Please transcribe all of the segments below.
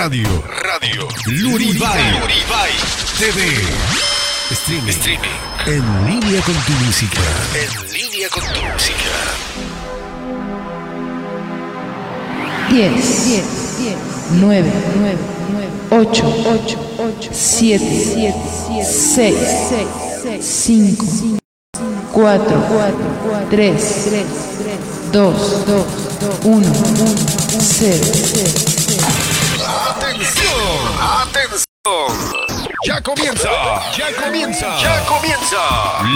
Radio. Radio. Luribay. Luribay. TV. Streaming. Streaming. En línea con tu música. En línea con tu música. 10, 10, 10, 9, 9, 9, 8, 8, 8, 7, 7, 6, 6, 5, 4, 4, 3, 3, 2, 2, 1, 1, 0, 0. ¡Atención! Ya comienza, ya comienza, ya comienza.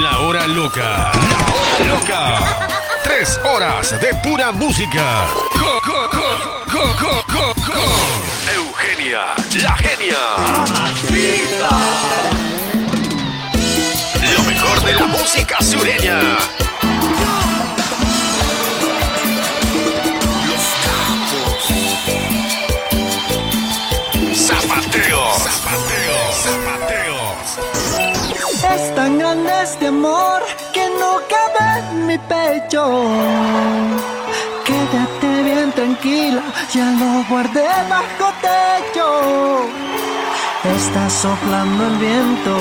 La hora loca, la hora loca. Tres horas de pura música. Co, co, co. Eugenia, la genia. Lo mejor de la música sureña. Es tan grande este amor que no cabe en mi pecho. Quédate bien tranquila, ya lo guardé bajo techo. Está soplando el viento,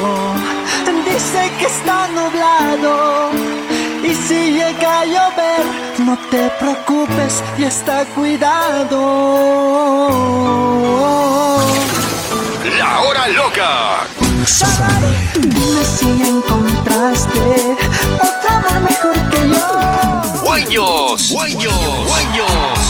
dice que está nublado. Y si llega a llover, no te preocupes y está cuidado. La hora loca. Dime si encontraste otro amor mejor que yo. Guaños, guaños, guaños.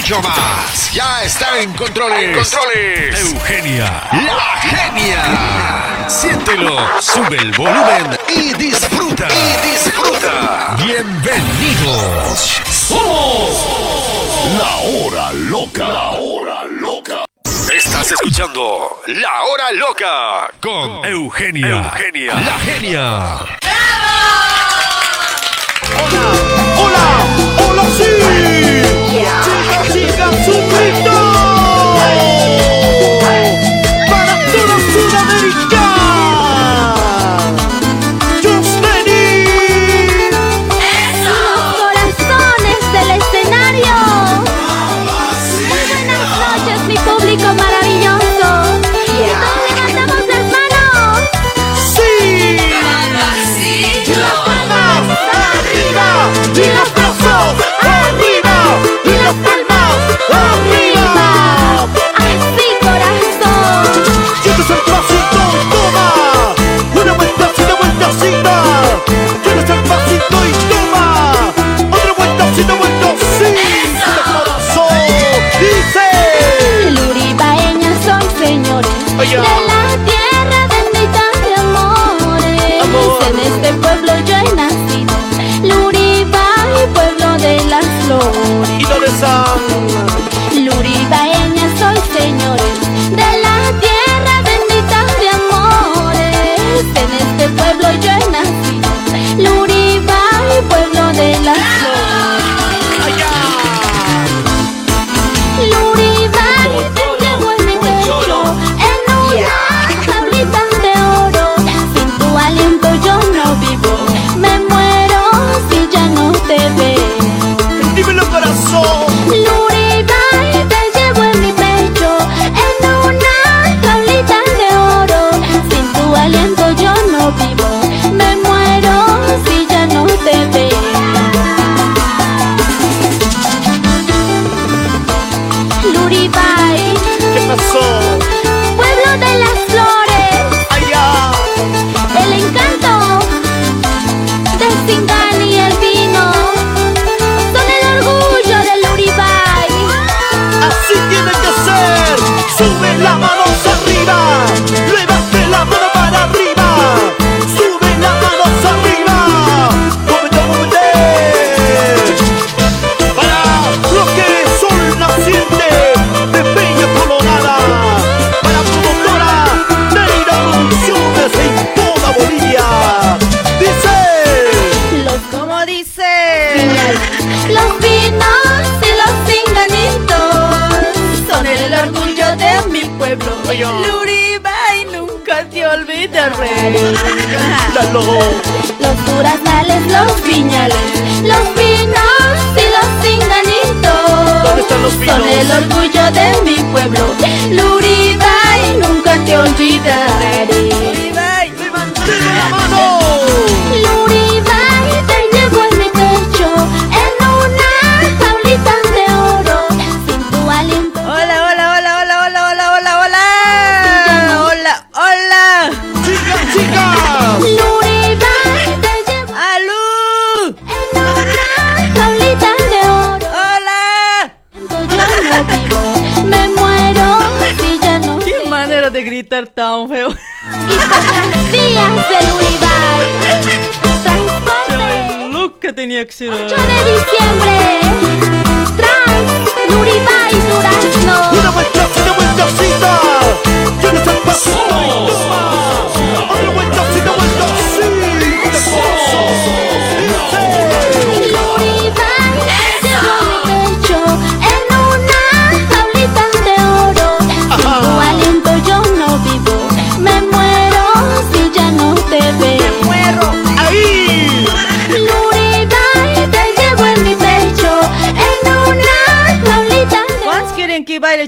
Mucho más. Ya está en controles. controles. Eugenia, la genia. Siéntelo, sube el volumen y disfruta. Y disfruta. Bienvenidos. Somos la hora loca. La hora loca. Estás escuchando La Hora Loca con Eugenia. Eugenia, la genia. ¡Hola! ¡Hola, sí! ¡Chicas, chicas, un grito! ¡Para flores. ¿Y dónde están? Luribaeña soy, señores, de la tierra bendita de amores. En este pueblo yo he nacido. Luribay, pueblo de las Los durazales, los viñales, los pinos y los cinganitos. ¿Dónde están los pinos? Son el orgullo de mi pueblo. Luribay nunca te olvidaré. Gritar tan feo! Y pasan días de Luribay Transporte El look que tenía que ser. 8 de diciembre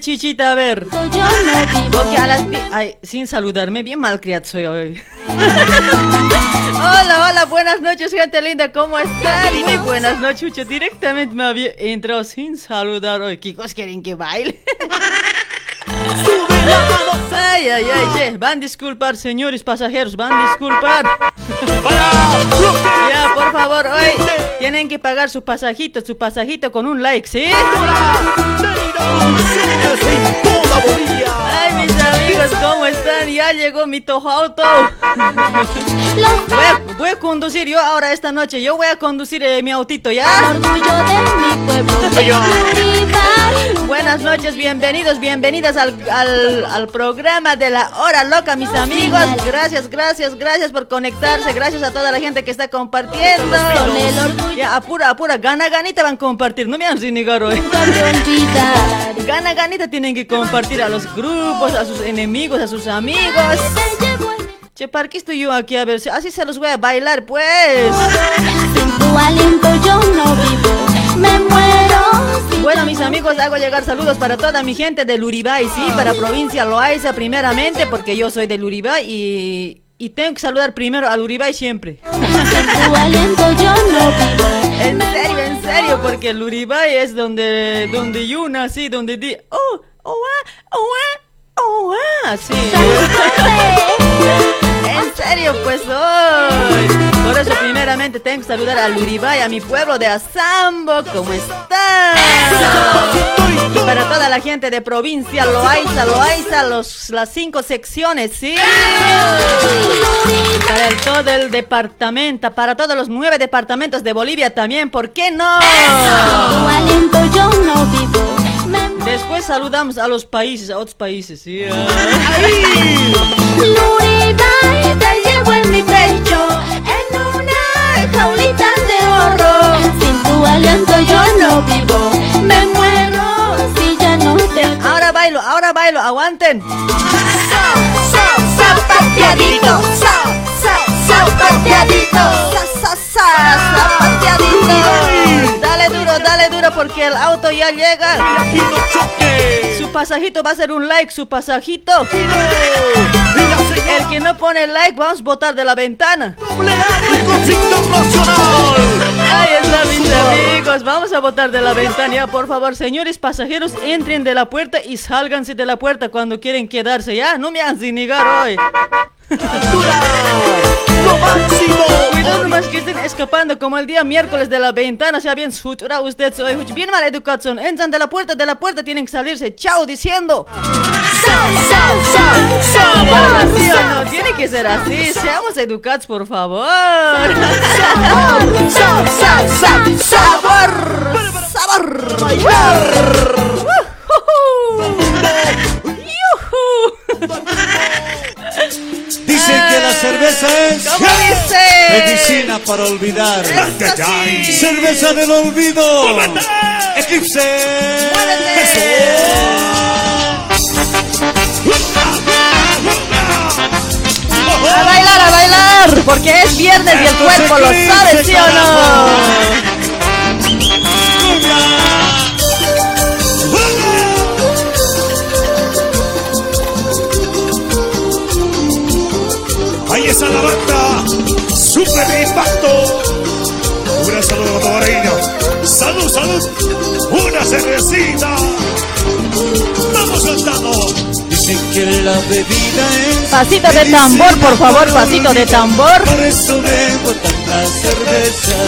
chichita? A ver. Porque a las Ay, sin saludarme, bien malcriado soy hoy. hola, hola, buenas noches, gente linda, ¿cómo están? Muy buenas noches. Directamente me había entrado sin saludar hoy. ¿Qué quieren que baile? ¡Sube la mano! Ay, ay, ay, che. Van a disculpar, señores pasajeros, van a disculpar. Ya, por favor, hoy tienen que pagar su pasajito, su pasajito con un like, ¿sí? Amigos, ¿cómo están? Ya llegó mi auto. Los Voy a, voy a conducir yo ahora esta noche. Yo voy a conducir eh, mi autito, ¿ya? Buenas noches, bienvenidos, bienvenidas al, al, al programa de la hora loca, mis amigos. Gracias, gracias, gracias por conectarse. Gracias a toda la gente que está compartiendo. Ya, apura, apura, gana, ganita van a compartir. No me han sin hoy. Gana, ganita tienen que compartir a los grupos, a sus enemigos, a sus amigos. Che, ¿para qué estoy yo aquí? A ver, así se los voy a bailar, pues. Bueno, mis amigos, hago llegar saludos para toda mi gente del Uribay, sí, para provincia Loaiza primeramente, porque yo soy del Uribay y, y tengo que saludar primero al Uribay siempre. En serio, en serio, porque el Uribay es donde, donde yo nací, donde di, oh, oh, ah, oh, ah, oh, ah, sí. En serio, pues hoy. Por eso, primeramente, tengo que saludar al Uribay, a mi pueblo de Azambo. ¿Cómo están? Y para toda la gente de provincia, Loaiza, Loaiza, los, las cinco secciones, ¿sí? Para el, todo el departamento, para todos los nueve departamentos de Bolivia también, ¿por qué no? Tu aliento yo no vivo Me muero Después saludamos a los países, a otros países, ¿sí? Luribay te llevo en mi pecho En una jaulita de oro. Sin tu aliento yo no vivo Me muero si ya no te Ahora bailo, ahora bailo, aguanten. Zapateadito, sa, sa, zapateadito Sa, sa, sa, zapateadito. Dale duro, dale duro porque el auto ya llega. ¡Aquí no choque! Su pasajito va a ser un like, su pasajito. ¡Y la señal El que no pone like, vamos a botar de la ventana. Ahí está, mis amigos. Vamos a botar de la ventana. Ya, por favor, señores pasajeros, entren de la puerta y sálganse de la puerta cuando quieren quedarse. Ya, no me han sin negar hoy. ¡Altura! ¡Lo máximo! Cuidado nomás que estén escapando como el día miércoles de la ventana. Sea bien sutura usted, soy bien mala educación. Entran de la puerta, de la puerta tienen que salirse. Chao diciendo. ¿Sí o no? Tiene que ser así. Seamos educados, por favor. Sabor. Dicen que la cerveza es ¿Cómo medicina para olvidar. Cerveza del olvido. Eclipse. A bailar, a bailar, porque es viernes y el cuerpo lo sabe, ¿sí o no? Está la banda, super impacto. Un saludo a Salud, salud. Una cervecita. Vamos cantando. Dicen que la bebida es. Pasito de tambor, por favor, pasito de tambor. Por eso bebo tanta cerveza.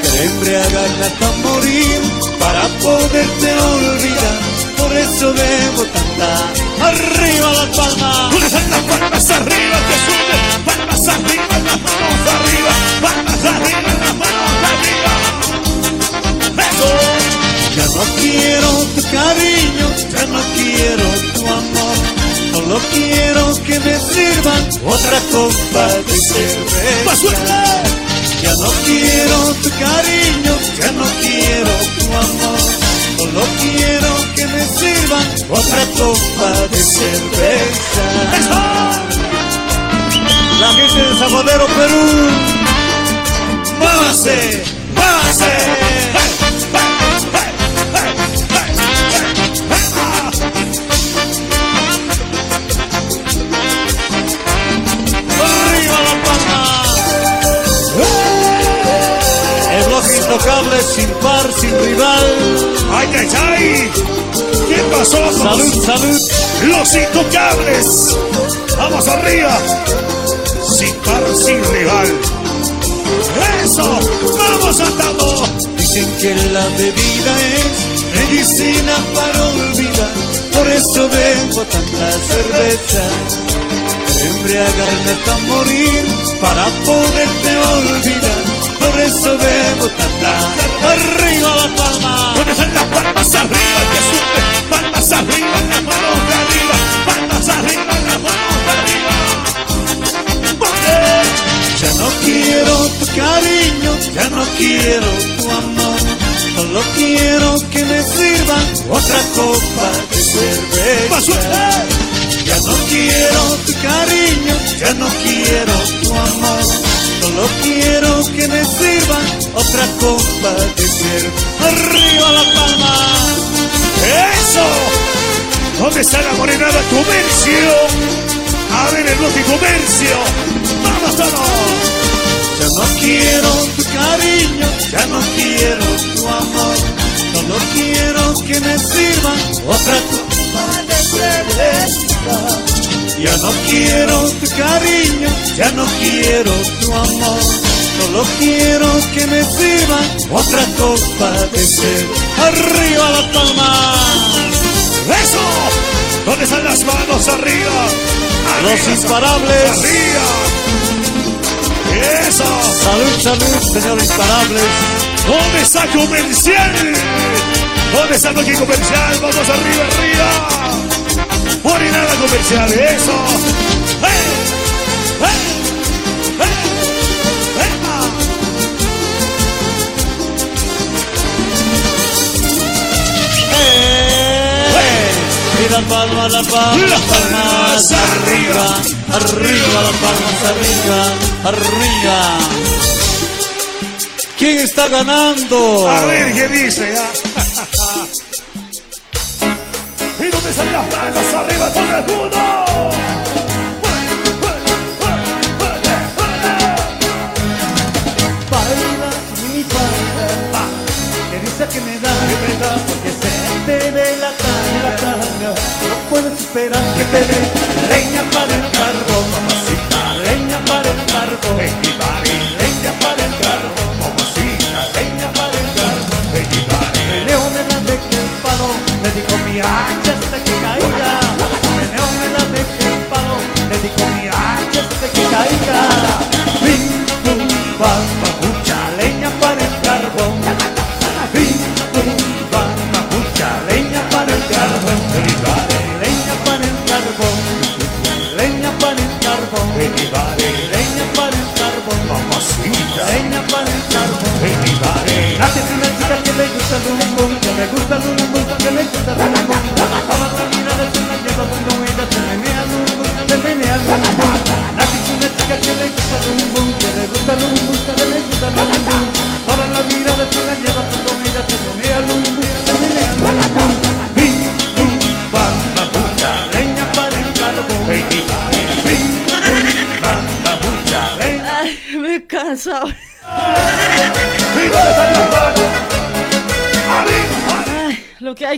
Que embriagarme hasta morir para poderte olvidar. Por eso bebo tanta. Arriba las palmas. Las palmas arriba que suben. Palmas arriba, las manos arriba. Palmas arriba, las manos arriba. Eso. Ya no quiero tu cariño, ya no quiero tu amor. Solo quiero que me sirvan otra copa de cerveza. Ya no quiero tu cariño, ya no quiero tu amor. Solo quiero que me sirvan otra copa de cerveza. La gente de Zagodero, Perú. ¡Muévase! ¡Muévase! ¡Arriba la palma! El bloque intocable sin par, sin rival. ¡Ay, ay, ay! ¿Qué pasó? Salud, salud. Los intocables. Vamos arriba. Sin rival. Eso. Vamos atando. Dicen que la bebida es medicina para olvidar. Por eso bebo tanta cerveza embriagarme hasta morir para poderte olvidar. Por eso bebo tanta. Arriba la palma. ¿Dónde están las palmas arriba que? Palmas arriba, quiero tu cariño, ya no quiero tu amor. Solo quiero que me sirvan otra copa de cerveza. Ya no quiero tu cariño, ya no quiero tu amor. Solo quiero que me sirvan otra copa de cerveza. Arriba la palma. ¡Eso! ¿Dónde está la morenada comercio? A ver el bloque comercio. ¡Vamos todos! Ya no quiero tu cariño, ya no quiero tu amor. Solo quiero que me sirvan otra copa de cerveza. Ya no quiero tu cariño, ya no quiero tu amor. Solo quiero que me sirvan otra copa de cerveza. Arriba la palma. ¡Eso! ¿Dónde están las manos arriba? Los imparables. Arriba. ¡Eso! Salud, salud, señor Imparables. ¿Dónde está comercial? ¿Dónde está aquí comercial? Vamos arriba, arriba. Por y nada comercial, eso. ¡Eh! ¡Eh! ¡Eh! ¡Epa! Y la palma, la palma, las palmas arriba, arriba, las palmas arriba, arriba. ¿Quién está ganando? A ver qué dice ya. ¿Y dónde están las palmas arriba todo el mundo? Baila mi baila, que dice que me da, que me da, porque se te ve la No puedes esperar que te dé leña para el carbón, mamacita, leña para el carbón, leña para el carbón, mamacita, leña para el carbón, Meneo me la de que el palo, le dijo mi hacha hasta que caiga. Meneo me la de que el palo, le dijo mi hacha hasta que caiga. Gusta que le gusta que le gusta.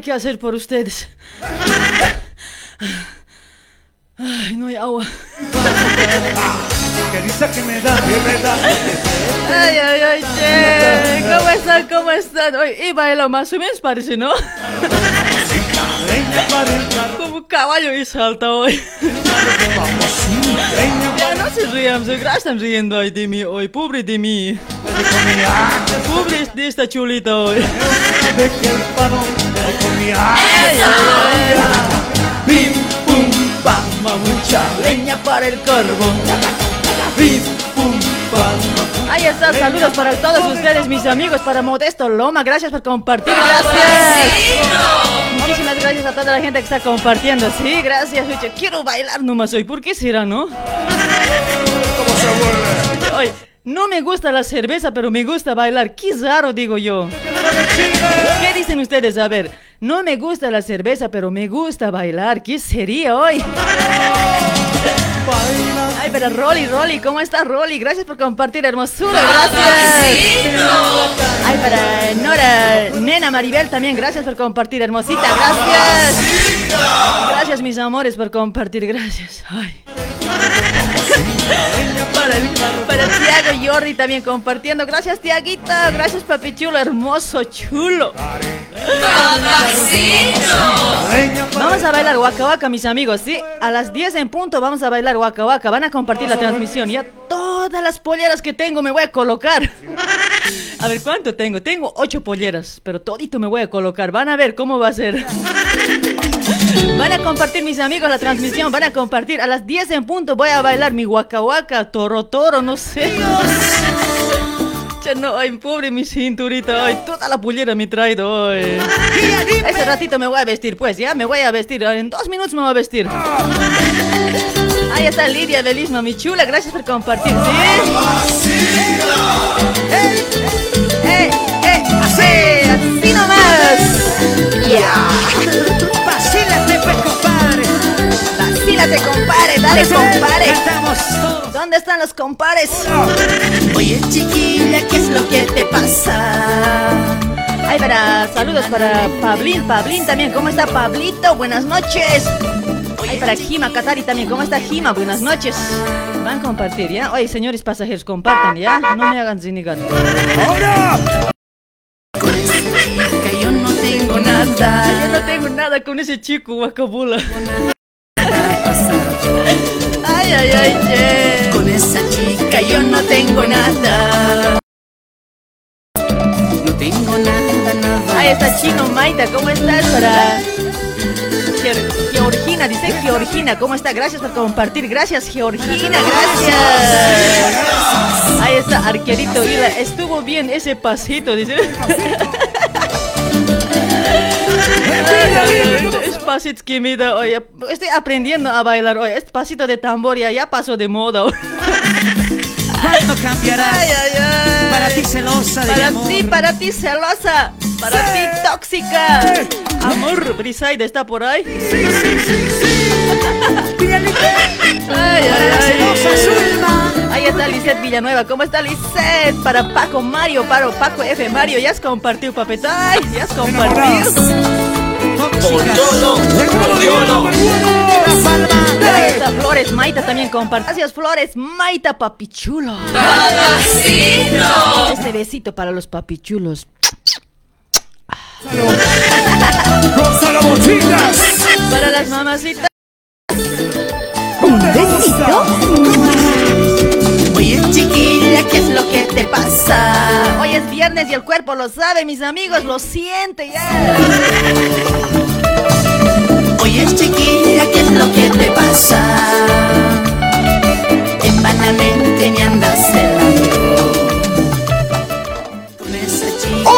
Que hacer por ustedes. Ay, no hay agua. Que risa que me da, que me da. Ay, ay, ay, che. ¿Cómo están? ¿Cómo están? Hoy y baila más o menos, parece, ¿no? Como caballo y salta hoy. Se están riendo ay, de mí hoy. Pobre mí. Pobre pam. Ahí está, saludos para todos ustedes, mis amigos, para Modesto Loma. Gracias por compartir, gracias. Muchísimas gracias a toda la gente que está compartiendo. Sí, gracias, Lucho. Quiero bailar nomás hoy. ¿Por qué será, no? Oye, no me gusta la cerveza, pero me gusta bailar. Qué raro, digo yo. ¿Qué dicen ustedes? A ver, no me gusta la cerveza, pero me gusta bailar. ¿Qué sería hoy? Ay, pero Rolly, Rolly, ¿cómo estás, Rolly? Gracias por compartir, hermosura, gracias. Ay, para Nora, Nena Maribel también, gracias por compartir, hermosita, gracias. Gracias, mis amores, por compartir, gracias. Ay. Para, Tiago y Jordi también compartiendo. Gracias, Tiaguito. Gracias, papi chulo, hermoso, chulo. Vamos a bailar Waka mis amigos, ¿sí? A las 10 en punto vamos a bailar Waka. Van a compartir la transmisión. Ya todas las polleras que tengo me voy a colocar. A ver, ¿cuánto tengo? Tengo 8 polleras, pero todito me voy a colocar. Van a ver cómo va a ser. Van a compartir, mis amigos, la transmisión. Van a compartir. A las 10 en punto voy a bailar mi Waka, Toro Toro, no sé. No, ay, pobre mi cinturita, ay, toda la pollera me he traído hoy. Ese ratito me voy a vestir, pues, ya, me voy a vestir, en dos minutos me voy a vestir. Ahí está Lidia Belismo, mi chula, gracias por compartir, ¿sí? ¡Eh, eh, eh! ¡Así, así nomás! ¡Ya! ¡Vacílate, ¡Vacílate, compadre! ¡Dale, compadre! ¿Dónde están los compares? Oye, chiquilla, ¿qué es lo que te pasa? Ay, para saludos para Pablín, Pablín también, ¿cómo está Pablito? Buenas noches. Ay, para Jima Katari también, ¿cómo está Jima? Buenas noches. Van a compartir, ¿ya? Oye, señores pasajeros, compartan, ¿ya? No me hagan. Con ese chica yo no tengo nada. Yo no tengo nada con ese chico, guacabula. Ay, ay, ay. Con esa chica yo no tengo nada. No tengo nada, nada. Ahí está Chino Maida, ¿cómo estás? Para. Ge- Georgina, dice Georgina, ¿cómo está? Gracias por compartir. Gracias, Georgina, gracias. Ahí está Arquerito. Estuvo bien ese pasito, dice. Es pasito que me da, oye, estoy aprendiendo a bailar, oye, este pasito de tambor ya, ya pasó de moda. ¿Cuándo cambiarás? Ay, ay, ay. Para ti celosa de Para amor. ti, para ti celosa, para ti tóxica. Amor, Brisaida está por ahí. Ay, ay, ay. Ahí está Lisette Villanueva. ¿Cómo está Lisette? Para Paco Mario, para Paco F. Mario. Ya has compartido, papeta. Ay, ya has compartido. Está Flores Maita también comparte. Gracias, Flores Maita, papichulo. Este besito para los papichulos. Para las mamacitas. ¿Un besito? Chiquilla, ¿qué es lo que te pasa? Hoy es viernes y el cuerpo lo sabe, mis amigos, lo siente ya. Oye, chiquilla, ¿qué es lo que te pasa? En vanamente me andas celando. Con esa chica.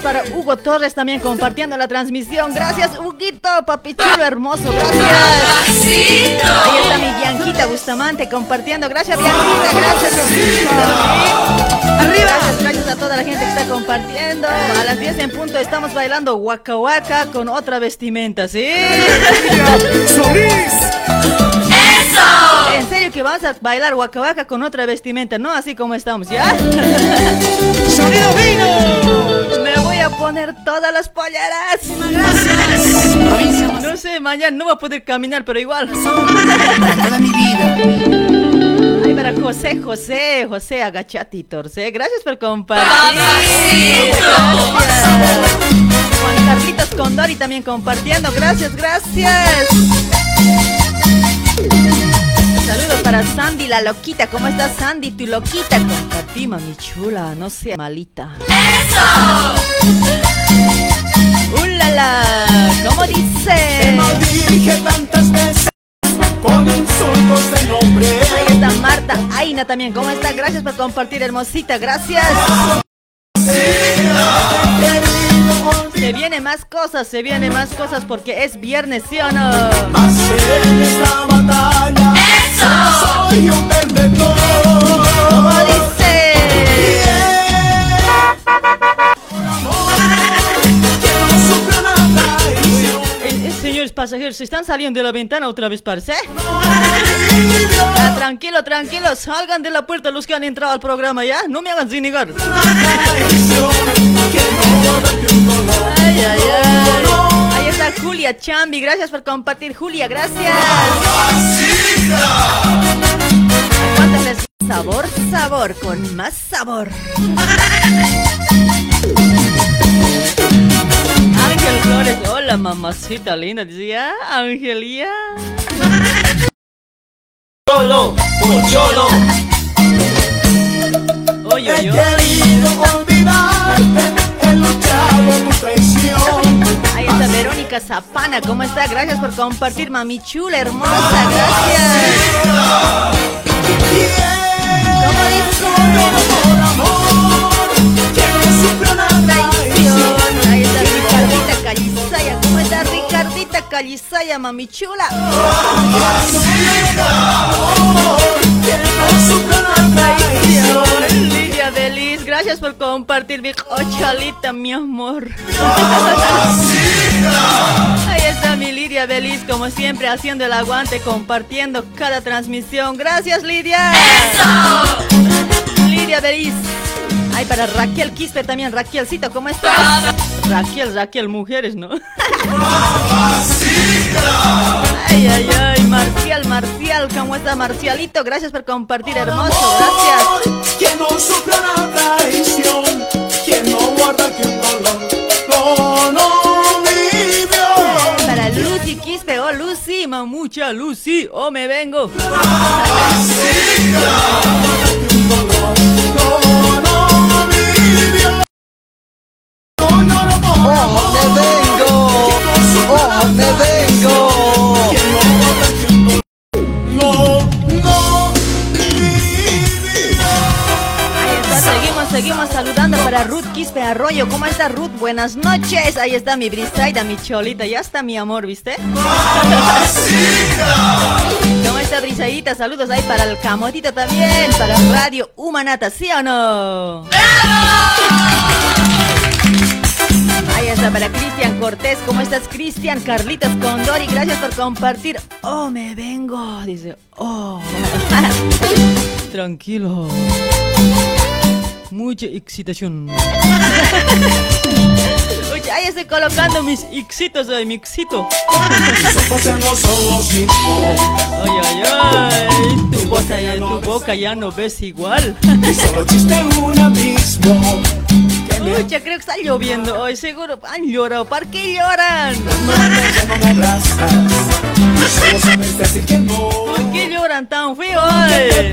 Gracias para Hugo Torres también compartiendo la transmisión. Gracias, Huguito, papi chulo hermoso. Gracias. Ahí está mi Bianquita Bustamante compartiendo. Gracias, Bianquita. Gracias, Arriba. Gracias, a toda la gente que está compartiendo. A las 10 en punto estamos bailando Waka Waka con otra vestimenta, ¿sí? En serio que vamos a bailar Waka con otra vestimenta, no así como estamos, ¿ya? ¡Sonido vino! Me voy a poner todas las polleras. Gracias. No sé, mañana no voy a poder caminar, pero igual. Toda mi vida. Ay, para José, José, José Agachati Torce. Gracias por compartir. Gracias. Juan Carlitos Condori también compartiendo. Gracias, gracias. Saludos para Sandy la loquita. ¿Cómo estás, Sandy, tu loquita? Compartí, mami chula. No sea malita. ¡Eso! ¡Ulala! ¿Cómo dice? Dije tantas veces con insultos de nombre. Ahí está Marta Aina también. ¿Cómo está? Gracias por compartir, hermosita. Gracias. Se viene más cosas, se viene más cosas porque es viernes, ¿sí o no? Más en esta batalla. Soy un perdedor. ¿Cómo dice? Eh, señores pasajeros, ¿se están saliendo de la ventana otra vez, parce? Ah, tranquilo, tranquilo, salgan de la puerta los que han entrado al programa, ¿ya? No me hagan sin negar. Ay, ay, ay. Ahí está Julia Chambi, gracias por compartir, Julia, gracias. Sabor, sabor, con más sabor. Ángel Flores, hola mamacita linda, decía Angelia. Cholo, cholo. Oye, yo. Verónica Zapana, ¿cómo está? Gracias por compartir, mami chula, hermosa, gracias. ¿Cómo Por Ricardita Calizaya, mami chula? Lidia Belis, gracias por compartir, mi ochalita, mi amor. Ahí está mi Lidia Belis, como siempre, haciendo el aguante, compartiendo cada transmisión. Gracias, Lidia. Lidia Belis. Ay, para Raquel Quispe también. Raquelcito, ¿cómo estás? Raquel, Raquel, mujeres, ¿no? Ay, ay, ay, Marcial, Marcial, ¿cómo está Marcialito? Gracias por compartir, hermoso, gracias. Que no sufra una traición. Que no guarda que un dolor. No, no vivió. Para Lucy Quispe, oh Lucy, mamucha Lucy, oh me vengo. No ¡Oh, me vengo! ¡Oh, me vengo! No, no vivió. Ahí está, seguimos, seguimos saludando para Ruth Quispe Arroyo. ¿Cómo está Ruth? Buenas noches. Ahí está mi Brisaida, mi cholita. Ya está mi amor, ¿viste? ¿Cómo está Brisaidita? Saludos ahí para el Camotito también. Para Radio Humanata, ¿sí o no? Ahí para Cristian Cortés. ¿Cómo estás, Cristian? Carlitos Condori, gracias por compartir. Oh, me vengo. Dice, oh. Tranquilo. Mucha excitación. Oye, ahí estoy colocando mis ixitos de mi mismos. Ay, ay, ay. Tu boca, ya, tu boca ya no ves igual. Y solo existe un abismo. Creo que está lloviendo hoy. Seguro han llorado. ¿Para qué lloran? ¿Por qué lloran tan feo hoy?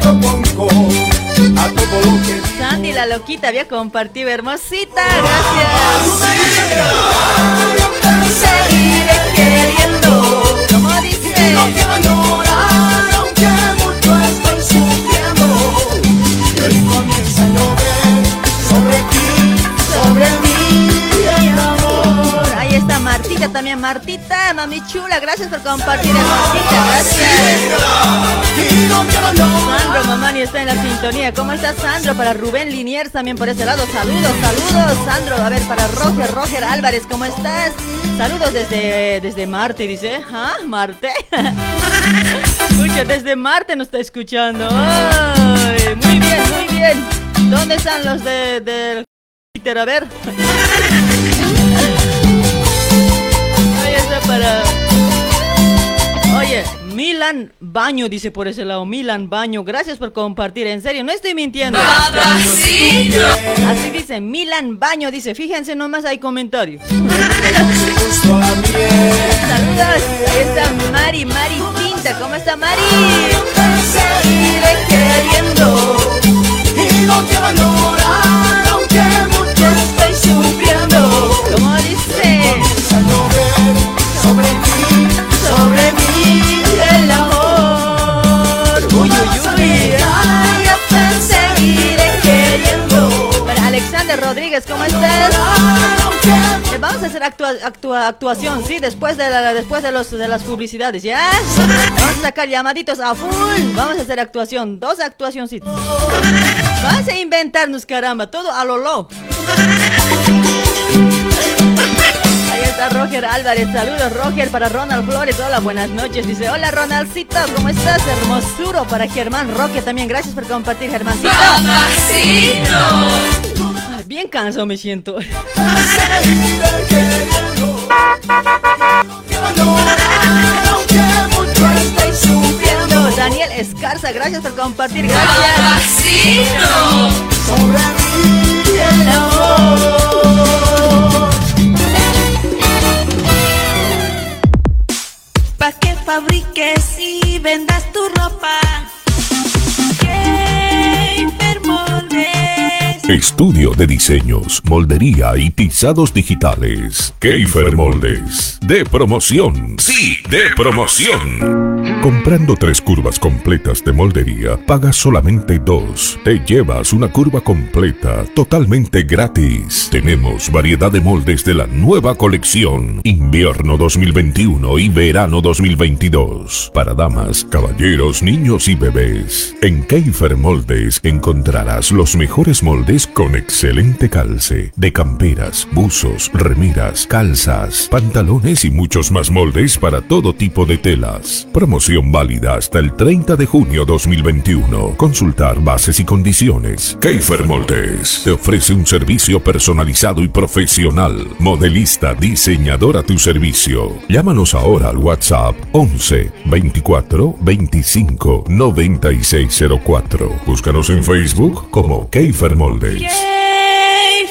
Sandy la loquita había compartido. Hermosita, gracias. A llover sobre ti, sobre mí. Martita, mami chula, gracias por compartir, Martita, gracias. Sandro Mamani está en la sintonía. ¿Cómo estás, Sandro? Para Rubén Liniers también por ese lado. Saludos, saludos, Sandro. A ver, para Roger, Roger Álvarez, ¿cómo estás? Saludos desde, desde Marte, dice. ¿Ah? ¿Marte? Escucha, desde Marte nos está escuchando. muy bien, muy bien. ¿Dónde están los de, del Twitter? A ver. Ahí está para. Oye, Milan Baño dice por ese lado. Milan Baño, gracias por compartir. En serio, no estoy mintiendo. Así dice, Milan Baño dice. Fíjense nomás, hay comentarios. Saludos. Está Mari, Mari Tinta. ¿Cómo está Mari? Seguiré queriendo y no llorar, sobre mí, sobre mí Rodríguez, ¿cómo estás? Eh, vamos a hacer actuación, sí, después de la, después de los de las publicidades, ¿ya? Vamos a sacar llamaditos a full. Vamos a hacer actuación, dos actuacioncitos. Vamos a inventarnos, caramba, todo a lo loco. Ahí está Roger Álvarez, saludos Roger para Ronald Flores, hola, buenas noches, dice, hola Ronaldcito, ¿cómo estás? Hermosuro para Germán Roque también, gracias por compartir Germáncito. Bien cansado me siento. Daniel Escarza, gracias por compartir, gracias. Pa' que fabriques y vendas tu ropa. Estudio de diseños, moldería y pisados digitales. Keifer Moldes. De promoción. Sí, de promoción. Comprando tres curvas completas de moldería, pagas solamente dos. Te llevas una curva completa, totalmente gratis. Tenemos variedad de moldes de la nueva colección. Invierno 2021 y verano 2022. Para damas, caballeros, niños y bebés. En Keifer Moldes encontrarás los mejores moldes con excelente calce de camperas, buzos, remiras, calzas, pantalones y muchos más moldes para todo tipo de telas. Promoción válida hasta el 30 de junio 2021. Consultar bases y condiciones. Keifer Moldes te ofrece un servicio personalizado y profesional. Modelista, diseñador a tu servicio. Llámanos ahora al WhatsApp 11 24 25 9604. Búscanos en Facebook como Keifer Moldes. Moldes. Ahí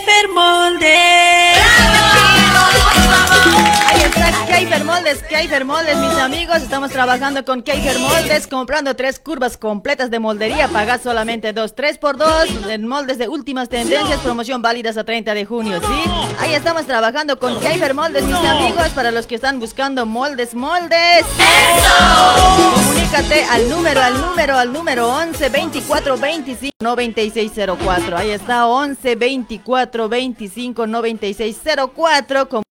Keifer Moldes, Keifer Moldes, mis amigos. Estamos trabajando con Keifer Moldes, comprando tres curvas completas de moldería. Pagas solamente dos, tres por dos. En moldes de últimas tendencias, promoción válida hasta 30 de junio, ¿sí? Ahí estamos trabajando con Keifer Moldes, mis amigos. Para los que están buscando moldes, moldes. Comunícate al número, al número, al número 11 24 25 9604. Ahí está, 11 24 25 9604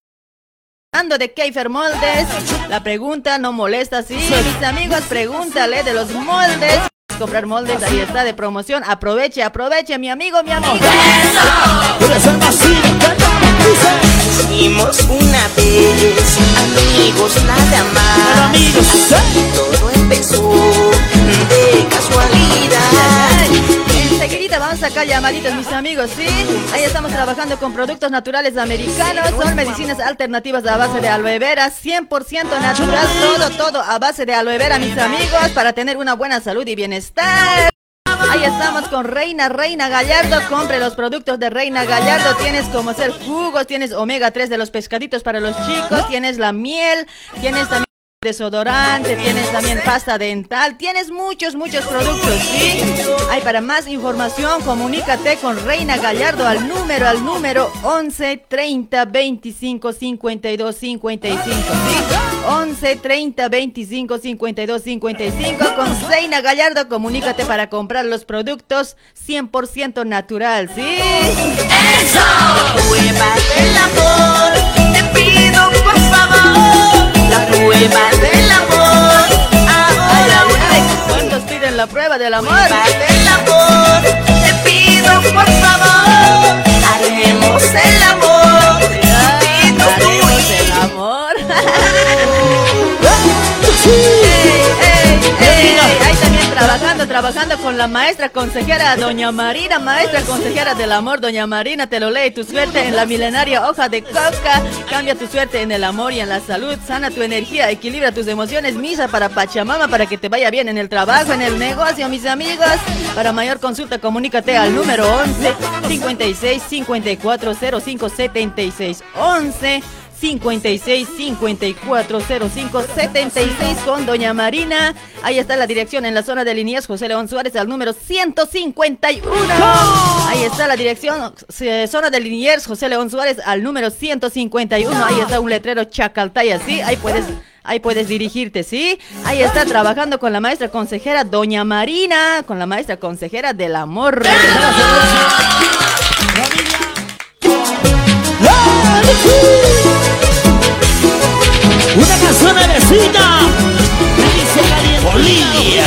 de Keifer Moldes, la pregunta no molesta, sí. Mis amigos, pregúntale de los moldes. Comprar moldes, ahí está de promoción. Aproveche, aproveche, mi amigo, mi amigo. Hicimos una vez, amigos nada más. Todo empezó de casualidad. Enseguida vamos a sacar llamaditos, mis amigos, ¿sí? Ahí estamos trabajando con productos naturales americanos. Son medicinas alternativas a base de aloe vera, 100% natural, todo, todo a base de aloe vera, mis amigos, para tener una buena salud y bienestar. Ahí estamos con Reina, Reina Gallardo. Compre los productos de Reina Gallardo. Tienes como ser jugos, tienes omega 3 de los pescaditos para los chicos, tienes la miel, tienes también desodorante, tienes también pasta dental, tienes muchos, muchos productos, ¿sí? Hay para más información, comunícate con Reina Gallardo al número, al número 11 30 25 52 55, ¿sí? 11 30 25 52 55 con Reina Gallardo, comunícate para comprar los productos 100% natural, ¿sí? Eso, el amor, más del amor. Ahora ¿Cuántos piden la prueba del amor? más del amor. Te pido por favor, haremos el amor. Te pido Haremos el amor. Ey, ey, ey, Ahí también trabajando, trabajando con la maestra consejera Doña Marina, maestra consejera del amor, Doña Marina, te lo lee tu suerte en la milenaria hoja de coca. Cambia tu suerte en el amor y en la salud, sana tu energía, equilibra tus emociones, misa para Pachamama para que te vaya bien en el trabajo, en el negocio, mis amigos. Para mayor consulta, comunícate al número 11 56 54 05 76 11 56 54 05 76 con Doña Marina. Ahí está la dirección en la zona de Liniers, José León Suárez, al número 151. Ahí está la dirección, eh, zona de Liniers, José León Suárez, al número 151. Ahí está un letrero Chacaltaya, ¿sí? Ahí puedes. Ahí puedes dirigirte, ¿sí? Ahí está trabajando con la maestra consejera Doña Marina, con la maestra consejera del amor. Una canción merecida. Bolivia.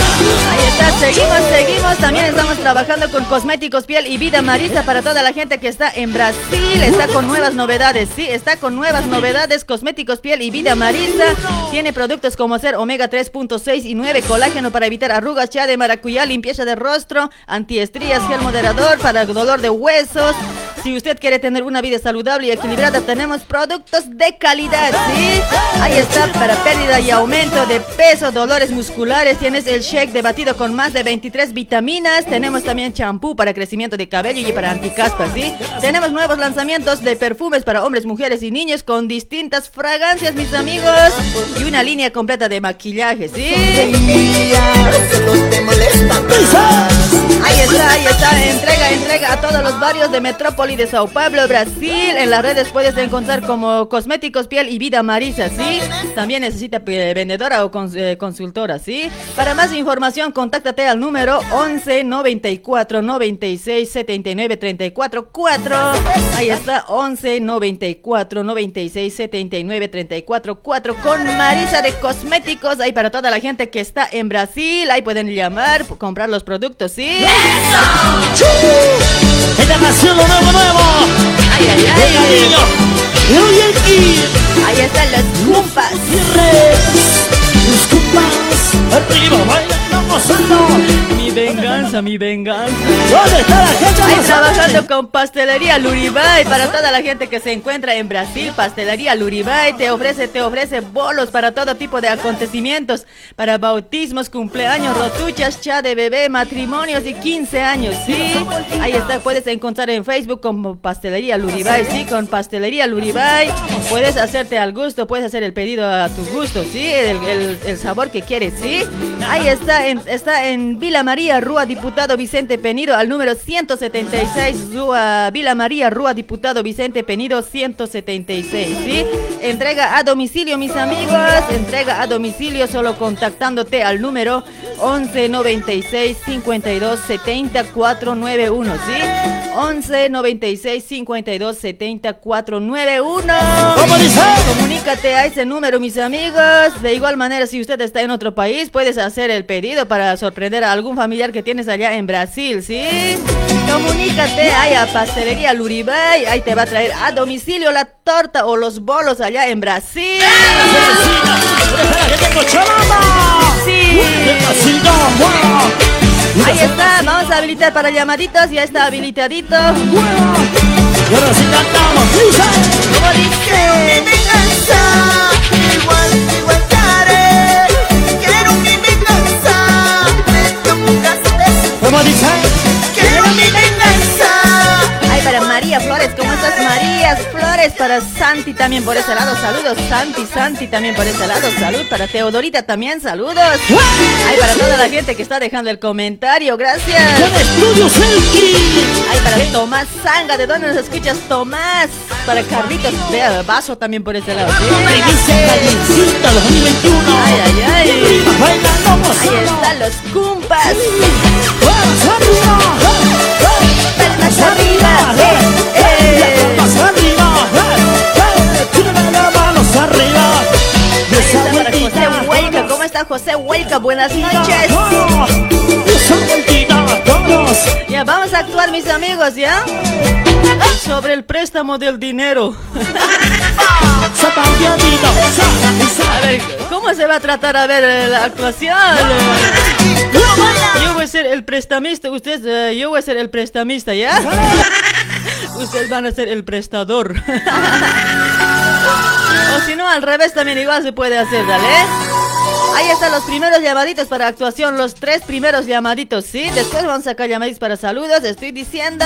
Seguimos, seguimos. También estamos trabajando con Cosméticos Piel y Vida Marisa para toda la gente que está en Brasil. Está con nuevas novedades, sí, está con nuevas novedades. Cosméticos Piel y Vida Marisa tiene productos como ser omega 3.6 y 9, colágeno para evitar arrugas, chá de maracuyá, limpieza de rostro, antiestrías, gel moderador para dolor de huesos. Si usted quiere tener una vida saludable y equilibrada, tenemos productos de calidad, ¿sí? Ahí está, para pérdida y aumento de peso, dolores musculares, tienes el shake de batido con más de 23 vitaminas, tenemos también champú para crecimiento de cabello y para anticaspas, ¿sí? Tenemos nuevos lanzamientos de perfumes para hombres, mujeres y niños con distintas fragancias, mis amigos, y una línea completa de maquillaje, ¿sí? Ahí está, ahí está, entrega, entrega a todos los barrios de Metrópoli de Sao Paulo, Brasil. En las redes puedes encontrar como Cosméticos Piel y Vida Marisa, ¿sí? También necesita eh, vendedora o eh, consultora, ¿sí? Para más información, contáctate al número 11 94 96 79 34 4. Ahí está, 11 94 96 79 34 4 con Marisa de Cosméticos. Ahí para toda la gente que está en Brasil, ahí pueden llamar, comprar los productos, ¿sí? Esta canción lo nuevo, nuevo. Ay, ay, ay. niño. Y hoy aquí. Ahí están los cumpas. Los compas. Bailando, gozando. Mi venganza, mi venganza. ¿Dónde está la gente Ahí trabajando con Pastelería Luribay para toda la gente que se encuentra en Brasil. Pastelería Luribay te ofrece, te ofrece bolos para todo tipo de acontecimientos, para bautismos, cumpleaños, rotuchas, cha de bebé, matrimonios y 15 años, ¿sí? Ahí está, puedes encontrar en Facebook como Pastelería Luribay, sí, con Pastelería Luribay. Puedes hacerte al gusto, puedes hacer el pedido a tu gusto, ¿sí? El, el- el sabor que quieres, ¿sí? Ahí está, en, está en Vila María, Rúa Diputado Vicente Penido, al número 176, Rúa, Vila María, Rúa Diputado Vicente Penido, 176, ¿sí? Entrega a domicilio, mis amigos, entrega a domicilio solo contactándote al número 11 96 52 70 491, ¿sí? 11 96 52 70 491. ¿Cómo dice? Comunícate a ese número, mis amigos. De igual manera, si usted está en otro país, puedes hacer el pedido para sorprender a algún familiar que tienes allá en Brasil, ¿sí? Comunícate ahí a Pastelería Luribay. Ahí te va a traer a domicilio la torta o los bolos allá en Brasil. Sí. Ahí está, vamos a habilitar para llamaditos. Ya está habilitadito. Y ahora sí cantamos. ¿Cómo dice? igual, ¿Cómo dice? Quiero mi ¿cómo estás María Flores? Para Santi también por ese lado, saludos. Santi, Santi también por ese lado, salud. Para Teodorita también, saludos. Ay, para toda la gente que está dejando el comentario, gracias. Ay, para Tomás Zanga, ¿de dónde nos escuchas, Tomás? Para Carlitos, vea, vaso también por ese lado. ¿sí? Primicia calientita 2021. Ay, ay, ay. Ahí están los cumpas. Arriba. Palmas arriba. Eh, eh. Tírame las manos arriba. Y Ahí esa está para vueltita amigo, buenas noches. Ya, vamos a actuar, mis amigos, ¿ya? Sobre el préstamo del dinero. A ver, ¿cómo se va a tratar? A ver, eh, la actuación. Yo voy a ser el prestamista, ustedes, eh, yo voy a ser el prestamista, ¿ya? Ustedes van a ser el prestador. o si no, al revés también igual se puede hacer, ¿dale? Ahí están los primeros llamaditos para actuación, los tres primeros llamaditos, ¿sí? Después vamos a sacar llamaditos para saludos, estoy diciendo.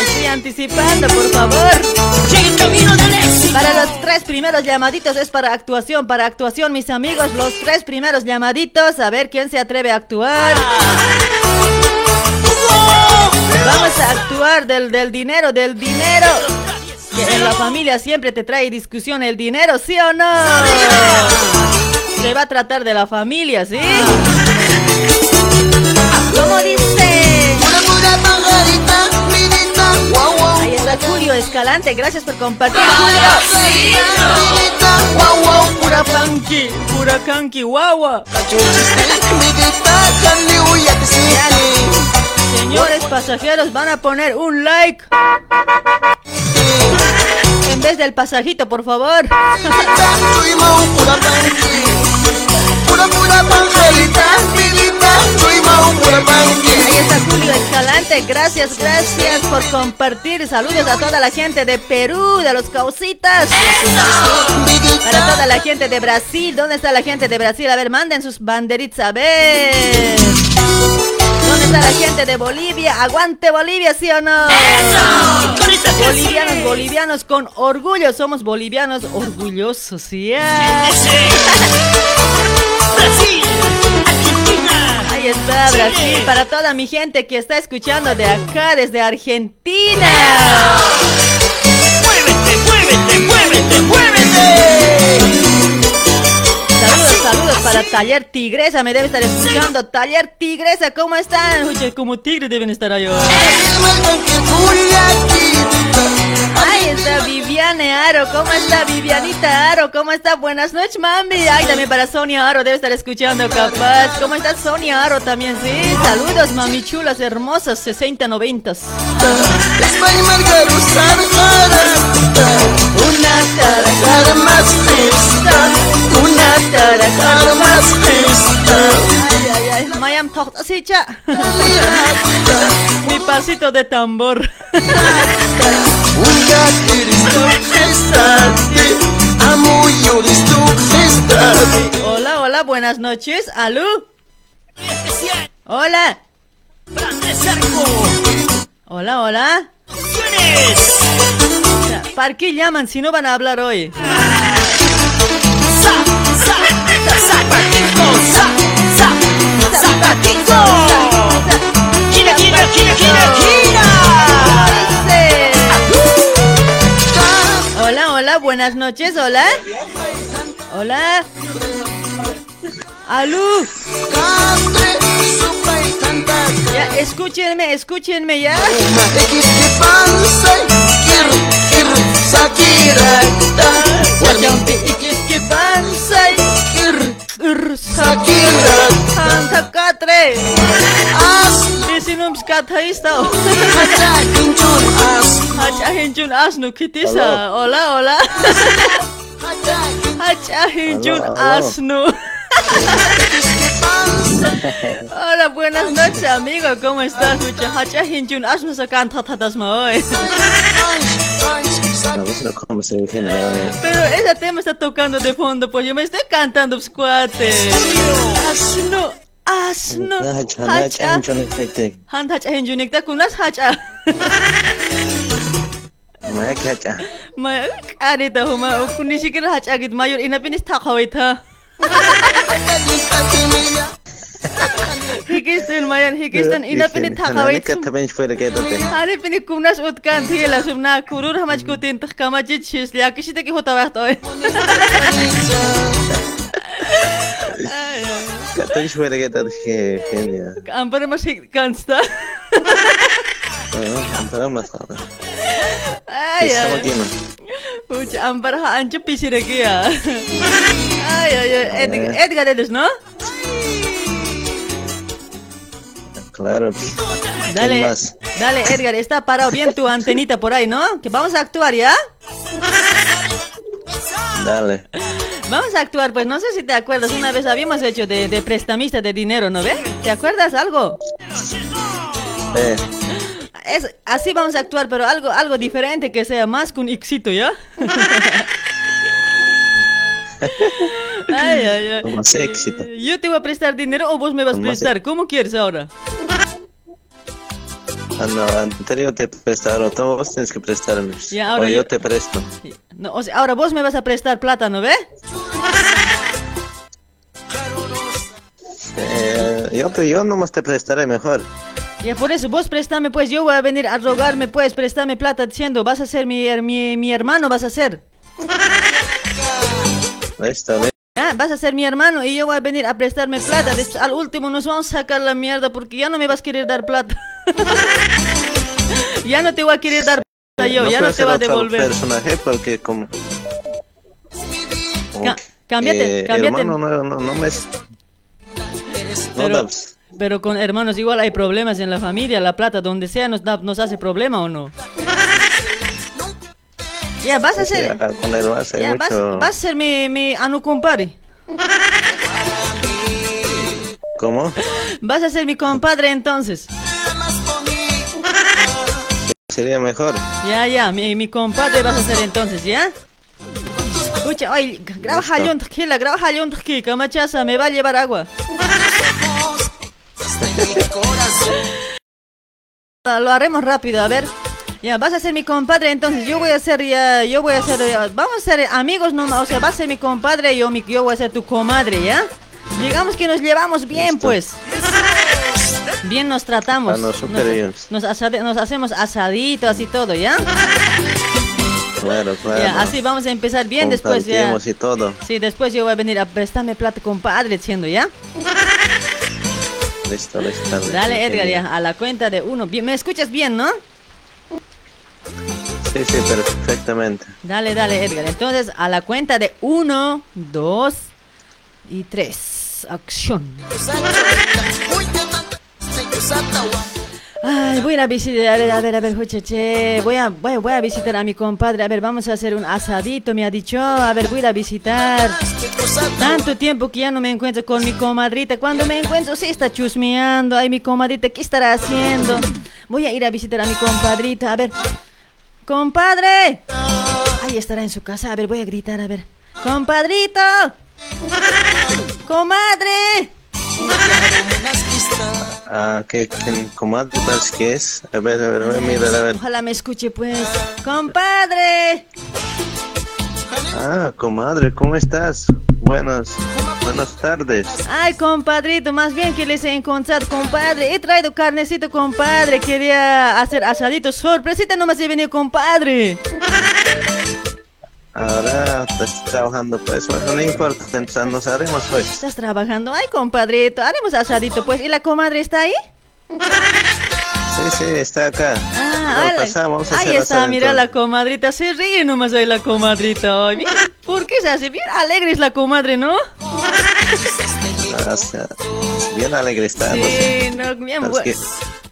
Estoy anticipando, por favor. Para los tres primeros llamaditos es para actuación, para actuación, mis amigos, los tres primeros llamaditos, a ver quién se atreve a actuar. Vamos a actuar del, del dinero, del dinero. Que en la familia siempre te trae discusión el dinero, ¿sí o no? Se va a tratar de la familia, ¿sí? ¿Cómo dice? Ahí está Julio Escalante, gracias por compartir, Julio. Pura funky, pura funky, guagua. Señores pasajeros, van a poner un like. En vez del pasajito, por favor. Ahí está Julio Escalante, gracias, gracias por compartir. Saludos a toda la gente de Perú, de los causitas. Para toda la gente de Brasil, ¿dónde está la gente de Brasil? A ver, manden sus banderitas, a ver. ¿Dónde está la gente de Bolivia? Aguante Bolivia, ¿sí o no? Bolivianos, bolivianos con orgullo. Somos bolivianos orgullosos, ¿sí? Ahí está Brasil para toda mi gente que está escuchando de acá desde Argentina. Muévete, muévete, muévete, muévete. Para Taller Tigresa, me debe estar escuchando. Taller Tigresa, ¿cómo están? Oye, como tigre deben estar ahí. Ahí está Viviane Aro, ¿cómo está Vivianita Aro? ¿Cómo está? Buenas noches, mami. Ay, también para Sonia Aro, debe estar escuchando capaz. ¿Cómo está Sonia Aro también? Sí, saludos, mami chulas, hermosas, 60, 90. Una más Una más Ay, ay, ay, Mayam Tochtasicha. Mi pasito de tambor. Hola, hola, buenas noches. ¿Aló? Hola. Hola, hola. ¿Para qué llaman si no van a hablar hoy? Gira, gira, gira, gira, gira. Hola, hola, buenas noches, hola. Hola. Alú. Ya, escúchenme, escúchenme ya. Hola, hola. Hola, buenas noches, amigo. ¿Cómo estás? Mucha hacha hinjun asnu sakan tatatas hoy. Vamos no como se dicen Pero ese tema está tocando de fondo, pues yo me estoy cantando, pues, cuate. Asno, asno. Hacha, hacha, henjunikta, kunas hacha. მაი კაჭა მაი კარე და ჰომა ოქუნიშიკერ ჰაჭაგით მაიორ ინაპინის თახავეთა Hikisten maian, hikisten inapini takawait. Nani katapen fuera que dote. Ari pini kumnas utkan thiela sumna kurur hamach kutin takamachi chis liya kishi te ki hota wacht oy. Katapen fuera que dote que genia. Ampara mas kansta. Ampara mas kansta. Ay ay. Pucha, Ampara ancho pisireki ya. Ay ay ay. Edgar eres, ¿no? Sí. Claro. Dale, dale, Edgar, está parado bien tu antenita por ahí, ¿no? Que vamos a actuar, ¿ya? Dale. Vamos a actuar, pues no sé si te acuerdas, una vez habíamos hecho de, de prestamista de dinero, ¿no ves? ¿Te acuerdas algo? Eh, Es, así vamos a actuar, pero algo, algo diferente que sea más que un éxito, ¿ya? ay, ay, ay. como más éxito. Yo te voy a prestar dinero o vos me vas a prestar, ¿cómo quieres ahora? Ah, no, anterior te prestaron, tú vos tienes que prestarme. Ya, ahora o yo, yo- te presto. No, o sea, ahora vos me vas a prestar plata, ¿no ves? Eh, yo, te, yo nomás te prestaré mejor. Ya por eso, vos préstame, pues yo voy a venir a rogarme, pues préstame plata diciendo, vas a ser mi, mi, mi hermano, vas a ser. Ah, vas a ser mi hermano y yo voy a venir a prestarme plata. Al último nos vamos a sacar la mierda porque ya no me vas a querer dar plata. ya no te voy a querer dar plata yo, ya puedo no te va a devolver. personaje porque como... como Ca- que, cámbiate, eh, cámbiate. Hermano, no, no, no me... No Pero, pero con hermanos igual hay problemas en la familia, la plata, donde sea, nos, da- nos hace problema o no. Ya, vas a ser, ya, vas, a ser mi, mi anu compadre. ¿Cómo? Vas a ser mi compadre entonces. Sería mejor. Ya, ya, mi, mi compadre vas a ser entonces, ¿ya? Escucha, oye, graba jalón, tranquila, graba jalón, tranquila, camachaza, me va a llevar agua. Lo haremos rápido, a ver. Ya, vas a ser mi compadre, entonces yo voy a ser ya, yo voy a ser, ya, vamos a ser amigos nomás, o sea, vas a ser mi compadre y yo, mi- yo voy a ser tu comadre, ¿ya? Digamos que nos llevamos bien, Listo. pues. Bien nos tratamos. Ah, no, súper nos, bien. nos asade- nos hacemos asaditos y todo, ¿ya? Claro, claro. Ya, así vamos a empezar bien después ya. Y todo. Sí, después yo voy a venir a prestarme plata compadre diciendo, ¿ya? Listo, listo. Dale Edgar, ya, a la cuenta de uno. Bien, ¿Me escuchas bien, no? Sí, sí, perfectamente. Dale, dale Edgar. Entonces, a la cuenta de uno, dos y tres. Acción. Ay, voy a visitar, a ver, a ver, a ver, muchache. Voy a, voy, voy a visitar a mi compadre. A ver, vamos a hacer un asadito, me ha dicho. A ver, voy a ir a visitar. Tanto tiempo que ya no me encuentro con mi comadrita. Cuando me encuentro, sí está chusmeando. Ay, mi comadrita, ¿qué estará haciendo? Voy a ir a visitar a mi compadrita. A ver, compadre. Ahí estará en su casa. A ver, voy a gritar, a ver. Compadrito. Comadre. Ah, ¿qué, qué comadre que es? A ver, a ver, a ver, mira, a ver. Ojalá me escuche, pues. Compadre. Ah, comadre, ¿cómo estás? Buenas, buenas tardes. Ay, compadrito, más bien que les he encontrado, compadre. He traído carnecito, compadre. Quería hacer asadito. Sorpresita, nomás he venido, compadre. Ahora estás trabajando, pues, bueno, no importa, nos haremos, pues. ¿Estás trabajando? Ay, compadrito, haremos asadito, pues. ¿Y la comadre está ahí? Sí, sí, está acá. Ah, a Ahí está, mira la comadrita. Se ríe nomás ahí la comadrita. Ay, mira, ¿por qué se hace? Bien alegre es la comadre, ¿no? O sea, bien alegre está. Sí, no, bien bueno.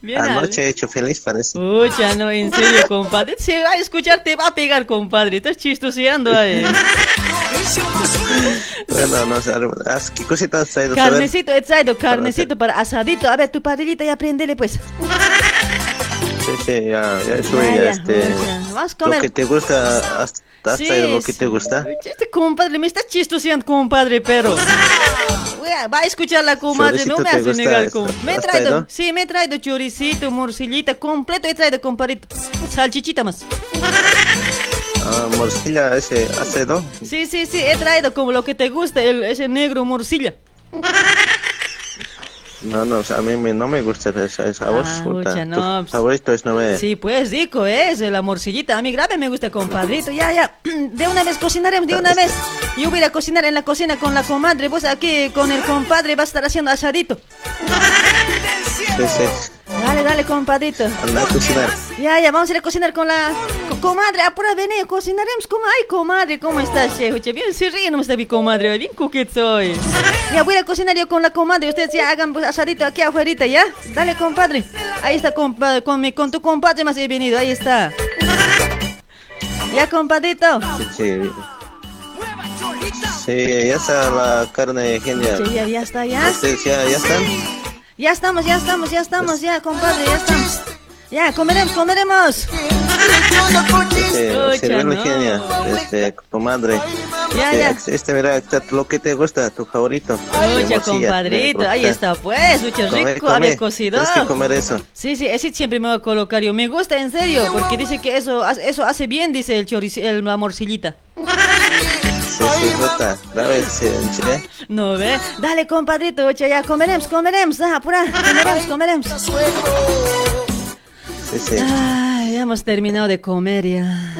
Bien Anoche he hecho feliz, parece. Pucha, no, en serio, compadre. Se va a escuchar, te va a pegar, compadre. Estás chistoseando ahí. Bueno, no sé, ¿qué cositas has traído? Carnecito, he traído carnecito para asadito. A ver, tu padrillita ya prendele, pues. Sí, ya, ya subí, Ya, este... Lo que te gusta, has, has Sí, traído lo que sí. te gusta. Este compadre me está chistoseando, compadre, pero. Va a escuchar la comadre, no me hace negar. com- Me he ¿Has traído, sí, me he traído choricito, morcillita, completo he traído, compadrito. Salchichita más. Ah, morcilla, ese, ¿has traído? Sí, sí, sí, he traído como lo que te gusta, el, ese negro morcilla. No, no, a mí me- no me gusta eso, eso. A vos, Ah, pucha, tu no, pues- favorito es no. Sí, pues rico es, la morcillita. A mí grave me gusta, compadrito. Ya, ya. De una vez cocinaremos, de una vez. Yo voy a cocinar en la cocina con la comadre. Vos aquí con el compadre vas a estar haciendo asadito. Sí, sí, Dale, dale, compadrito. anda a cocinar. Ya, ya, vamos a ir a cocinar con la co- comadre. Apura, vení, cocinaremos. como Ay, comadre, ¿cómo estás, che? Bien, se ríe, no está mi comadre. Bien coqueto soy. Ya voy a cocinar yo con la comadre. Ustedes ya hagan pues, asadito aquí afuera, ¿ya? Dale, compadre. Ahí está, compadre. Con, mi, con tu compadre más he venido. Ahí está. ¿Ya, compadrito? Sí, sí. Sí, ya está la carne genial. Sí, ya, ya está, ya. ¿Ustedes ya, ya están? Ya estamos, ya estamos, ya estamos, ya, compadre, ya estamos. Ya, comeremos, comeremos. Este, sirve no. genial, este, comadre. Ya, Este, ya. este, mira, está lo que te gusta, tu favorito. Oye, compadrito, ahí está, pues, mucho rico, come. haber cocido. Tienes que comer eso. Sí, sí, ese siempre me voy a colocar yo. Me gusta, en serio, porque dice que eso, hace- eso hace bien, dice el chorizo, el, la morcillita. No ve, dale, compadrito, oye, ya comeremos, comeremos, ah, apura, comeremos, comeremos. Sí, sí. Ay, ya hemos terminado de comer ya.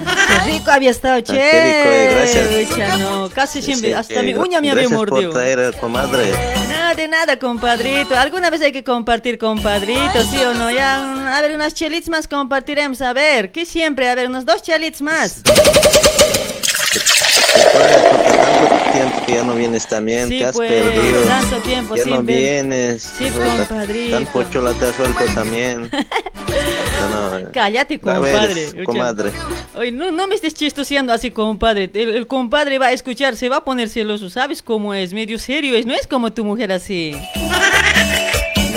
Qué rico había estado, che. qué rico, eh, gracias. Ucha, no, casi siempre, Sí, hasta sí, mi uña me había mordido. por traer, comadre. Nada de nada, compadrito. Alguna vez hay que compartir, compadrito, ¿sí o no? Ya, a ver, unas chelits más compartiremos. A ver, ¿qué siempre? A ver, unos dos chelits más. Tanto tiempo que ya no vienes también, Sí, te has pues, perdido. tanto tiempo ya sin no ver. vienes. Sí, compadrito. Tan pochola te has suelto también. No, no, Cállate, grave compadre. eres, comadre. Oye, no, no me estés chistoseando así, compadre. El, el compadre va a escuchar, se va a poner celoso. ¿Sabes cómo es? Medio serio es. No es como tu mujer así.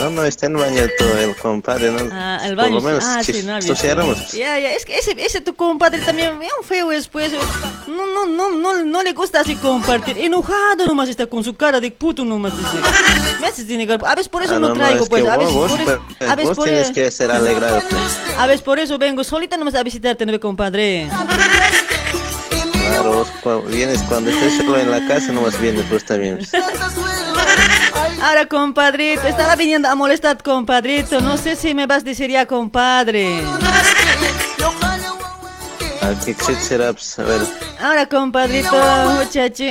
No, no, está en baño todo el compadre, ¿no? Ah, el baño. Por lo menos ah, sí, no, bien. chistoseáramos. Ya, ya, es que ese, ese tu compadre también bien feo después. No, no, no, no, no le gusta así compartir. Enojado nomás está con su cara de puto nomás. Dice. Me haces de negar. A veces por eso Ah, no, no, no, traigo, es pues. que A veces vos, por eso. A veces vos por tienes eso. que ser alegrado. pues. A veces por eso vengo solita nomás a visitarte, ¿no compadre? Claro, vos cu- vienes cuando estés solo en la casa, nomás vienes, pues también. Ahora, compadrito, estaba viniendo a molestar, compadrito. No sé si me vas a decir ya, compadre. Pues. Ahora, compadrito, muchacho,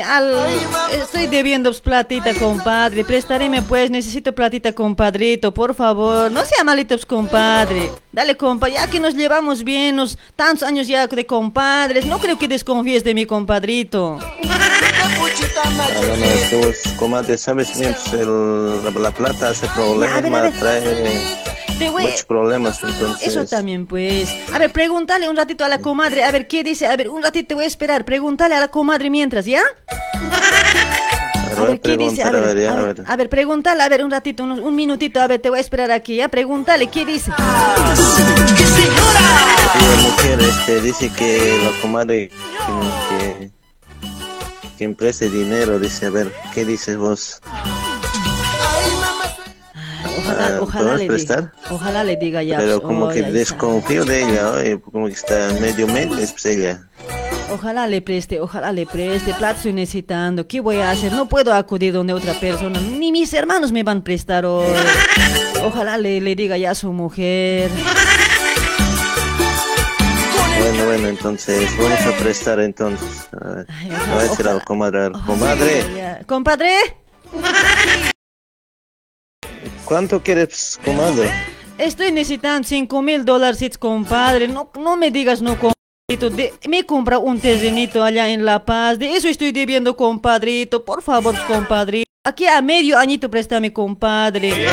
estoy debiendo platita, compadre. Prestaréme, pues, necesito platita, compadrito, por favor. No sea malito, pues, compadre. Dale, compa, ya que nos llevamos bien, nos tantos años ya de compadres, no creo que desconfíes de mi compadrito. Ah, no, no, es que vos, comadre, sabes bien, pues, el- la, la plata hace problemas, trae muchos problemas, entonces. Eso también, pues. A ver, pregúntale un ratito a la comadre, a ver qué dice. A ver, un ratito te voy a esperar. Pregúntale a la comadre mientras, ¿ya? A A ver, ¿qué dice? A preguntar, ver, ya, a a ver, ver. a ver, pregúntale, a ver, un ratito, un, un minutito, a ver, te voy a esperar aquí, ¿ya? Pregúntale, ¿qué dice? La mujer este, dice que la comadre que, que, que empreste dinero, dice, a ver, ¿qué dices vos? Ojalá, Ah, ojalá ¿puedes le prestar? diga. Ojalá le diga ya. Pero como que ahí está. desconfío de ella, oye, como que está medio medio, pues ella. Ojalá le preste, ojalá le preste. Plata estoy necesitando. ¿Qué voy a hacer? No puedo acudir donde otra persona. Ni mis hermanos me van a prestar hoy. Ojalá le, le diga ya a su mujer. Bueno, bueno, entonces vamos a prestar entonces. A ver, Ay, a decir comadre, comadre. Compadre, ¿cuánto quieres, comadre? estoy necesitando 5 mil dólares, compadre. No, no me digas no, compadrito. De- me compra un terrenito allá en La Paz. De eso estoy debiendo, compadrito. Por favor, compadrito. Aquí a medio añito préstame, compadre.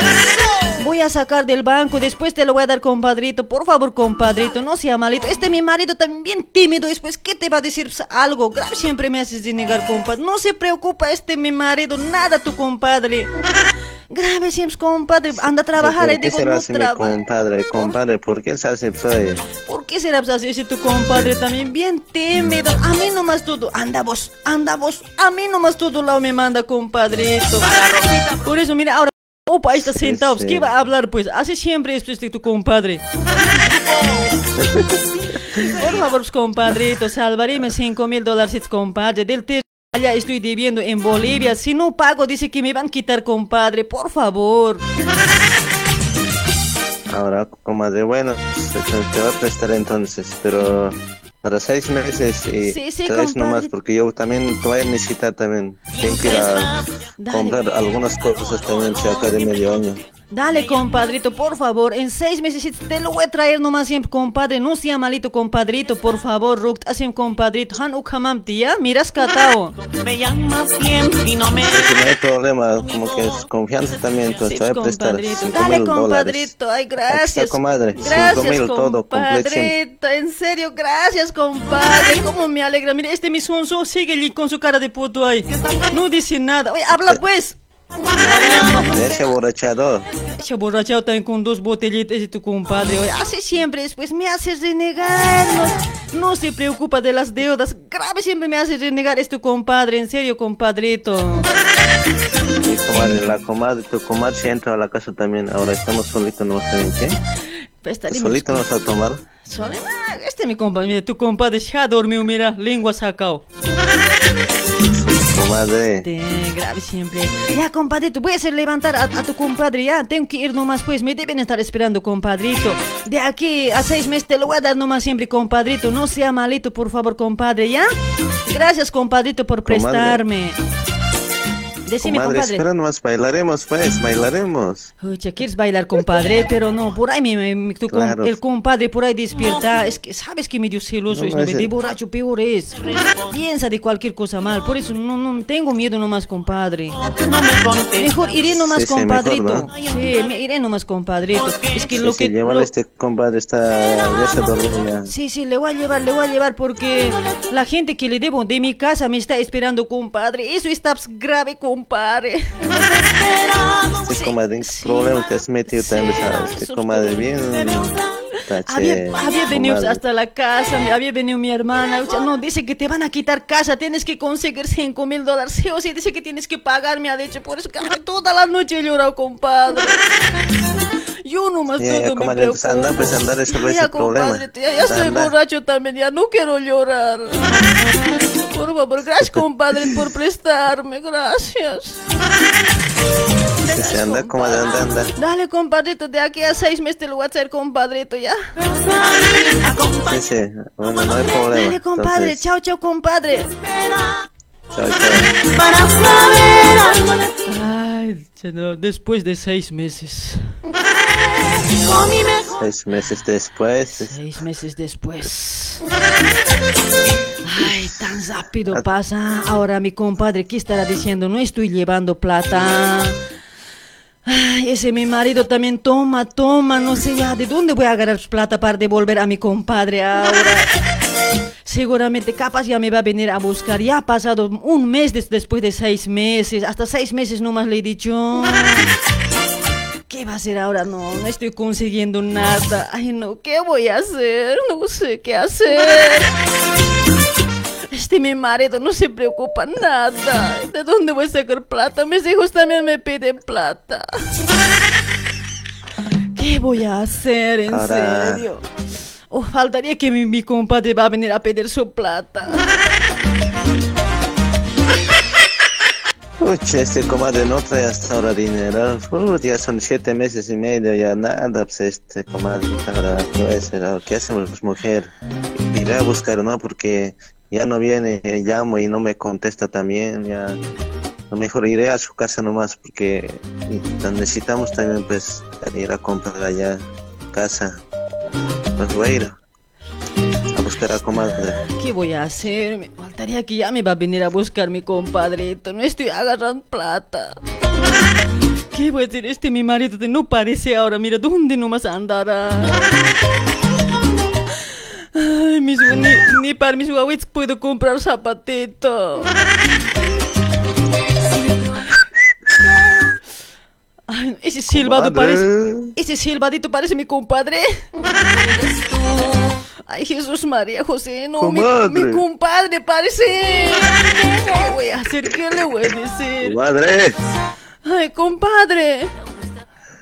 Voy a sacar del banco, después te lo voy a dar, compadrito. Por favor, compadrito, no sea malito. Este mi marido también tímido. Después, ¿qué te va a decir algo? Grave siempre me haces denegar, compadre. No se preocupa este mi marido, nada tu compadre. Grave siempre, compadre. Anda a trabajar. ¿Por Y qué digo, será no así mi compadre? Compadre, ¿por qué se hace? ¿Por qué será así si tu compadre también bien tímido? A mí nomás todo, anda vos, anda vos, a mí nomás todo lado me manda compadrito. Por eso, mira, ahora, opa, ahí está sentado, sí. ¿qué va a hablar pues? Hace siempre esto este tu compadre. Por favor, pues, compadrito, salvaréme 5 mil dólares, compadre, del ter Allá estoy debiendo en Bolivia. Si no pago, dice que me van a quitar, compadre. Por favor. Ahora, comadre, bueno, te, te voy a prestar entonces, pero para seis meses y Sí, sí, tres nomás, porque yo también te voy a necesitar también. Tengo que ir a comprar algunas cosas también, si acá de medio año. Dale, compadrito, por favor. En seis meses te lo voy a traer nomás siempre, compadre. No sea malito, compadrito, por favor, Rukt. Así un compadrito. Han ukamam, tía. Miras catao. Me llamas siempre y no me no hay problema, como que es confianza también, te voy a prestar compadrito. 5 Dale, mil dólares. compadrito. Ay, Aquí gracias. está, comadre. 5 Gracias, mil todo, completo. compadrito. En serio, gracias, compadre. Cómo me alegra. Mira, este mi sonso sigue allí con su cara de puto ahí. No dice nada. Oye, habla pues. Ese borrachado. Ese borrachado también con dos botellitas de tu compadre. Oye, hace siempre después me hace renegar. No, no se preocupa de las deudas. Grave siempre me hace renegar este compadre. En serio, compadrito. Mi comadre, la comadre, tu comadre se entra a la casa también. Ahora estamos solitos, ¿no saben qué? Pues Solito nos va a tomar. Este es mi compadre. Mira, tu compadre ya dormió. Mira, lengua sacado. Comadre. Te grave siempre. Ya, voy a hacer levantar a, a tu compadre. Ya, tengo que ir nomás, pues. Me deben estar esperando, compadrito. De aquí a seis meses te lo voy a dar nomás siempre, compadrito. No sea malito, por favor, compadre, ¿ya? Gracias, compadrito, por Comadre. prestarme. Decime, Comadre, compadre. espera nomás, bailaremos pues, bailaremos. Oye, ¿quieres bailar, compadre? Pero no, por ahí me, me- tu com- Claro. el compadre por ahí despierta. Es que sabes que medio celoso No, es, no, de borracho peor es. Piensa de cualquier cosa mal. Por eso no, no tengo miedo nomás, compadre. Mejor iré nomás, Sí, sí, mejor, compadrito. ¿no? Sí, me iré nomás, compadrito. Es que Sí, lo que. llévale lo- este compadre, está, ya se dormido ya. Sí, sí, le voy a llevar, le voy a llevar porque la gente que le debo de mi casa me está esperando, compadre. Eso está grave, compadre. Sí, comadre, ¿en qué problema te has metido también, sabes? Comadre, bien. tache, Había, había venido comadre. hasta la casa, me había venido mi hermana. sea, no, dice que te van a quitar casa, tienes que conseguir 5 mil dólares. Sí o sí, dice que tienes que pagar, me ha dicho. Por eso que toda la noche he llorado, compadre. Yo nomás Ya, ya, todo me comadre, pues preocupo. anda, pues anda a resolver Ya, ese problema. compadre, ya, ya estoy Anda. borracho también, ya no quiero llorar. Por favor, gracias, compadre, por prestarme, gracias. Anda, anda, anda. Dale, compadrito, de aquí a seis meses te lo voy a hacer, compadrito, ¿ya? Sí, sí, bueno, no hay problema. Dale, compadre, Entonces, chao, chao, compadre. chao, chao. para saber algo Ay, no, después de seis meses. Seis meses después. Seis meses después. Ay, tan rápido pasa. Ahora mi compadre, ¿qué estará diciendo? No estoy llevando plata. Ay, ese mi marido también toma, toma, no sé ya de dónde voy a agarrar plata para devolver a mi compadre ahora. Seguramente capaz ya me va a venir a buscar. Ya ha pasado un mes des- después de seis meses. Hasta seis meses nomás le he dicho. ¿Qué va a hacer ahora? No, no estoy consiguiendo nada. Ay, no, ¿qué voy a hacer? No sé qué hacer. Este mi marido no se preocupa nada. ¿De dónde voy a sacar plata? Mis hijos también me piden plata. ¿Qué voy a hacer? En Ahora- serio. Oh, faltaría que mi, mi compadre va a venir a pedir su plata. Pucha, este comadre no trae hasta ahora dinero. Uh, ya son siete meses y medio, ya nada, pues este comadre. Ahora, ¿qué? Ahora, ¿Qué hacemos, mujer? Iré a buscar, ¿no? Porque ya no viene, eh, llamo y no me contesta también, ya. Lo mejor iré a su casa nomás porque necesitamos también, pues, ir a comprar allá casa. Pues voy a ir a buscar a comadre. ¿Qué voy a hacer? Me faltaría que ya me va a venir a buscar mi compadrito. No estoy agarrando plata. ¿Qué voy a hacer? Este mi marido no parece ahora. Mira, ¿dónde nomás andará? Ay, mis, ni, ni para mis guaguitos puedo comprar zapatito. Ay, ese silbado parece... Ese silbadito parece mi compadre. Ay, Jesús María José, no, mi, compadre parece. ¿Qué voy a hacer? ¿Qué le voy a decir? ¡Comadre! Ay, compadre.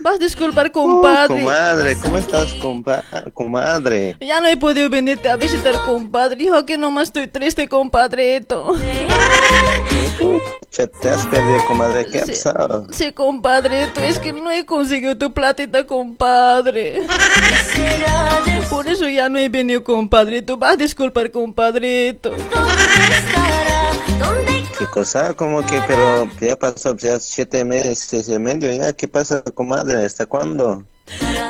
Vas a disculpar, compadre. comadre, ¿cómo estás, compa comadre? Ya no he podido venirte a visitar, compadre. Hijo, que nomás estoy triste, compadrito. Che, te has perdido, comadre, ¿qué Sí. pasado? Sí, compadrito, es que no he conseguido tu platita, compadre. Por eso ya no he venido, compadrito. Vas a disculpar, compadrito. ¿Qué cosa, como que, pero ya pasó ya siete meses y medio, ya, ¿qué pasa, comadre? ¿Hasta cuándo?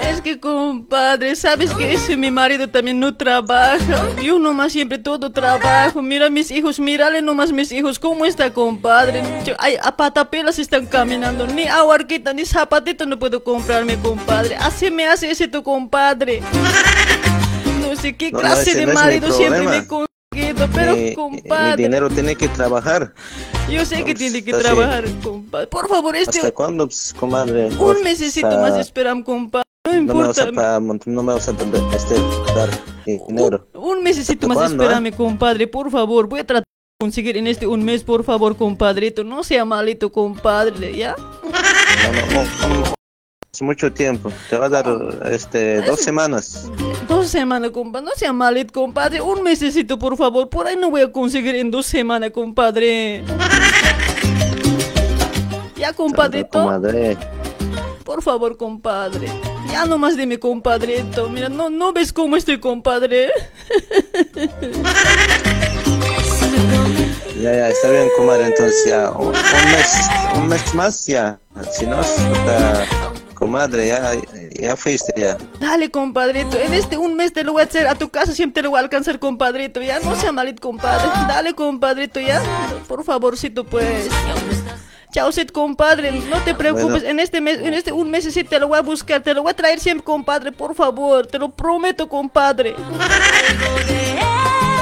Es que compadre, sabes que ese mi marido también no trabaja. Yo nomás siempre todo trabajo. Mira mis hijos, mírale nomás mis hijos. ¿Cómo está compadre? Yo- ay, a patapelas están caminando. Ni aguarquita ni zapatito no puedo comprarme, compadre. Así me hace ese tu compadre. No sé qué No, no, clase de marido siempre me problema. Conseguido, pero mi compadre. dinero tiene que trabajar. Yo sé que tiene que trabajar, compadre. Por favor, este ¿Hasta cuándo, pues, comadre? un mesecito más esperam, compadre. No No me vas importa. a, no me vas a este, dar dinero. Un mesecito ¿Hasta más, espérame, compadre, por favor. Voy a tratar de conseguir en este un mes, por favor, compadrito. No sea malito, compadre, ¿ya? No, no, no, no, Es mucho tiempo. Te va a dar este, dos semanas. Dos semanas, compadre. No sea malito, compadre. Un mesecito, por favor. Por ahí no voy a conseguir en dos semanas, compadre. Ya, compadrito. Por favor, compadre. Ya nomás dime, compadrito. Mira, no, no ves cómo estoy, compadre. Ya, ya, está bien, comadre. Entonces ya, un mes, un mes más ya. Si no, comadre, ya, ya fuiste ya. Dale, compadrito. En este un mes te lo voy a hacer a tu casa. Siempre te lo voy a alcanzar, compadrito. Ya, no sea malito, compadre. Dale, compadrito, ya. Por favorcito, pues. Chao, Seth, compadre. No te preocupes. Bueno. En este mes, en este un mes sí te lo voy a buscar. Te lo voy a traer siempre, compadre. Por favor. Te lo prometo, compadre.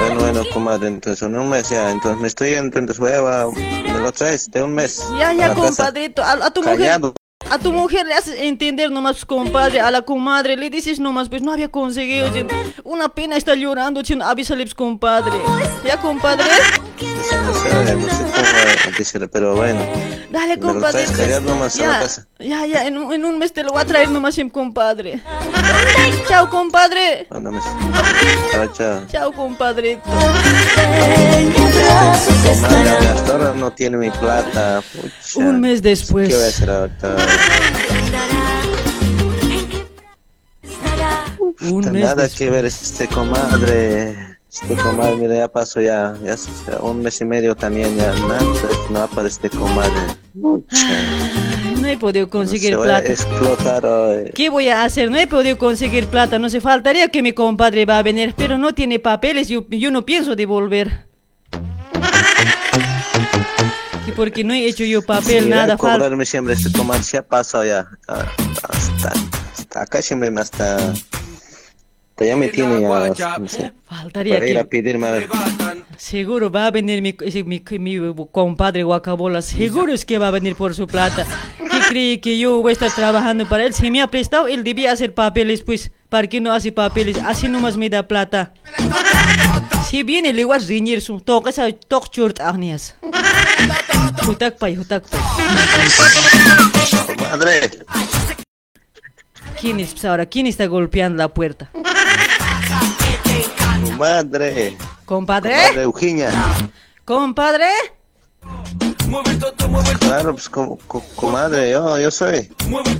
Bueno, bueno, comadre, entonces en un mes ya. Entonces me estoy yendo, entonces voy a, me lo traes de un mes. Ya, ya, compadrito. A, a tu mujer. A tu mujer le haces entender nomás, compadre, a la comadre, le dices nomás, pues no había conseguido, chin. una pena está llorando, chin, avísale, pues, compadre. ¿Ya, compadre? No sé, no sé cómo pero bueno. Dale, compadre. nomás a la Ya, casa. ya, ya, en, un- en un mes te lo voy a traer nomás, siempre, compadre. Chao, compadre. Mándame. Chao, chao. Chao, compadrito. Comadre, hasta ahora no tiene mi plata. Pucha. Un mes después. ¿Qué voy a hacer ahorita? Un mes Nada después. que ver este comadre. Este comadre, mira, ya pasó ya, ya un mes y medio también, ya nada, no aparece este comadre. No he podido conseguir Se va a plata. explotar hoy. ¿Qué voy a hacer? No he podido conseguir plata. No se faltaría que mi compadre va a venir, pero no tiene papeles. Yo, yo no pienso devolver. Y porque no he hecho yo papel, Sí, nada, a falta. cobrarme siempre este comadre, se ha pasado ya. Ah, Hasta, hasta acá siempre me hasta... hasta ya me tiene ya, no sé, Faltaría para ir a que... pedirme a ver. Seguro va a venir mi, mi, mi compadre Guacabola. Seguro es que va a venir por su plata. ¿Qué cree que yo voy a estar trabajando para él? Si me ha prestado, él debía hacer papeles, pues. ¿Para qué no hace papeles? Así nomás me da plata. Si viene, le voy a riñir su toque, esa toque churt agnias. Hutak pay, hutak pay. Comadre, ¿Quién es pues, ahora? ¿Quién está golpeando la puerta? Comadre, ¿Compadre? comadre Eugenia. ¿Compadre? Claro, pues co- co- comadre, yo, yo soy.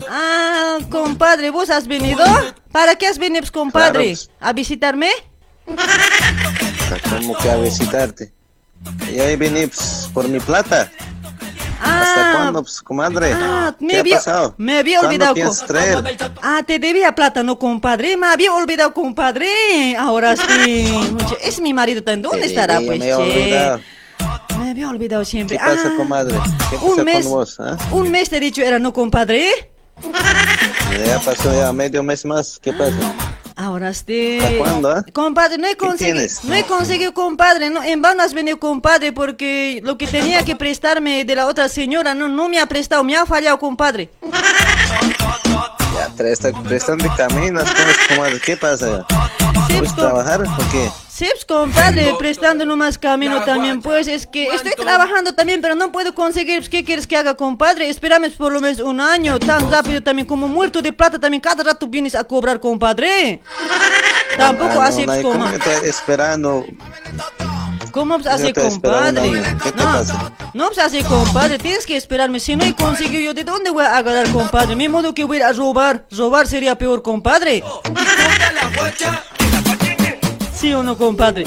Ah, compadre, ¿vos has venido? ¿Para qué has venido, pues, compadre? Claro, pues. ¿A visitarme? Como que a visitarte. Y ahí vení pues, por mi plata. ¿Hasta Ah, cuándo, pues, comadre? Ah, me ¿Qué ha había, pasado? me había ¿Cuándo olvidado. traer? Ah, te debía plata, no compadre. Me había olvidado, compadre. Ahora sí. Es mi marido. ¿Dónde Sí, estará, me pues? había che? olvidado. Me había olvidado siempre. ¿Qué pasa, Ah, comadre? ¿Qué un pasa mes. con vos? ah? Un mes te he dicho, era no, compadre. Ya pasó ya medio mes más. ¿Qué pasa? Ahora sí. ¿Hasta cuándo, ah? Compadre, no he conseguido, no he conseguido, compadre, no, en vano has venido, compadre, porque lo que tenía que prestarme de la otra señora no, no me ha prestado, me ha fallado, compadre. Ya, presta, prestando caminas, ¿cómo es, comadre? ¿Qué pasa? ¿Puedes com- trabajar o qué? Sí, pues, compadre, prestando nomás camino también, pues es que estoy trabajando también, pero no puedo conseguir, pues, ¿qué quieres que haga, compadre? Espérame por lo menos un año, tan rápido también, como muerto de plata también, cada rato vienes a cobrar, compadre. Tampoco así, no, pues, no, como... ¿Cómo que estoy esperando? ¿Cómo pues así, compadre? año. ¿Qué te no, no, pues así, compadre, tienes que esperarme. Si no he conseguido yo, ¿de dónde voy a agarrar, compadre? Mi modo que voy a robar. Robar sería peor, compadre. ¿Sí o no, compadre?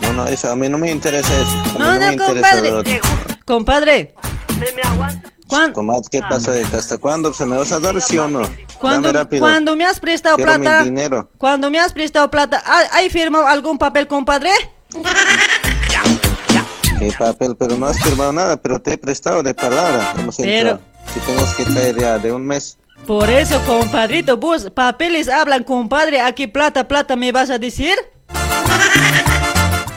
No, no, eso a mí no me interesa eso. No, no, interesa compadre. otro. Compadre. ¿Cuán- Comadre, ¿qué pasa? ¿Hasta cuándo se me vas a dar sí o no? Cuando, cuando me has prestado Quiero mi plata, dinero. cuando me has prestado plata, ¿ha- ¿hay firmado algún papel, compadre? ¿Qué papel? Pero no has firmado nada, pero te he prestado de palabra. Hemos Pero-. Si tenemos que traer ya de un mes. Por eso, compadrito, vos papeles hablan, compadre, aquí plata, plata, ¿me vas a decir?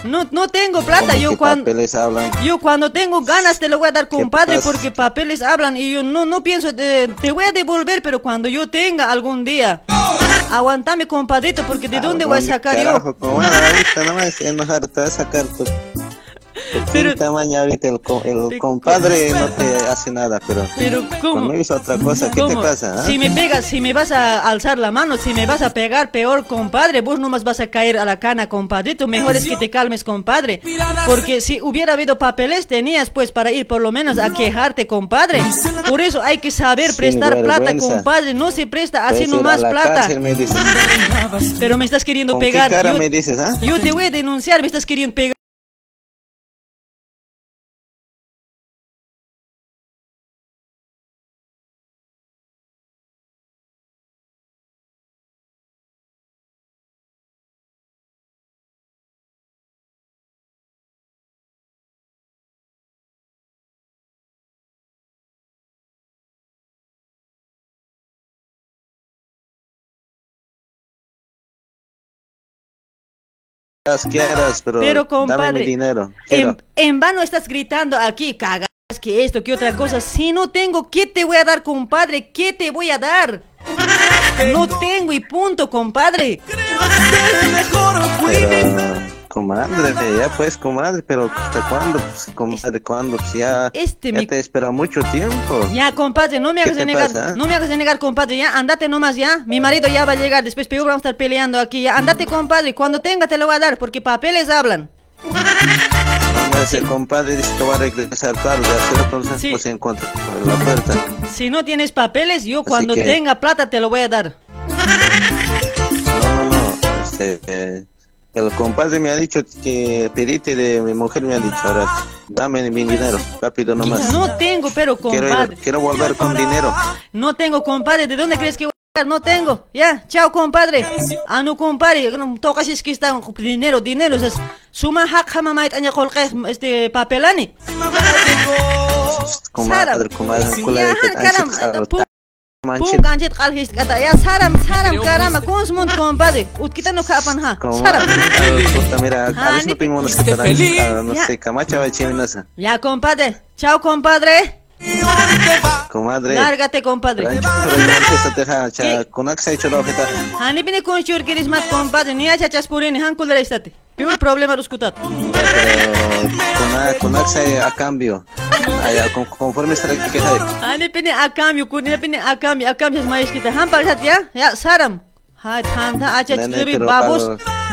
No, no tengo plata, ¿Cómo yo cuando... hablan? Yo cuando tengo ganas te lo voy a dar, compadre, porque papeles hablan y yo no, no pienso, de- te voy a devolver, pero cuando yo tenga algún día. Aguantame, compadrito, porque ¿de dónde voy a sacar yo? Ahorita no me vas a enojar, te vas a sacar tu... Pero- tamaño ahorita el, co- el compadre no te hace nada, pero... Pero ¿cómo? Cuando hizo otra cosa, ¿qué te pasa? ah? Si me pegas, si me vas a alzar la mano, si me vas a pegar peor, compadre, vos nomás vas a caer a la cana, compadrito. Mejor es que te calmes, compadre. Porque si hubiera habido papeles, tenías pues para ir por lo menos a quejarte, compadre. Por eso hay que saber prestar plata, compadre. No se presta así nomás plata. cárcel, me dices. Pero me estás queriendo ¿Con qué pegar. cara yo, me dices, ah? yo te voy a denunciar, me estás queriendo pegar. Quieras, pero, Pero, dame mi compadre, dinero. En, en vano estás gritando aquí, cagas, que esto, que otra cosa. Si no tengo, ¿qué te voy a dar, compadre? ¿Qué te voy a dar? No tengo y punto, compadre. Pero, comadre, ya pues, comadre, pero ¿hasta cuándo? Pues, comadre, ¿cuándo? Pues ya, Este ya mi- te espera mucho tiempo. Ya, compadre, no me ¿Qué hagas te negar, pasa? no me hagas negar, compadre, ya, andate nomás, ya. Mi marido ya va a llegar, después peor vamos a estar peleando aquí, ya. Andate, compadre, cuando tenga te lo voy a dar, porque papeles hablan. Entonces, el compadre dice que va a regresar tarde, así entonces Sí. pues se encuentra por la puerta. Si no tienes papeles, yo cuando que- tenga plata te lo voy a dar. No, no, no. Este, eh, el compadre me ha dicho que pedite de mi mujer, me ha dicho ahora, dame mi dinero, rápido nomás. No tengo, pero Quiero, compadre. ir- quiero volver con dinero. No tengo, compadre. ¿De dónde crees que voy a? No tengo. Ya, chao, compadre. Ah, no, compadre. No, Tocas es que está dinero, dinero. Es suma hak hama mait aña colque este papelani. Comadre, comadre, kula Ya, de que caram, anchit jalo, pum, ta- manchit. Pum ganchit qalhis kata. Ya, saram, saram, caramba. ¿Cómo es mundo, compadre? Utkita no kapan ha. Saram. Comadre, puta, mira, a Ah, veces no ni- tengo unos cataratas, no Ya. sé, camacha va a echar nasa. Ya, compadre. Chao, compadre. Comadre. Lárgate, compadre. Ha. Hani bine konuşuyor mat compadre. Niye çaças purini han kullara istate. Bir problema ruskutat. Se a cambio. Conforme está que hay. Hani bine akam kuni bine akam akam jas mayış kita. Han parsat ya. Ya saram. Hay han ta aça Nene, çıkıbi pero babos.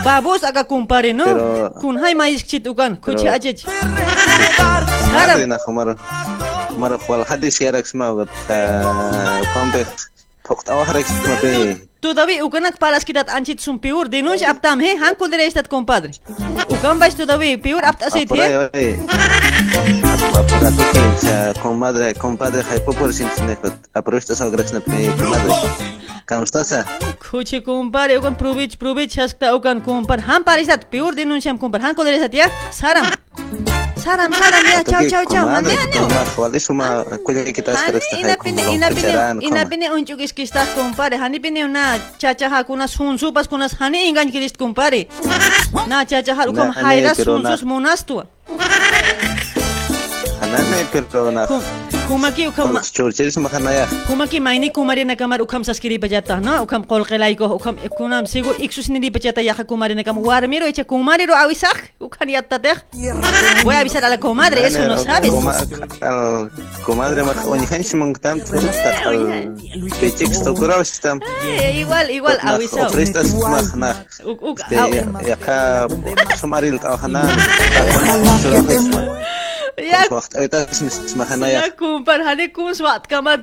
Babos aga kumpare no. Kun hay mayış çit ukan. Kuçi Pero- acıç. Comadre, na kumar. Kumar, kual hadis ya rex mau, ta, kombe. Pokta wah rex ma be. Tudavi ukanak palas kitat anchit sum piur denuncia aptam he han kullara istat compadre. Ukan baş tudavi piur apt asit Por ahí, he. oye. Para tu que, o sea, comadre, compadre, hay popor sin sinecot. Aprovecha esa gracia pe, comadre. ¿Cómo estás? ah? Kuçi kumpare ukan provich provich haskta ukan kumpar. Han parisat piur denuncia kumpar. Han kullara istat ya. Saram. Saram saram ya. Chao chao chao. Han Comadre, ya no. comadre, ¿cuál es una cuya que estás Hani presta? ina pine ina pine ina pine unchukis kistas compare. Hani pine una chacha ha kunas hunsupas kunas hani ingan kirist compare. Na chacha ha pero na- hunsus monastua. Hanane, pero na. Kumaki ukam Churches mahanaya. kumaki maini kumari na kamar ukam saskiri bajata no ukam kolqelai ko ukam kunam sigo iksus ni bajata ya kumari na kam warmiro echa kumari ro awisak ukan yatta teh. Voy a avisar a la comadre, eso no sabes. Al comadre mah oni hansi mong tam trusta al pechik stokura sistem. Eh, Igual, igual avisao. Prestas mah na. Uk- uk- Este, au- ya ka sumaril ta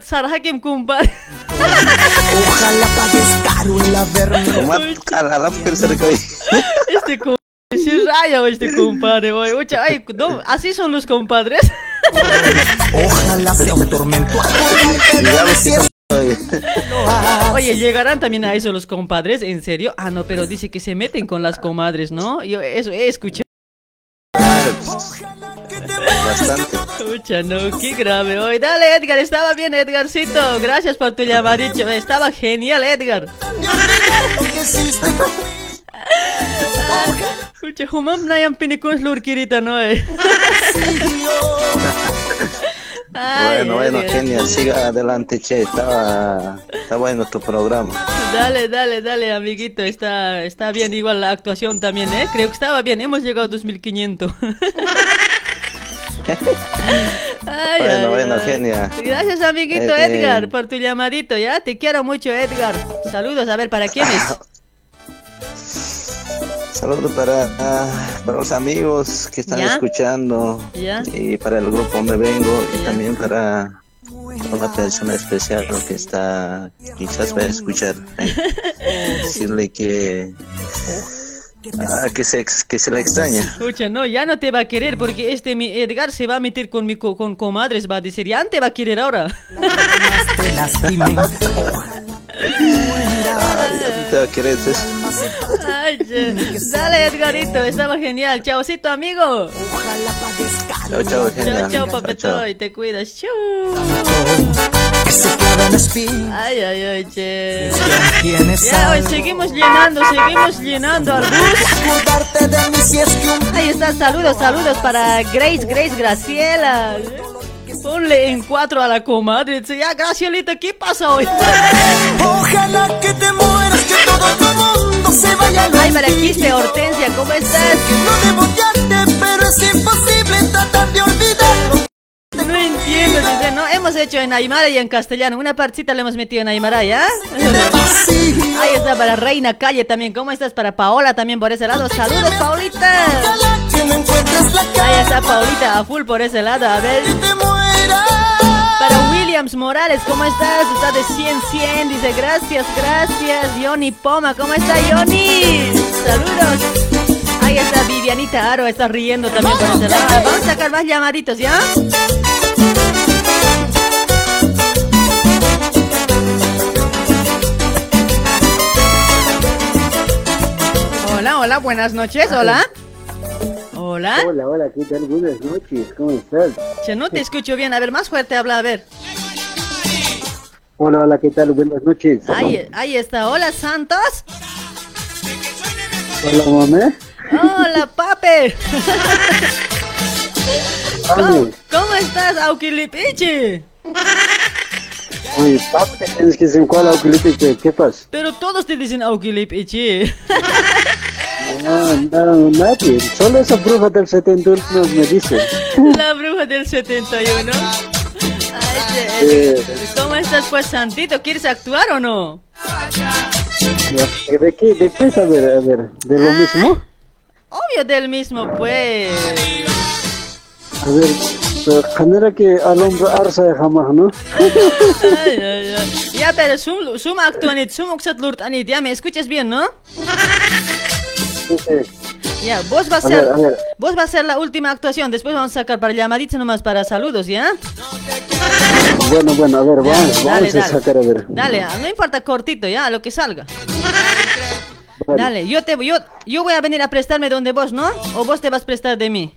sarhakim kumpar. Ojalá pagues caro el haberme Kumat al alap kerja koi. Este kumpar, extraña este compadre, oye. Ucha, ay, no, así son los compadres. Ojalá sea un tormento. Oye, llegarán también a eso los compadres, ¿en serio? Ah, no, pero dice que se meten con las comadres, ¿no? Yo eso he escuchado. Bastante. Escucha, no, qué grave hoy. Dale, Edgar, estaba bien, Edgarcito. Gracias por tu llamadito. Estaba genial, Edgar. Escucha, humam nayam pinikun slur kirita, no. Ay, Bueno, bueno, Edgar. genial, siga adelante, che, está, está bueno tu programa. Dale, dale, dale, amiguito. Está, está bien, igual la actuación también, ¿eh? Creo que estaba bien. Hemos llegado a 2500. Ay, Bueno, bueno, genia. Gracias, amiguito Eh, eh. Edgar, por tu llamadito, ¿ya? Te quiero mucho, Edgar. Saludos, a ver, ¿para quiénes? Saludos para, para los amigos que están ¿Ya? escuchando ¿Ya? y para el grupo donde vengo y también para una persona especial que está quizás va a escuchar. Decirle que, ah, que, se, que se le extraña. Escucha, no, ya no te va a querer porque este mi Edgar se va a meter con mi co- con comadres, va a decir, ya no te va a querer ahora. Te lastimen. Te va a querer. Ay, che. Dale, Edgarito, estaba genial. Chaucito, amigo. Chao, chao, Chao, genial. chao, Chao, papetoy, te cuidas. Chau. Ay, ay, ay, che. Ya, hoy seguimos llenando, seguimos llenando al bus. Ahí están, saludos, saludos para Grace, Grace, Graciela. Ponle en cuatro a la comadre. Dice, Ya, Gracielita, ¿qué pasa hoy? Ojalá que te mueras, que todo tu mundo se vaya a Ay, Maraquiste, Hortensia, ¿cómo estás? No debo pero es imposible tratar de olvidarlo. No entiendo, dice, no, hemos hecho en Aymara y en castellano. Una partita le hemos metido en Aymara, ¿ya? Ahí está para Reina Calle también. ¿Cómo estás? Para Paola también por ese lado. Saludos, Paulita. Ahí está Paulita a full por ese lado. A ver. Williams Morales, ¿cómo estás? Está de 100, 100. Dice, gracias, gracias. Yoni Poma, ¿cómo está Yoni? Saludos. Ahí está Vivianita Aro, está riendo también por lado. Vamos a sacar más llamaditos, ¿ya? Hola, hola, buenas noches, hola. Hola. Hola, hola, ¿qué tal? Buenas noches, ¿cómo estás? Che, no te escucho bien. A ver, más fuerte habla, a ver. Hola, hola, ¿qué tal? Buenas noches. Ahí, ahí está. Hola, Santos. Hola, mamá. Hola, pape. ¿Cómo, cómo estás, Auquilipichi? oye, papi, tienes que decir cuál auquilito que qué pasa. Pero todos te dicen Auquilipichi. No, no, nadie. Solo esa bruja del 71 me dice. La bruja del 71. Eh, ¿Cómo estás, pues, Santito? ¿Quieres actuar o no? ¿De qué? ¿De qué es? A ver, a ver, ¿de lo mismo? Obvio del mismo, pues. A ver, genera que al hombre arsa de jamás, ¿no? Ay, ay, ay. Ya, pero sum, sum actuanit, sum uxat lurt anit. Ya, me escuchas bien, ¿no? Sí, sí. Ya, vos vas a A ser, ver, a ver. vos vas a ser la última actuación. Después vamos a sacar para llamaditos nomás para saludos, ¿ya? Bueno, bueno, a ver, vamos, Dale, vamos a dale. sacar, a ver. Dale, ah, no importa cortito, ya, lo que salga. Vale. Dale, yo te yo, yo voy a venir a prestarme donde vos, ¿no? O vos te vas a prestar de mí.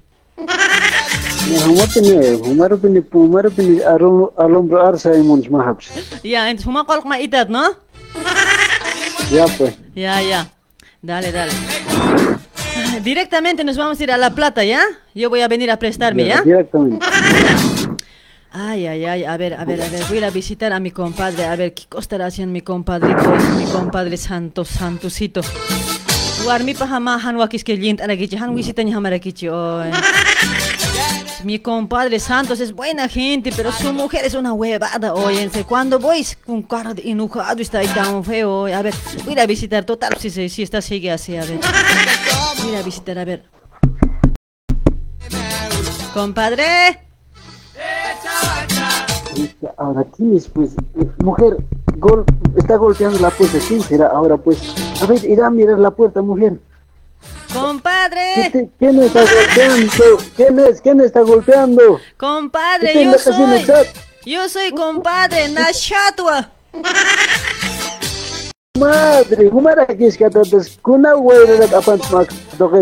Ya, entonces ¿no? Ya, pues. Ya, ya. Dale, dale. Directamente nos vamos a ir a La Plata, ¿ya? Yo voy a venir a prestarme, ¿ya? Directamente. Ay, ay, ay, a ver, a ver, a ver, voy a ir a visitar a mi compadre, a ver qué costará haciendo mi compadrito, mi compadre santo, santosito. Warmi pa hama han wakis que lint arakichi, han ni hamarakichi, oy. Mi compadre Santos es buena gente, pero su mujer es una huevada, óyense. Cuando voy con cara de enojado está ahí tan feo. A ver, voy a visitar, total, si, si, está sigue así, a ver. Voy a visitar, a ver. Compadre. Ahora, ¿quién es, pues? Mujer, gol, está golpeando la puerta. ¿Quién ahora, pues? A ver, irá a mirar la puerta, mujer. Compadre. compadre. ¿Quién está golpeando? ¿Quién es? ¿Quién está golpeando? Compadre, ¿Quién yo soy. Yo soy compadre, Nashatwa. Madre, kumara kis kata tas kuna apan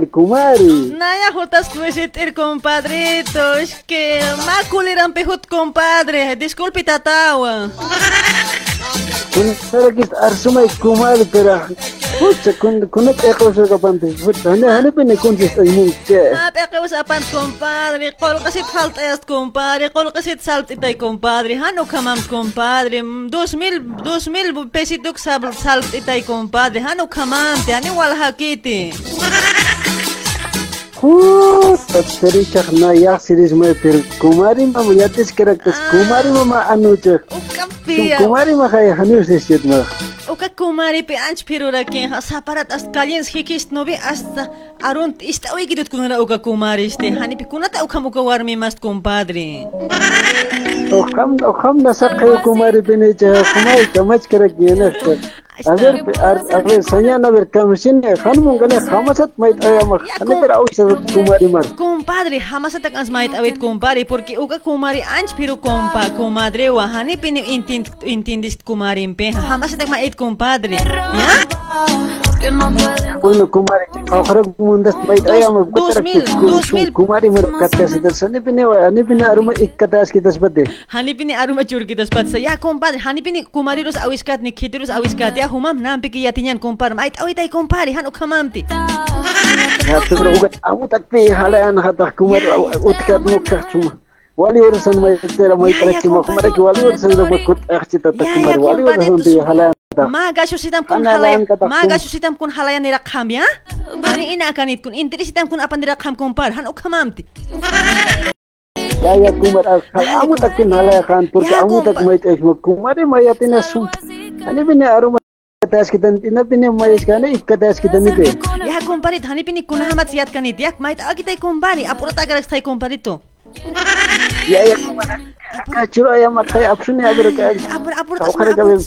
kumari. Naya jutas compadrito. Es que pejut, compadre. Disculpe, tatawa. Kuna kis arsumai kumari pero pucha kun kuna eko sa kapan tas pucha hane hane pene kun kis ay mucha. Ah, peke usapan, compadre. Kol kasit faltayas, compadre. Kol kasit saltitay, compadre. Hano kamam, compadre. Mm, Dos mil, dos mil pesituk sab saltitay, compadre. Hano kamam, te ani walhakiti. Puta teri chak na yak siris mai per kumari ma yatis kerak tas kumari ma anu chak. Pia. Kumari ma kaya hanu sesit ma. Uka kumari pe anch pirura ke saparat as kaliens hikist novi hasta arunt ista wigidut kunara uka kumari este hani pe kunata uka muka warmi mast compadre. Okham okham na sak kaya kumari pene cha kumari kamach kerak yana. A ver, a, a ver, soñan a ver, kamsin ne, khan mungane khamasat mait ayama, hane per au sa kumari mar. Compadre, jamás te cansas mait awit compadre porque uka kumari anch piru compa comadre wa hani pini intint intindist kumari impe jamás te mait compadre. Ya? Bueno, kumari, akhara mundas mait ayama, kuterak kumari mar katas das, hane pine hane pine aruma ikkatas kitas bade. Hani pini aruma churkitas patsa. Ya compadre, hani pini kumariros awiskat ni khitirus awiskat ya humamnampi killatinñankumparma awitay kumpari hanu khamanpi uga ugat amutakpi halayan hata kumar ya, ya, utkat ya, mukkak chuma. Wali ursan maytera kumar ki wali ursan ramakut eh, ta kumar wali ursan di halayan sitam kun halayan sitam kun halayan nirakham ya? Ani ina kanit kun interisitam kun apan nirakham kumpar. Han ukhamamti ya kumar akhal amutakin halayan kan mai tesh kumar. mai eh, atina sun Ani bina aruma katas kita ina bine mai skane ikkatas kita nite. Ya compadre, hani pini kun hamat siat kanit ya. Mait agitai compadre, apura tagarak stai compadre to. Ya ya kumar. Kacuro ya makai apsune agar ka. Apura apura Kau kare kabe.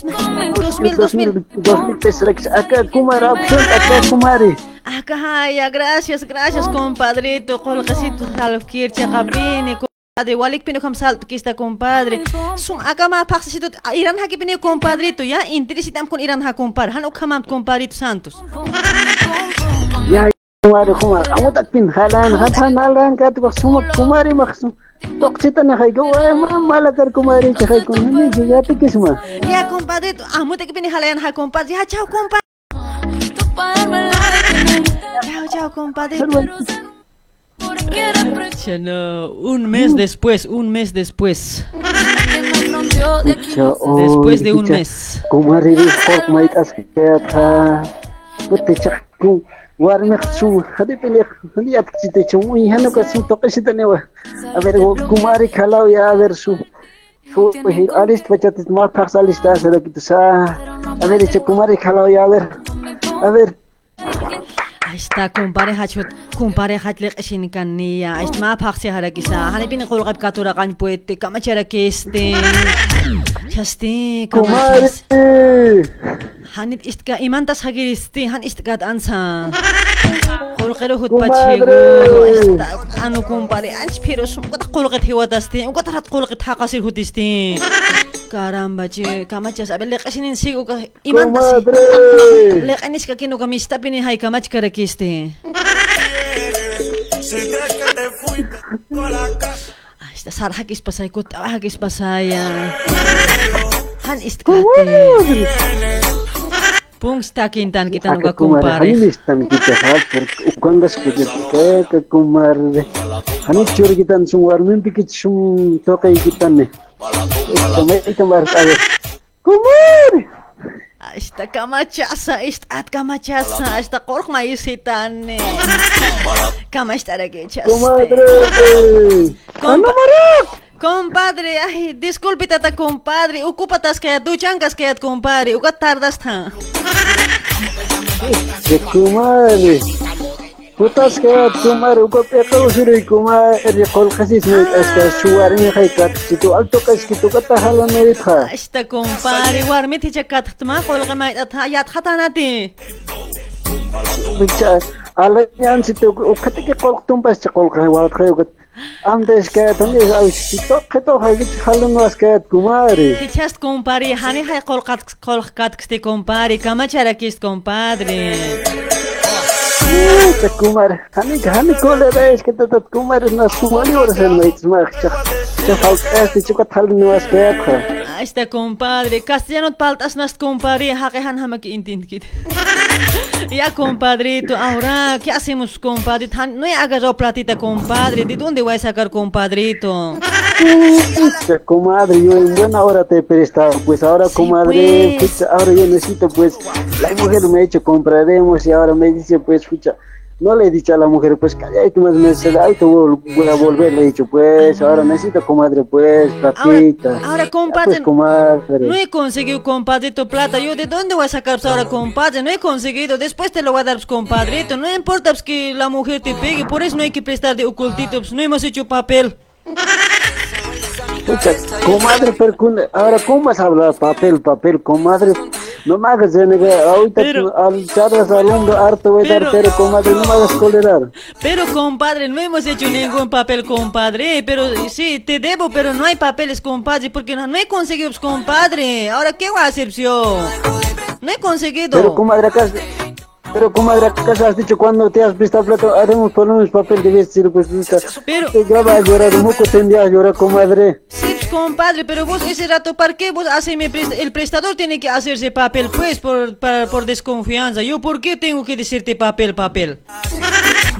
Dos mil dos mil dos mil pesos aka kumar apsun aka kumari. Acá, ya, gracias, gracias, compadrito. Colgacito, salfkir, chakapini, compadre. Walik pino kam salt kista, compadre. Sum acá ma paxisito, iran haki pino, compadrito, ya. Interesitam con iran ha, compadre. Han ukamam, compadrito Santos. Ya kumari kumar amu takpin halan hatan halan kat ko sumak kumari maksum toksita na kay go ay ma malakar kumari kay kun ni jigati kisma Ya, compadrito. Amo te que pini halayan ha, compadre. Ya, chao, compadre. Chao, chao, compadre. Un mes después, un mes después. Después de un mes. aber wo kumari ya aber su su ma fax alist asara kitu sa aber che kumari ya aber aber Aista kumpare hachut kumpare hachlek eshin kan niya Aista maa paksi hara kisa. Hane pini kuru kaip katura kan puwete kama chara kiste Chasti kumas Hane isti anu um ka iman tas hagi isti Hane isti ka tansa Kuru hut pachigo Aista kano kumpare anch piro sum Kuta kuru kit hiwa tas ti Kuta rat kuru kit haka sir hut isti Karamba je kama abel lek eshin sigo ka iman Lek anis ka kino kamista pini hai. Kama chkara dijiste? Ay, está Sara hakis pasay ko, hakis pasaya. Ah. Han istkate. Pungsta takintan kita nuga kumpare. Hanis tan kita hat por ukangas kita ka kumar. Hanis chur kita sung warmin pikit sung tokai kita ne. Kumar, kamar. Kumar! Está kamachasa, está kamachasa, kork maisitane. Kamastara que chaste. comadre. Compa compadre, ay, disculpe tata compadre, ocupatas que tu chancas que compadre, uka tardas ta. ke وطاسكات سوما روكو بيقو شريكو ما الريقو خسيس ميت اسكاس شوارمي خيكات تيتو ألتو كاسكيتو كتا هلا ميتها اشتا كومباري وارميتي جاكات ختما قول ما يتها يا تخطاناتي على يعني تيتو وكتك قول ختم بس تقول خي وارد خي وكت كات هم يس أو كتو هاي خلن واس كات كوماري تيتشاست كومباري هاني هاي قول قات قول قات كستي كومباري كما تشاركيست كومبادري და გუმარ ამი გამი გოლება ეს კეთა და გუმარ на სულანი ორ სენ მეც მაგ ჩა ჩა ფალკასტი ჩუკა თალ ნუას ბეაქა ora sen na itma. Che fal es ti chukat halun was que. Ahí está compadre, castellano paltas nas compadre, hakehan hamaki intin kit. Ya compadrito, ahora, ¿qué hacemos compadre? Tan- No agarró platita compadre, ¿de dónde voy a sacar compadrito? Pucha, comadre, yo en buena hora te he prestado, pues ahora comadre, pues. pucha, ahora yo necesito pues, la mujer me ha dicho compraremos y ahora me dice pues, pucha, no le he dicho a la mujer pues, calladito más me dice, ay, te voy, voy a volver, le he dicho pues, ahora necesito comadre pues, platita. ahora, compadre, Pues comadre. No he conseguido compadrito plata, yo de dónde voy a sacar pues, ahora compadre, no he conseguido, después te lo voy a dar pues, compadrito, no importa pues, que la mujer te pegue, por eso no hay que prestar de ocultito, pues, no hemos hecho papel. Pucha, comadre, pero ahora cómo vas a hablar papel, papel, comadre, no me hagas renegar, ahorita al charlas hombro harto voy a dar, pero comadre, no me hagas colerar. Pero compadre, no hemos hecho ningún papel compadre, pero sí, te debo, pero no hay papeles compadre, porque no, no he conseguido pues, compadre, ahora qué voy a hacer yo? No he conseguido. Pero comadre, acá, pero comadre, acá has dicho cuando te has prestado plata, haremos por lo menos papel de vestir, pues. Pero- Te graba a llorar, moco tendría a llorar, comadre. Sí, compadre, pero vos ese rato, ¿para qué vos haces mi presta- El prestador tiene que hacerse papel, pues, por, por desconfianza. ¿Yo por qué tengo que decirte papel, papel?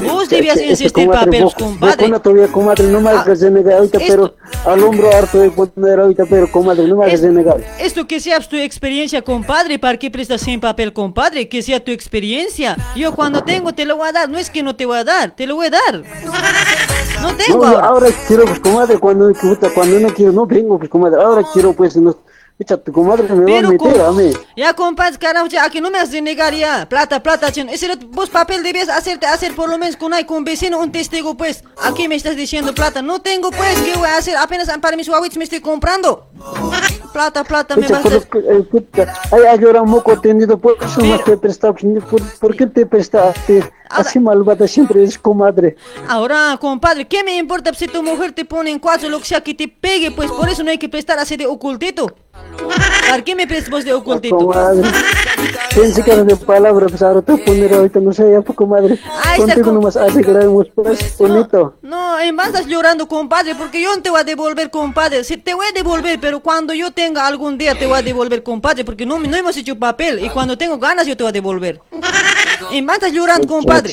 Vos debías insistir comadre, papel, vos- compadre. vos todavía, comadre, no me hagas renegar ahorita, pero al hombro harto de poner ahorita, pero comadre, no me hagas renegar. Esto que sea tu experiencia, compadre, ¿para qué prestas sin papel, compadre? Que sea tu experiencia. Yo cuando tengo te lo voy a dar, no es que no te voy a dar, te lo voy a dar. No tengo No, ahora. ahora quiero, pues, comadre, cuando, cuando no quiero, no vengo, pues, comadre, ahora quiero, pues, no, tu comadre me va a Pero meter a mí. ya compadre, carajo, aquí no me has de negar ya. Plata, plata, chen. Ese vos papel debías hacerte hacer por lo menos con hay con vecino un testigo, pues. Aquí me estás diciendo plata. No tengo, pues, ¿qué voy a hacer? Apenas para mis huawitos me estoy comprando. Plata, plata, me vas a eh, ay, ahora moco tendido, por eso no te he prestado, ¿por, por qué te prestaste? Así malvada siempre es comadre. Ahora, compadre, ¿qué me importa si tu mujer te pone en cuatro, lo que sea que te pegue? Pues por eso no hay que prestar así de ocultito. ¿Para qué me vos de ocultito? Comadre. Pensé que era de palabra, pues ahora te poner ahorita, no sé, ya. Ahí está, Contigo com- nomás arreglaremos, pues, bonito. No, en vez estás llorando, compadre, porque yo no te voy a devolver, compadre. Si te voy a devolver, pero cuando yo tenga algún día te voy a devolver, compadre, porque no, no hemos hecho papel. Y cuando tengo ganas yo te voy a devolver. En vez estás llorando, compadre.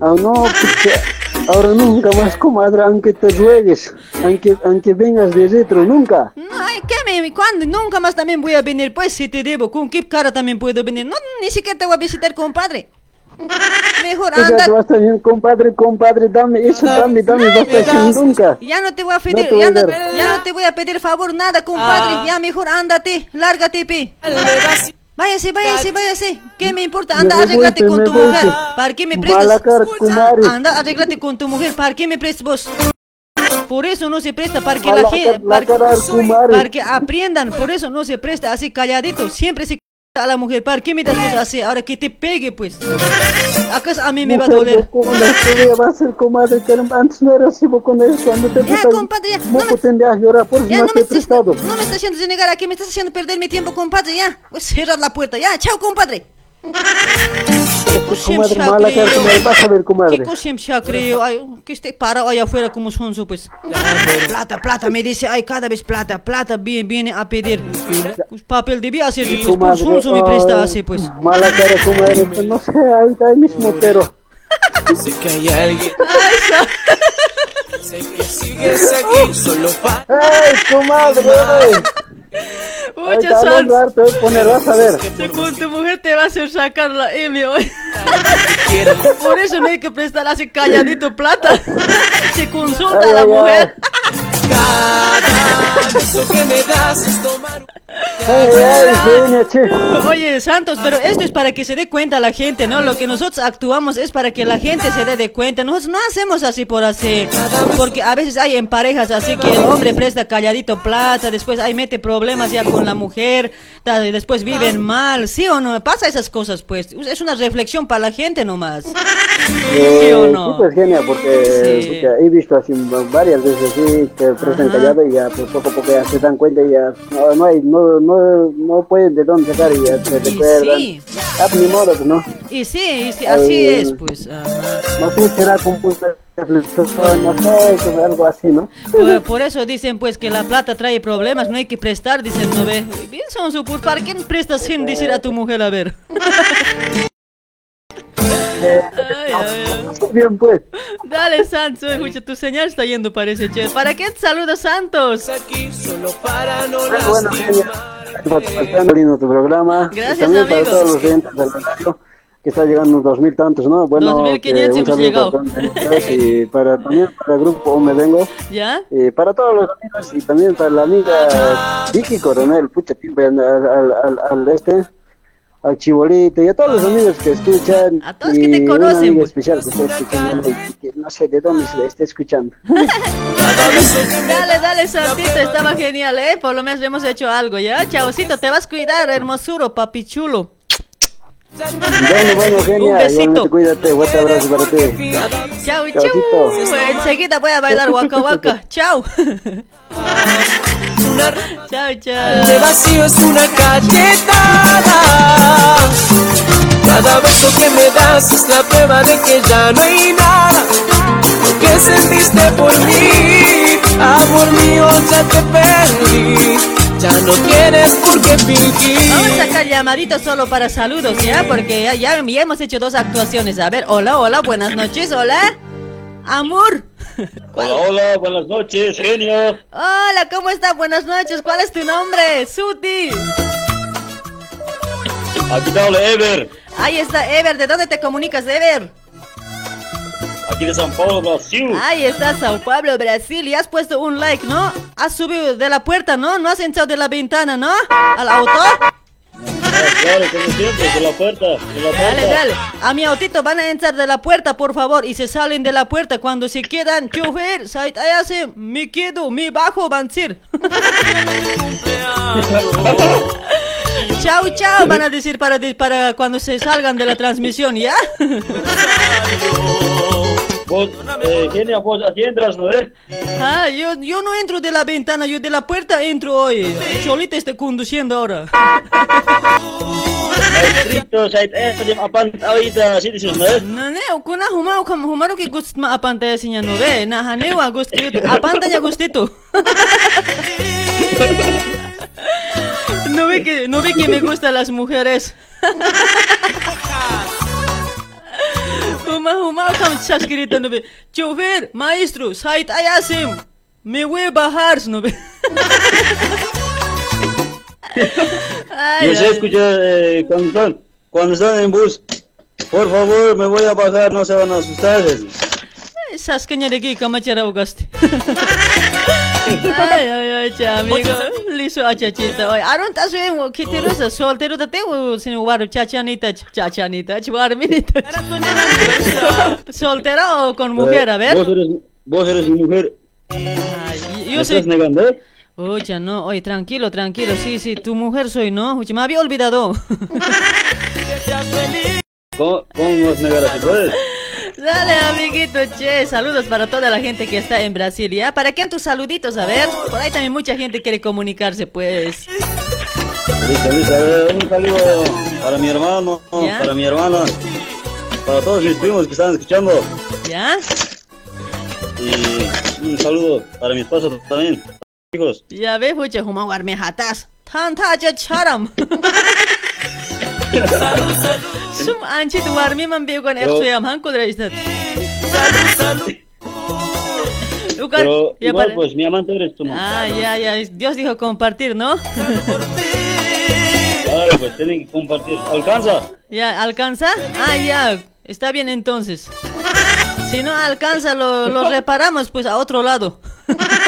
Ah, no, pucha, ahora nunca más, comadre, aunque te ruegues, aunque, aunque vengas de retro, nunca. No, ay, ¿qué me, cuándo? Nunca más también voy a venir, pues si te debo, ¿con qué cara también puedo venir? No, ni siquiera te voy a visitar, compadre. Mejor O sea, anda. te vas bien, compadre, compadre, dame eso, dame, dame, basta sin nunca. Ya no te voy a No pedir, te voy ya, a no, dar. ya no te voy a pedir favor nada, compadre. Ah. Ya mejor ándate, lárgate, pe. Váyase, váyase, váyase. ¿Qué me importa? Anda, pe, con tu mujer. ¿Para qué me prestas? Anda, arréglate con tu mujer. ¿Para qué me prestas vos? Por eso no se presta, para que la gente, para que aprendan. Por eso no se presta así calladito. Siempre se a la mujer. ¿Para qué me das vos así? Ahora que te pegue, pues. ¿Acaso a mí me va a doler? va a ser comadre, que antes no era así, vos con eso, cuando te prestas, compadre, ya, a llorar, por eso Ya no no me prestado. No me estás haciendo negar aquí, me estás haciendo perder mi tiempo, compadre, ya. Pues cerrar la puerta, ya, chao, compadre. Comadre, mala cara, comadre, vas a ver, comadre. ¿Qué creo? Ay, que esté parado allá afuera como sonso, pues. Plata, plata, me dice, ay, cada vez plata, plata, viene, viene a pedir. Pues papel debía hacer, pues Comadre, sonso me presta así, pues. Mala cara, comadre, pues no sé, ahí mismo, pero... Sé que hay alguien. Sé que sigues aquí solo para. ¡Ay, comadre! Muchas Ahorita al gracias. te voy a poner, vas a ver. Con tu mujer te va a hacer sacar la M hoy. Por eso no hay que prestar así calladito plata. Se consulta a la Ay, ay, mujer. Que me das es tomar. Ay, ay, genia, che. Oye, Santos, pero esto es para que se dé cuenta la gente, ¿no? Lo que nosotros actuamos es para que la gente se dé de cuenta. Nosotros no hacemos así por hacer. Porque a veces hay en parejas así que el hombre presta calladito plata, después ahí mete problemas ya con la mujer, después viven mal, ¿sí o no? Pasa esas cosas, pues. Es una reflexión para la gente nomás. Eh, ¿Sí o no? Sí, pues genia, porque, Sí. porque he visto así varias veces así que prestan callado y ya pues poco a poco ya se dan cuenta y ya no, no hay, no, no, no pueden de dónde sacar y ya se recuerdan. sí. Ah, pues ni modo, ¿no? Y sí, y sí, así Ay, es, pues. ajá. No sé, será reflexión, no sé, algo así, ¿no? Por, por eso dicen pues que la plata trae problemas, no hay que prestar, dicen, no ve. Bien son su ¿para qué prestas sin decir a tu mujer a ver? Ay, ay, ay. Bien, pues. Dale, Santos, escucha, tu señal está yendo, parece, che. ¿Para qué te saluda Santos? Aquí solo para no Ah, bueno. Pasando lindo tu programa. Gracias, Y también para amigo. todos los oyentes del radio, que está llegando unos dos mil tantos, ¿no? Bueno, 2500 que un hemos saludo llegado. para y para, también para el grupo Me Vengo. ¿Ya? Y para todos los amigos y también para la amiga Vicky Coronel, pucha, al, al, al, al este, al Chibolito y a todos los amigos que escuchan. A todos que te y conocen, pues. especial que está escuchando y que no sé de dónde se esté escuchando. Dale, dale, Santito, estaba genial, ¿eh? Por lo menos hemos hecho algo, ¿ya? Chaucito, te vas a cuidar, hermosuro, papi chulo. Bueno, bueno, Un genia, besito. igualmente cuídate, fuerte abrazo para ti. Chau, chau. Enseguida voy a bailar waka waka. Chau. chau, chau. De vacío es una cachetada. Cada beso que me das es la prueba de que ya no hay nada. Lo que sentiste por mí, amor mío, ya te perdí. Ya no tienes por qué fingir. Vamos a sacar llamaditos solo para saludos, ¿ya? Porque ya, ya, ya hemos hecho dos actuaciones. A ver, hola, hola, buenas noches, hola. Amor. Hola, hola, buenas noches, genio. Hola, ¿cómo está? Buenas noches. ¿Cuál es tu nombre? Suti. Aquí te habla Ever, Ahí está, Ever. ¿De dónde te comunicas, Ever? aquí de San Paulo, Brasil. Ahí está, Sao Paulo, Brasil. Y has puesto un like, ¿no? Has subido de la puerta, ¿no? No has entrado de la ventana, ¿no? Al auto. Claro, como siempre, de la puerta, de la puerta. Dale, dale. A mi autito van a entrar de la puerta, por favor, y se salen de la puerta. Cuando se quedan, chofer, sait ahí hace, me quedo, me bajo, van a decir. chau, chau, van a decir para, para cuando se salgan de la transmisión, ¿ya? Vos, eh, genia, vos entras, ¿no ves? ah, yo, yo no entro de la ventana, yo de la puerta entro hoy. Cholita está conduciendo ahora. Eh, apan ahorita, así dices, ¿no kam humaru que gust ma no ve, na a gustito, apantaya gustito. No ve que, no ve que me gustan las mujeres. Huma huma kam chasquirita no ve. Chofer, maestro, sait ayasim. Me voy a bajar, no ve. Ay, Yo sé ay. escuchar eh, cuando están, cuando están en bus. Por favor, me voy a bajar, no se van a asustar. Sasqueña de aquí, camachara ugaste. Ay, ay, ay, cha, amigo. Liso a chachita. Oye, aron ta suye mo kitero sa soltero ta te sin waru chachanita, chachanita, chwarminita. ¿Soltera o con mujer? A ver. Vos eres, vos eres mujer. Yo ¿Me soy. estás negando? eh? Oye, no, oye, tranquilo, tranquilo. Sí, sí, tu mujer soy, ¿no? Oye, me había olvidado. ¿Cómo, cómo vas a negar así, pues? Dale, amiguito, che. Saludos para toda la gente que está en Brasil, ¿ya? ¿Para quién tus saluditos? A ver. Por ahí también mucha gente quiere comunicarse, pues. Listo, listo. A ver, un saludo para mi hermano, ¿Ya? para mi hermana, para todos mis primos que están escuchando. ¿Ya? Y un saludo para mi esposa también. Hijos. Ya ves, pucha, huma warme hatas. Tan ta ja Sum anchi tu warme man veo con Pero- exo yam han kodra istat. Lugar, Pero ya igual, para- pues mi amante eres tú, ¿no? Ah, ya, ya. Dios dijo compartir, ¿no? Claro, pues tienen que compartir. ¿Alcanza? ¿Ya alcanza? Ah, ya. Está bien entonces. Si no alcanza, lo, lo reparamos pues a otro lado.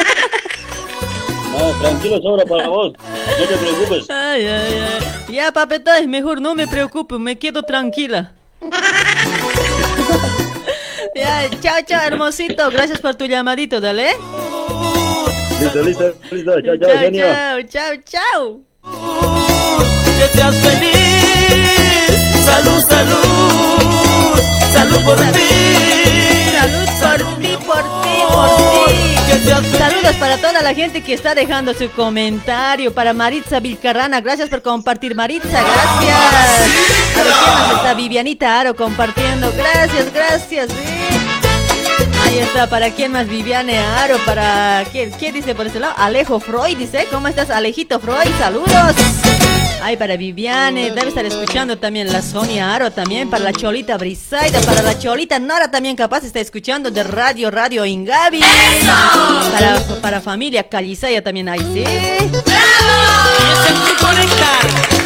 Tranquilo, sobra para vos. No te preocupes. Ay, ay, ay. Ya, papeta, es mejor no me preocupo, me quedo tranquila. ya, chao, chao, hermosito. Gracias por tu llamadito, dale. Listo, listo, listo. Chao, chao, Chao, genio. chao, chao, chao. Que seas feliz. Salud, salud. Salud por ti. Salud por ti, por ti, por ti. Saludos para toda la gente que está dejando su comentario. Para Maritza Vilcarrana, gracias por compartir, Maritza, gracias. A ver, ¿quién más está? Vivianita Aro compartiendo, gracias, gracias. sí. Ahí está, ¿para quién más? Viviane Aro, para... ¿Quién, quién dice por ese lado? Alejo Freud, dice, ¿cómo estás, Alejito Freud? Saludos. Ay, para Viviane, debe estar escuchando también la Sonia Aro también, para la Cholita Brisaida, para la Cholita Nora también capaz está escuchando de Radio Radio Ingavi. Para, para familia Calizaya también ahí, sí.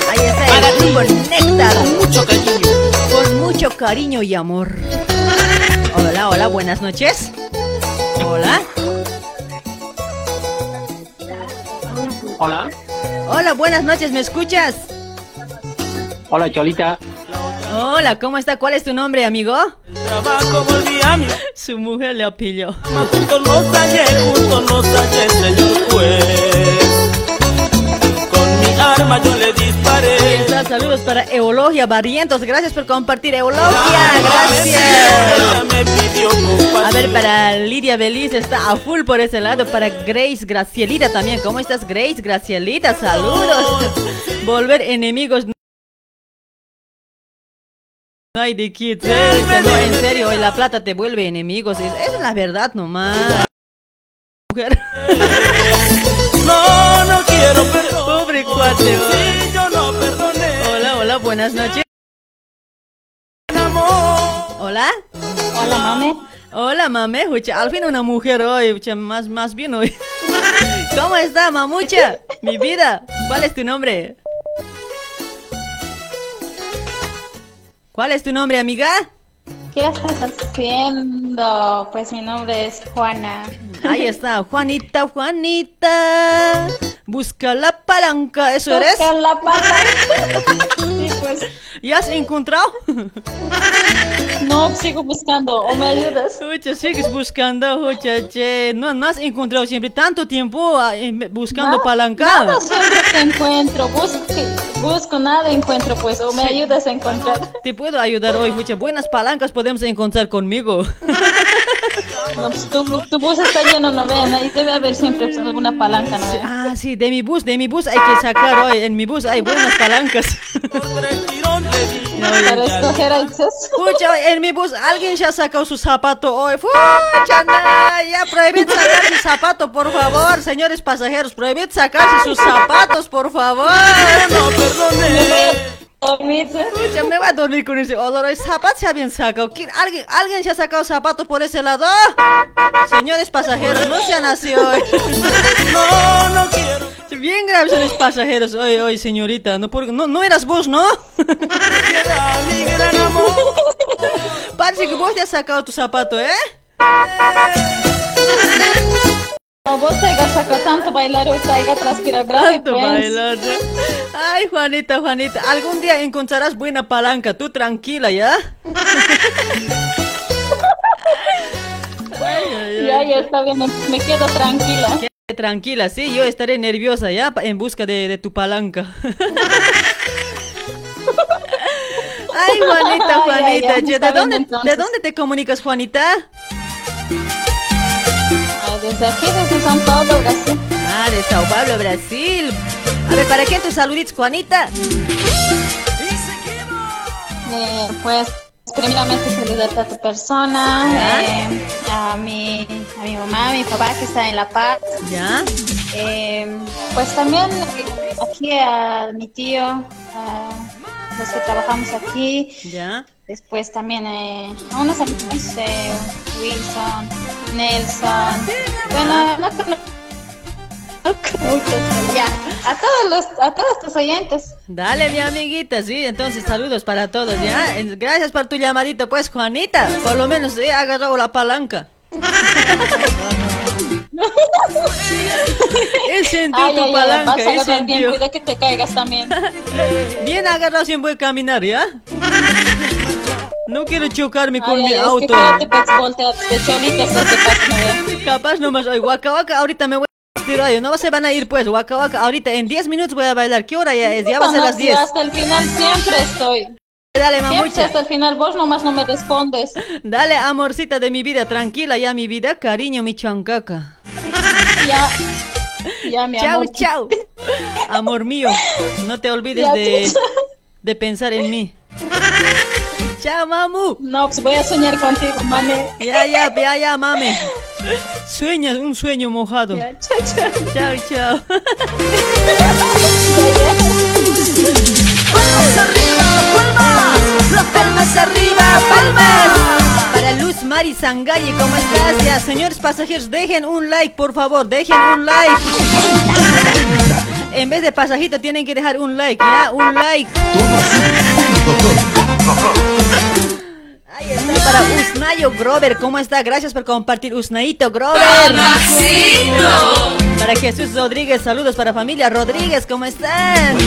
Ahí está el grupo Néctar. Con mucho cariño. Con mucho cariño y amor. Hola, hola, buenas noches. Hola. Hola, Hola, buenas noches, ¿me escuchas? hola Cholita. Hola, ¿cómo está? ¿Cuál es tu nombre, amigo? Su mujer le pilló. Arma yo le disparé. Ahí está, saludos para Eologia Barrientos. Gracias por compartir, Eologia. Gracias. A ver, para Lidia Beliz está a full por ese lado. Para Grace Gracielita también. ¿Cómo estás, Grace Gracielita? Saludos. Volver enemigos. No hay de kids. No, en serio, hoy la plata te vuelve enemigos. Esa es la verdad nomás. Mujer. No, no quiero perdón. Pobre cuate. Sí, yo no perdoné. Hola, hola, buenas noches. Hola. Hola, mame. Hola, mame. Hucha, al fin una mujer hoy. Hucha, más, más bien hoy. ¿Cómo está, mamucha? Mi vida. ¿Cuál es tu nombre? ¿Cuál es tu nombre, amiga? ¿Qué estás haciendo? Pues mi nombre es Juana. Ahí está, Juanita, Juanita. Busca la palanca, ¿eso eres? Busca la palanca. Sí, pues. ¿Ya has encontrado? No, sigo buscando. ¿O me ayudas? Hucha, sigues buscando, hucha, che. No, no has encontrado siempre tanto tiempo ah, buscando Nada- palanca. Nada siempre te encuentro. Busco, busco nada encuentro, pues. ¿O me ayudas a encontrar? Te puedo ayudar hoy, muchas buenas palancas podemos encontrar conmigo. No, pues tu, tu bus está lleno, no vean. Ahí debe haber siempre pues, alguna palanca, ¿no? vean? Ah, sí, de mi bus, de mi bus hay que sacar hoy. En mi bus hay buenas palancas. Acceso. Pucha, en mi bus alguien ya ha sacado su zapato hoy. Pucha, na, ya prohibid sacar su zapato, por favor, señores pasajeros. Prohibid sacarse sus zapatos, por favor. No, Dormir. Pucha, me voy a dormir con ese olor. El zapato se ha bien sacado. ¿Quién- ¿Alguien, ¿Alguien se ha sacado zapatos por ese lado? Señores pasajeros, no sean así hoy. No, no quiero. Bien graves son los pasajeros hoy, hoy, señorita. No, por- no, no eras vos, ¿no? Parece que vos te has sacado tu zapato, ¿eh? No, vos te hagas sacado tanto bailar hoy, te hagas transpirar grave, Tanto pues. bailar. Ay, Juanita, Juanita, algún día encontrarás buena palanca. Tú tranquila, ¿ya? Ay, ay, ay. Ya, ya está bien, me, quedo tranquila. Tranquila, sí, yo estaré nerviosa ya en busca de, de tu palanca. Ay, Juanita, Ay, ay, Juanita, ay, ¿de dónde. ¿de dónde te comunicas, Juanita? Desde aquí, desde San Paulo, Brasil. Ah, de Sao Paulo, Brasil. A ver, ¿para quién tus saluditos, Juanita? Eh, pues, primeramente saludarte a tu persona, eh, a, mi, a mi mamá, a mi papá que está en La Paz. Ya. Eh, pues también aquí a mi tío, a los que trabajamos aquí. Ya. Después también eh, a unos amigos, eh, Wilson, Nelson. Bueno, no conozco muchos, ya. A todos los, a todos tus oyentes. Dale, mi amiguita, sí, entonces saludos para todos, ¿ya? Gracias por tu llamadito, pues, Juanita. Por lo menos he agarrado la palanca. Ay, tu ay, ay, palanca, vas a bien, cuida que te caigas también. Bien agarrado siempre voy a caminar, ¿ya? No quiero chocarme con Ay, mi ay, auto. Capaz nomás, Waka Waka, ahorita me voy oye, no se van a ir pues, Waka Waka, ahorita en 10 minutos voy a bailar, ¿qué hora ya es? Ya va a ser las sí, 10. Hasta el final siempre estoy. Dale, mamucha. hasta el final, vos nomás no me respondes. Dale, amorcita de mi vida, tranquila ya mi vida, cariño, mi chancaca. Ya, ya, mi Chao, amor. chao. Amor mío, no te olvides Ya, de, de pensar en mí. Chao, mamu. No, pues voy a soñar contigo, mame. Ya, ya, ya, ya, mame. Sueñas un sueño mojado. chao, chao. Chao, chao. Palmas arriba, palmas. Las palmas arriba, palmas. Para Luz Mari Sangalle, ¿cómo estás? Ya, señores pasajeros, dejen un like, por favor, dejen un like. En vez de pasajito tienen que dejar un like, ¿ya? Un like. Ahí está para Usnayo Grover, ¿cómo está? Gracias por compartir, Usnaito Grover. Para Jesús Rodríguez, saludos para familia Rodríguez, ¿cómo están?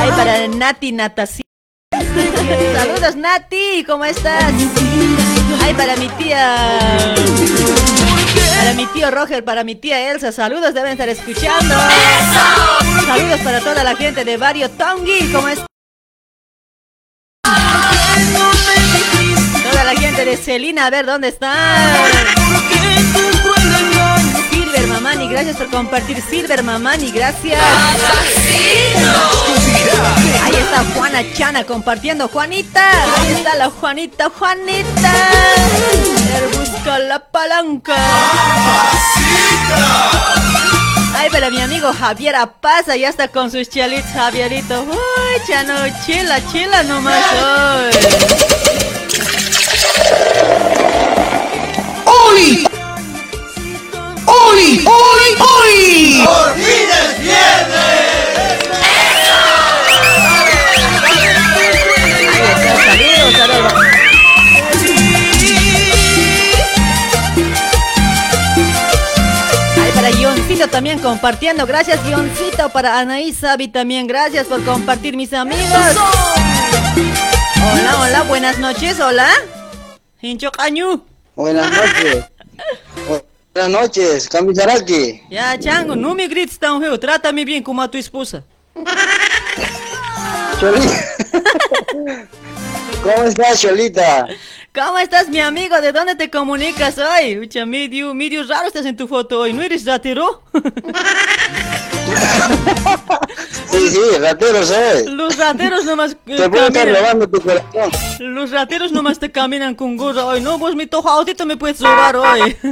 Ay, para Nati Natación. Saludos Nati, ¿cómo estás? Ay, para mi tía. Para mi tío Roger, para mi tía Elsa, saludos, deben estar escuchando. Saludos para toda la gente de Barrio Tongi, ¿cómo estás? La gente de Celina, a ver dónde está. Silver Mamani, gracias por compartir. Silver Mamani, gracias. Ahí está Juana Chana compartiendo. Juanita, ahí está la Juanita, Juanita. Busca la palanca. Ay, pero mi amigo Javier Apaza ya está con sus chalitos, Javierito. Uy, chano, chila, chila nomás hoy. ¡Oli! ¡Oli! ¡Oli! ¡Oli! ¡Por fin es Saludos, saludos. Ay, para Guioncito también compartiendo. Gracias, Guioncito. Para Anaí Sabi también. Gracias por compartir, mis amigos. Hola, hola, buenas noches. Hola. Hincho Cañu. Buenas noches. Buenas noches, Kamisaraki. Ya, Chango, no me grites tan feo. Trátame bien como a tu esposa. Cholita. ¿Cómo estás, Cholita? ¿Cómo estás, mi amigo? ¿De dónde te comunicas hoy? Ucha, medio, medio raro estás en tu foto hoy. ¿No eres ratero? Sí, sí, ratero soy. Los rateros nomás eh, Te puedo estar caminan. robando tu corazón. Los rateros nomás te caminan con gorra hoy. No, vos mi tojo autito me puedes robar hoy.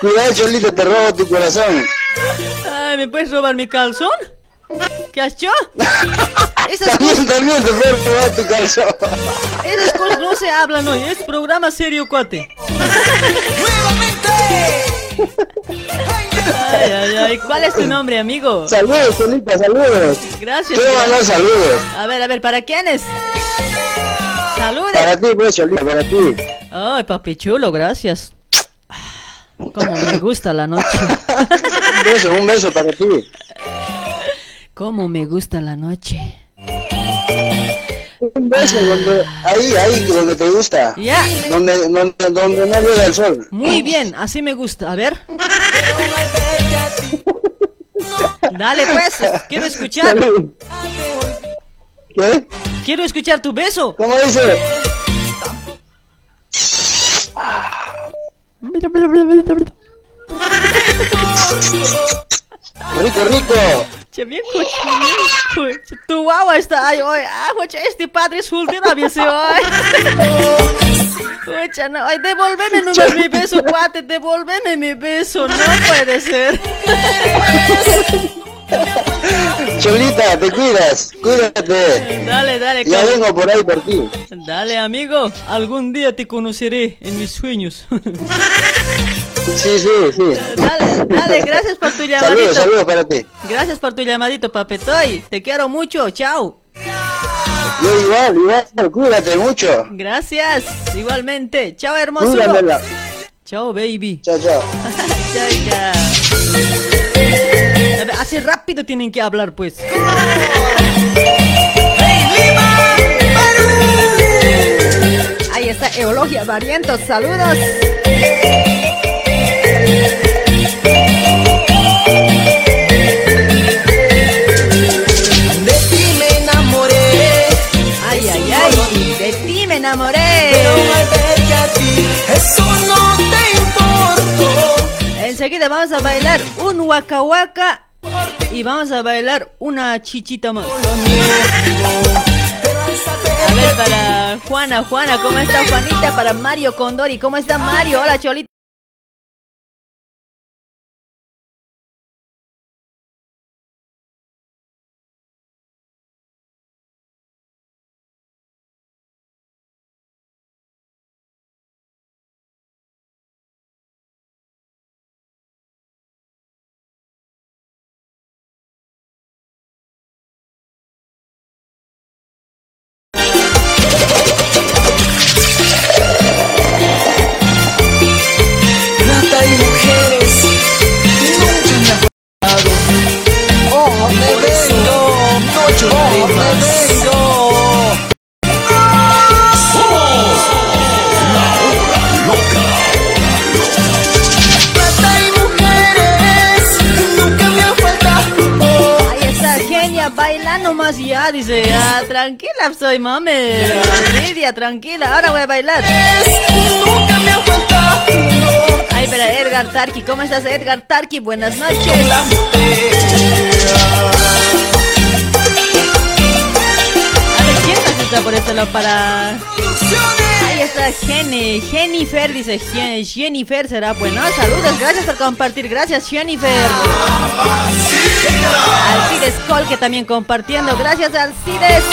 Cuidado, Cholita, te robo tu corazón. Ay, ¿me puedes robar mi calzón? ¿Qué has hecho? Esas También, cosas, también te puedo robar tu calzón. esas cosas no se hablan hoy. Es programa serio, cuate. Ay, ay, ay. ¿Cuál es tu nombre, amigo? Saludos, Cholita, saludos. Gracias. Mandar saludos. A ver, a ver, ¿para quiénes? Saludos. Para ti, pues, Cholita, para ti. Ay, papi chulo, gracias. Como me gusta la noche. Un beso, un beso para ti. Como me gusta la noche. Un beso donde, ahí, ahí, donde te gusta. Ya. Donde, donde, donde no llega el sol. Muy bien, así me gusta. A ver. Dale pues, quiero escuchar. ¿Qué? Quiero escuchar tu beso. ¿Cómo dice? Rico, rico. Che, bien cochino. Tu guagua está ahí hoy. Ah, oye, este padre es soltero, dice hoy. Oye, no, ay, devuélveme nomás mi beso, cuate, devuélveme mi beso, no puede ser. Cholita, te cuidas, cuídate. Dale, dale, Ya vengo por ahí por ti. Dale, amigo, algún día te conoceré en mis sueños. Sí, sí, sí. Dale, dale, gracias por tu Saludos, llamadito. saludos para ti. Gracias por tu llamadito, papetoy. Te quiero mucho, chao. Yo igual, igual, cuídate mucho. Gracias, igualmente. Chao, hermoso. Cuídamela. Chao, baby. Chao, chao. chao, ya. A ver, así rápido tienen que hablar, pues. Ahí está Eulogia Barrientos, saludos. De ti me enamoré. Ay, ay, ay. De ti me enamoré. Pero al verte a ti, eso no te importó. Enseguida vamos a bailar un waka waka y vamos a bailar una chichita más. A ver, para Juana, Juana, ¿cómo está Juanita? Para Mario Condori, ¿cómo está Mario? Hola, Cholita. Genia bailando más ya, dice. Ya, tranquila, soy mami. Lidia, tranquila, ahora voy a bailar. Ay, para Edgar Tarki, ¿cómo estás, Edgar Tarki? Buenas noches. A ver, ¿quién más está por este lado para...? Ahí está Jenny, Jennifer, dice Jennifer, será bueno. Saludos, gracias por compartir, gracias Jennifer. Alcides Col que también compartiendo, gracias Alcides.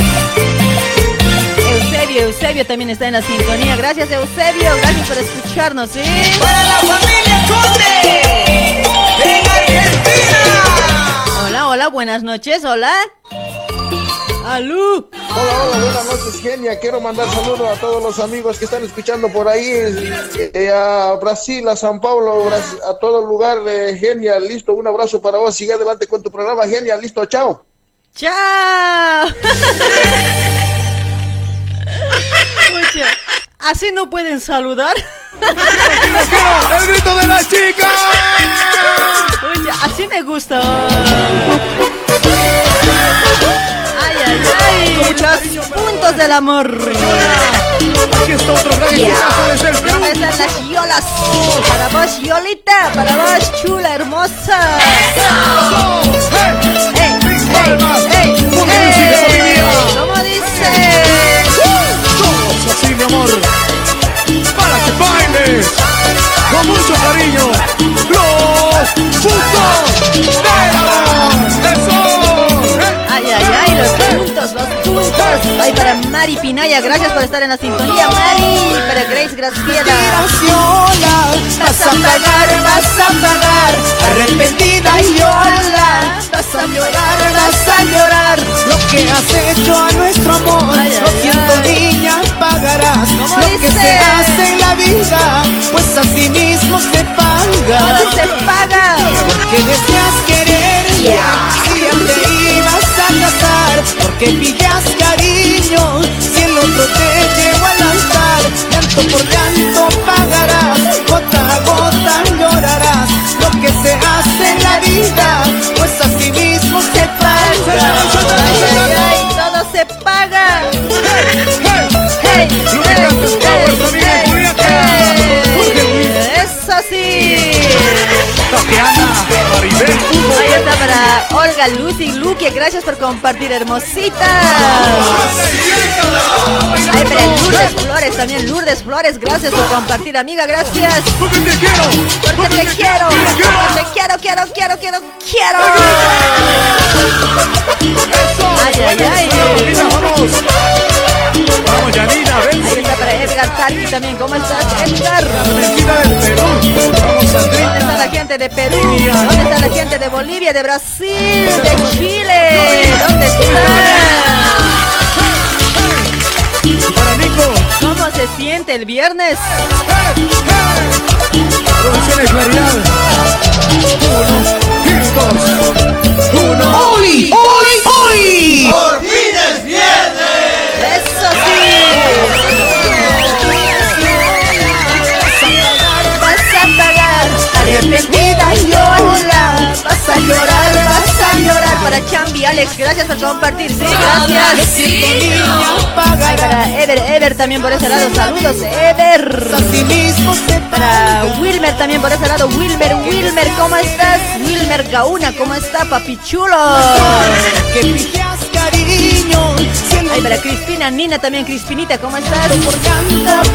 Eusebio, Eusebio también está en la sintonía, gracias Eusebio, gracias por escucharnos, ¿sí? Para la familia Conde en Argentina. Hola, hola, buenas noches, hola. ¡Alú! Hola, hola, buenas noches, Genia. Quiero mandar saludos a todos los amigos que están escuchando por ahí, eh, a Brasil, a San Paulo, Bras- a todo lugar. eh, Genia, listo, un abrazo para vos. Sigue adelante con tu programa, Genia, listo, chao. ¡Chao! ¿Así no pueden saludar? ¡El grito de las chicas! Oye, así me gusta. Ay, ay, ay. Los puntos del amor. Aquí está otro gran equipazo desde el Perú. ¿Dónde están las yolas? Para vos, Yolita. Para vos, chula, hermosa. ¡Ey, ey, ey, ey! ¿Cómo dice? Todos así, mi amor. Para que bailes con mucho cariño. Los puntos del amor. ¡Eso! ¡Eh! Ay, ay, los puntos, los puntos. Ay, para Mari Pinaya, gracias por estar en la sintonía, Mari. Para Grace Graciela. Vas a pagar, vas a pagar, arrepentida y llora. Vas a llorar, vas a llorar lo que has hecho a nuestro amor. Ay, Lo siento, niña, pagarás ¿Cómo lo que se hace en la vida, pues así mismo se paga. ¿Cómo se paga? Porque deseas quererla, si ya te ibas a casar, porque pillas cariño, si el otro te llevó al altar, llanto por llanto pagarás, gota a gota llorarás, lo que se hace en la vida, pues así mismo se paga. Ay, ay, ay, todo se paga. Hey, hey. Eso sí. Tatiana, Maribel, Está para Olga, Lucy, Luque, gracias por compartir, hermosita. Ay, para Lourdes Flores también, Lourdes Flores, gracias por compartir, amiga, gracias. Porque te quiero. Porque te quiero, te quiero, quiero, quiero, quiero, quiero. Ay, ay, ay. Vamos, Yanina, ven. Ahí para Edgar Tari también. ¿Cómo estás, Edgar? La del Perú. ¿Dónde está la gente de Perú? ¿Dónde está la gente de Bolivia, de Brasil, de Chile? ¿Dónde está? Para Nico. ¿Cómo se siente el viernes? Producciones Claridad. Uno, Cristos. ¡Hoy! ¡Hoy! ¡Hoy! Llorar, vas a llorar. Para Chambi, Alex, gracias por compartir. Sí, gracias. Ay, para Ever, Ever también por ese lado. Saludos, Ever. Para Wilmer también por ese lado. Wilmer, Wilmer, ¿cómo estás? Wilmer Gauna, ¿cómo está, papi chulo? Ay, para Crispina, Nina también, Crispinita, ¿cómo estás? Por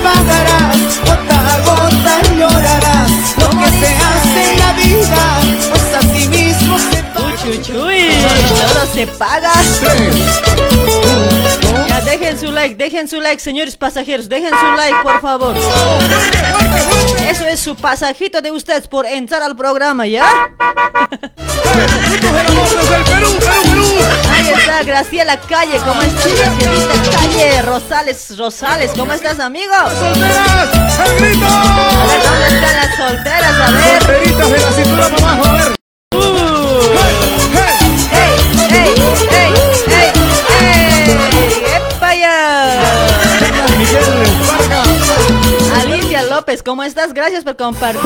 pagarás, gota a gota llorarás. Lo que se hace en la vida, se Uy, uy, uy, todo se paga. Ya dejen su like, dejen su like, señores pasajeros, dejen su like, por favor. Eso es su pasajito de ustedes por entrar al programa, ¿ya? Ahí está Graciela Calle, ¿cómo estás? Gracielita Calle, Rosales, Rosales, ¿cómo estás, amigo? ¡Solteras! ¡El grito! A ver, ¿dónde están las solteras? A ver. Solteritas de la cintura para abajo, a ver. Alicia López, ¿cómo estás? Gracias por compartir.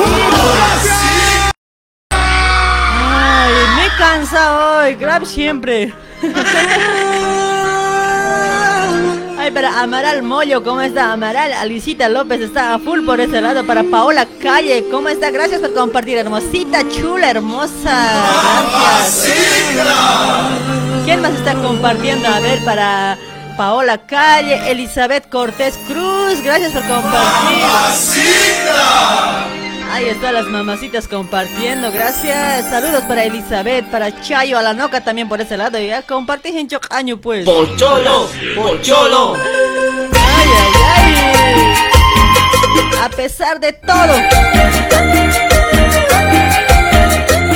Ay, me cansa hoy. Grab siempre. Ay, para Amaral Mollo, ¿cómo está? Amaral, Alicita López está a full por ese lado. Para Paola Calle, ¿cómo está? Gracias por compartir, hermosita, chula, hermosa. Gracias. ¿Quién más está compartiendo? A ver, para Paola Calle, Elizabeth Cortés Cruz, gracias por compartir. Ahí están las mamacitas compartiendo, gracias. Saludos para Elizabeth, para Chayo Alanoca también por ese lado. Ya compartí en año pues. Pocholo, pocholo. Ay, ay, ay. A pesar de todo.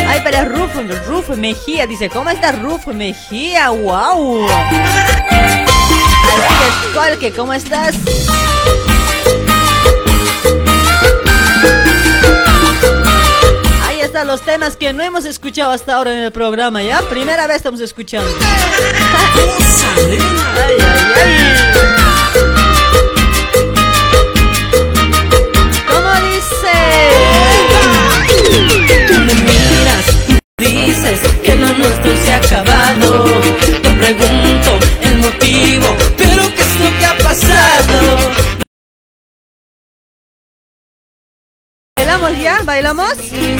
Ay, para Ruf, Ruf Mejía, dice, ¿cómo está Ruf Mejía? ¡Wow! Alcides Colque, ¿cómo estás? Ahí están los temas que no hemos escuchado hasta ahora en el programa, ¿ya? Primera vez estamos escuchando. Ay, ay, ay. ¿Cómo dice? Tú me miras dices que lo nuestro se ha acabado. Te pregunto el motivo, ¿Bailamos ya? ¿Bailamos? Ay,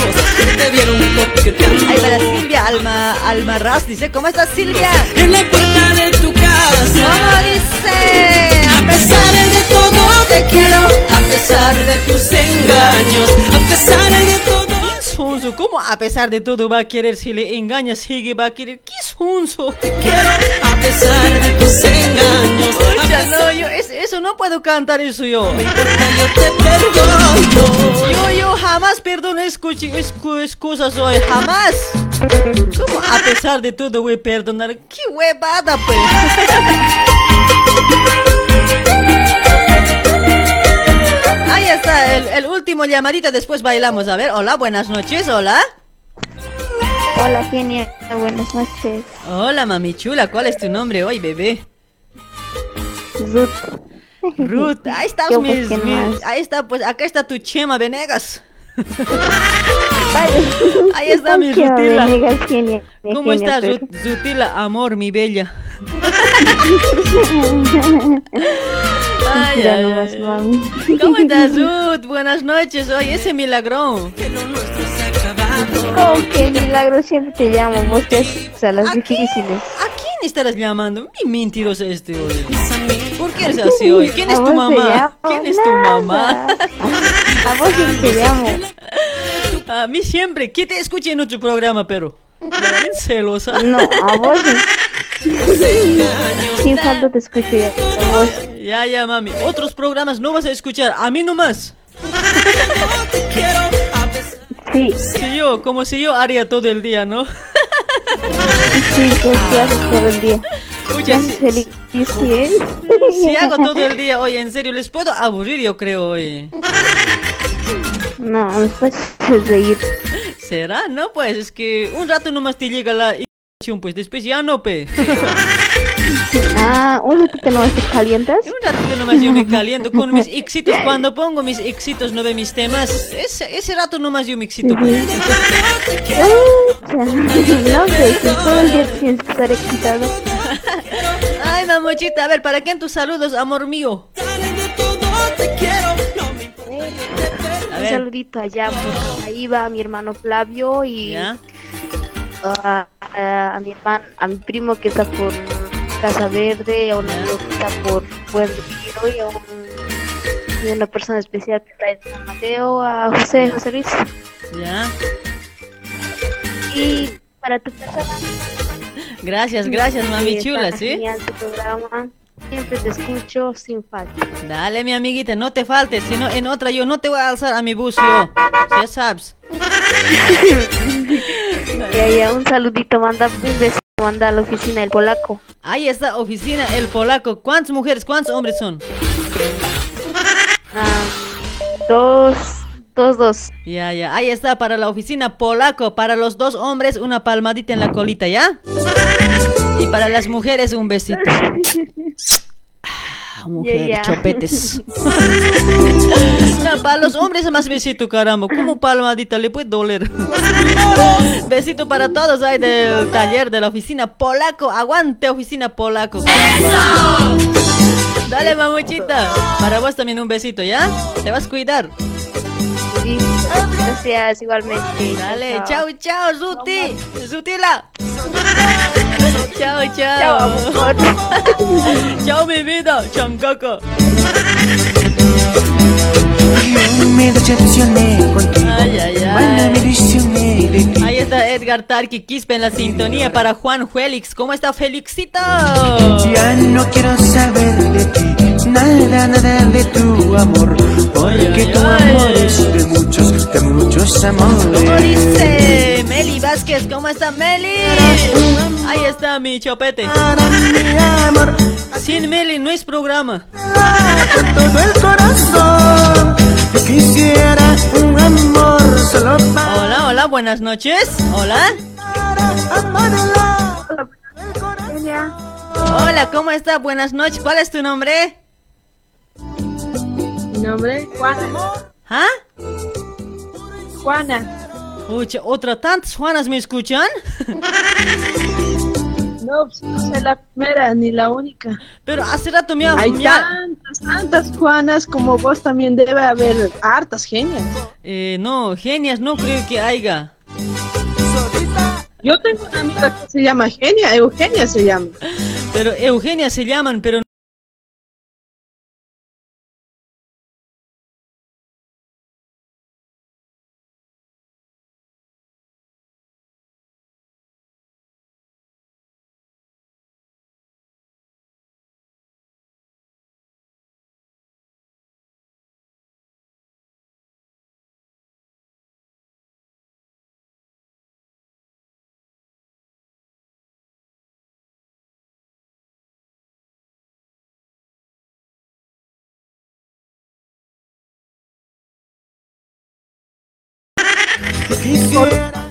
para Silvia Alma, Almaraz dice, ¿cómo estás Silvia? en la puerta de tu casa. ¿Cómo dice? A pesar de todo te quiero, a pesar de tus engaños, a pesar de todo. Sonso, ¿cómo a pesar de todo va a querer si le engaña, sigue va a querer? ¿Qué sonso? Quiero a pesar de tus engaños. Ya no, yo es- eso no puedo cantar eso yo. Yo te perdono. Yo, yo jamás perdono escuchi- escu- excusas hoy, jamás. ¿Cómo a pesar de todo voy a perdonar? ¡Qué huevada, pues! Ahí está, el, el último llamadito, después bailamos. A ver, hola, buenas noches, hola. Hola, genia. Buenas noches. Hola, mami chula, ¿cuál es tu nombre hoy, bebé? Ruth. Ruth, ahí estás, mis, pues, ¿quién mis- ahí está, pues, acá está tu Chema Venegas. Ahí está mi Rutila. ¿Cómo estás. Rut- Rutila, amor, mi bella? Ay, ay, ay. ¿Cómo estás, Ruth? Buenas noches. Oye, ese milagro. Oh, qué milagro, siempre te llamo, vos te a las difíciles. ¿A quién estarás llamando? Mi mentiroso este hoy. ¿Por qué eres así hoy? ¿Quién es tu mamá? ¿Quién es tu mamá? A vos te llamo. A mí siempre. ¿Quién te escucha en otro programa, pero? Celosa. No, a vos. Sin falta te escucho ya. A vos. Ya, ya, mami. Otros programas no vas a escuchar. A mí nomás. Sí. Si yo, como si yo haría todo el día, ¿no? Sí, hago todo el día hoy, en serio, les puedo aburrir, yo creo hoy. No, me puedes reír. ¿Será? No, pues es que un rato nomás te llega la pues después ya no, pe. Ah, un ratito no te calientas. Un ratito nomás yo me caliento con mis éxitos. Cuando pongo mis éxitos, no ve mis temas. Ese, ese rato nomás yo me excito. No, pues todo el día tienes que estar excitado. Ay, mamuchita, a ver, ¿para quién tus saludos, amor mío? Un saludito allá, pues, ahí va mi hermano Flavio y ¿Ya? a, a- a mi hermano, a mi primo que está por Casa Verde, a un amigo que está por Retiro y a un- y una persona especial que en San Mateo, a José, José Luis. ¿Ya? Y para tu persona. Gracias, gracias, mami chula, ¿sí? Genial tu programa. Siempre te escucho sin falta. Dale, mi amiguita, no te faltes, si no, en otra yo no te voy a alzar a mi bus, yo. Ya sabes. Ya, ya, un saludito, manda un beso, manda a la oficina del polaco. Ahí está, oficina, el polaco. ¿Cuántas mujeres, cuántos hombres son? Dos, dos, dos. Ya, ya, ahí está, para la oficina polaco. Para los dos hombres, una palmadita en la colita, ¿ya? Y para las mujeres, un besito. Mujer, Ya, ya. chopetes. No, para los hombres más besito, caramba. Como palmadita le puede doler. Besito para todos ahí del taller de la oficina polaco. Aguante, oficina polaco. Dale, mamuchita. Para vos también un besito, ¿ya? Te vas a cuidar. Sí, gracias, igualmente. Dale, chao, chao, Zuti. Zutila. Chao, chao. Chao, mi vida. Chancaca. Me decepcioné contigo. Ay, ay, ay. Bueno, me ilusioné de ti. Ahí está Edgar Tarki Quispe en la sintonía para Juan Félix. ¿Cómo está Félixito? Ya no quiero saber de ti, nada, nada de tu amor, porque tu amor es de muchos, de muchos amores. ¿Cómo dice Meli Vázquez? ¿Cómo está Meli? Ahí está mi chopete. Sin Meli no es programa. Con todo el corazón, yo quisiera un amor solo para Hola, hola, buenas noches. Hola. Hola, ¿cómo está? Buenas noches. ¿Cuál es tu nombre? Mi nombre es Juana. ¿Ah? Juana. Uy, otra tantas Juanas me escuchan. No, pues, no soy la primera ni la única. Pero hace rato me ha... Hay tantas, tantas Juanas como vos también debe haber hartas genias. Eh, no, genias no creo que haya. Yo tengo una amiga que se llama Genia, Eugenia se llama. Pero Eugenia se llaman, pero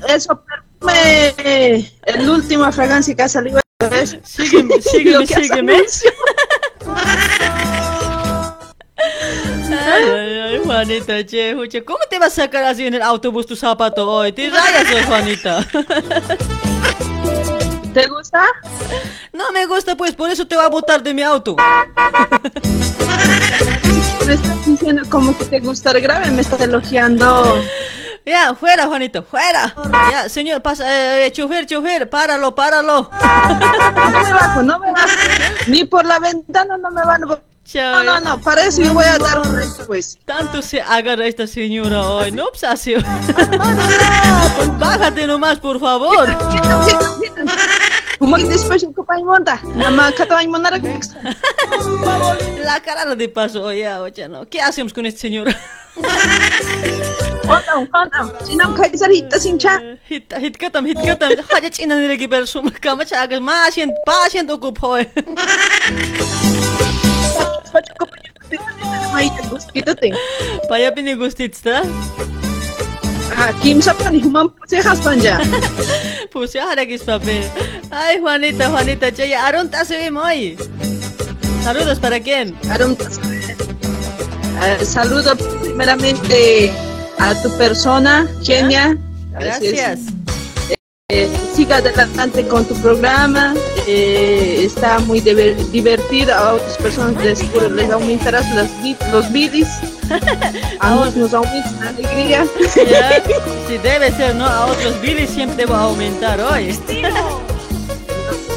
eso perfume, el última fragancia que ha salido es Sígueme, sígueme, sígueme. Ay, ay, Juanita, che, juche, ¿cómo te vas a sacar así en el autobús tu zapato hoy? Te rayas hoy, Juanita. ¿Te gusta? No me gusta, pues, por eso te voy a botar de mi auto. Me estás diciendo como que te gusta el grave, me estás elogiando. Ya, fuera, Juanito, fuera. Ya, señor, pasa, eh, eh, chofer, chofer, páralo, páralo. No me bajo, no me bajo. Ni por la ventana no me van a... No, no, no, para eso yo voy a dar un pues. Tanto se agarra esta señora hoy, no obsasio. Bájate nomás, por favor. Como que después el copa y monta. Nada más que te va a montar La cara de paso, oye, oye, no. ¿Qué hacemos con esta señora? Onam, onam. Sinam kaysar hitta sincha. Hit, hit katam, hit katam. Haja china nire ki bersum kama chagas ma sient pa sient okup hoy. ahí gustito te. Paya pini gustitsta. Ah, Kim sapani human pusejas panja. Que. Ay, Juanita, Juanita, hoy. Saludos para quién? Uh, saludo primeramente a tu persona, Kenia. Gracias. Eh, siga adelante con tu programa. Eh, está muy divertido. A otras personas les, les aumentarás los, los bidis. A nosotros nos aumenta la alegría. Si debe ser, ¿no? A otros bidis siempre va a aumentar hoy.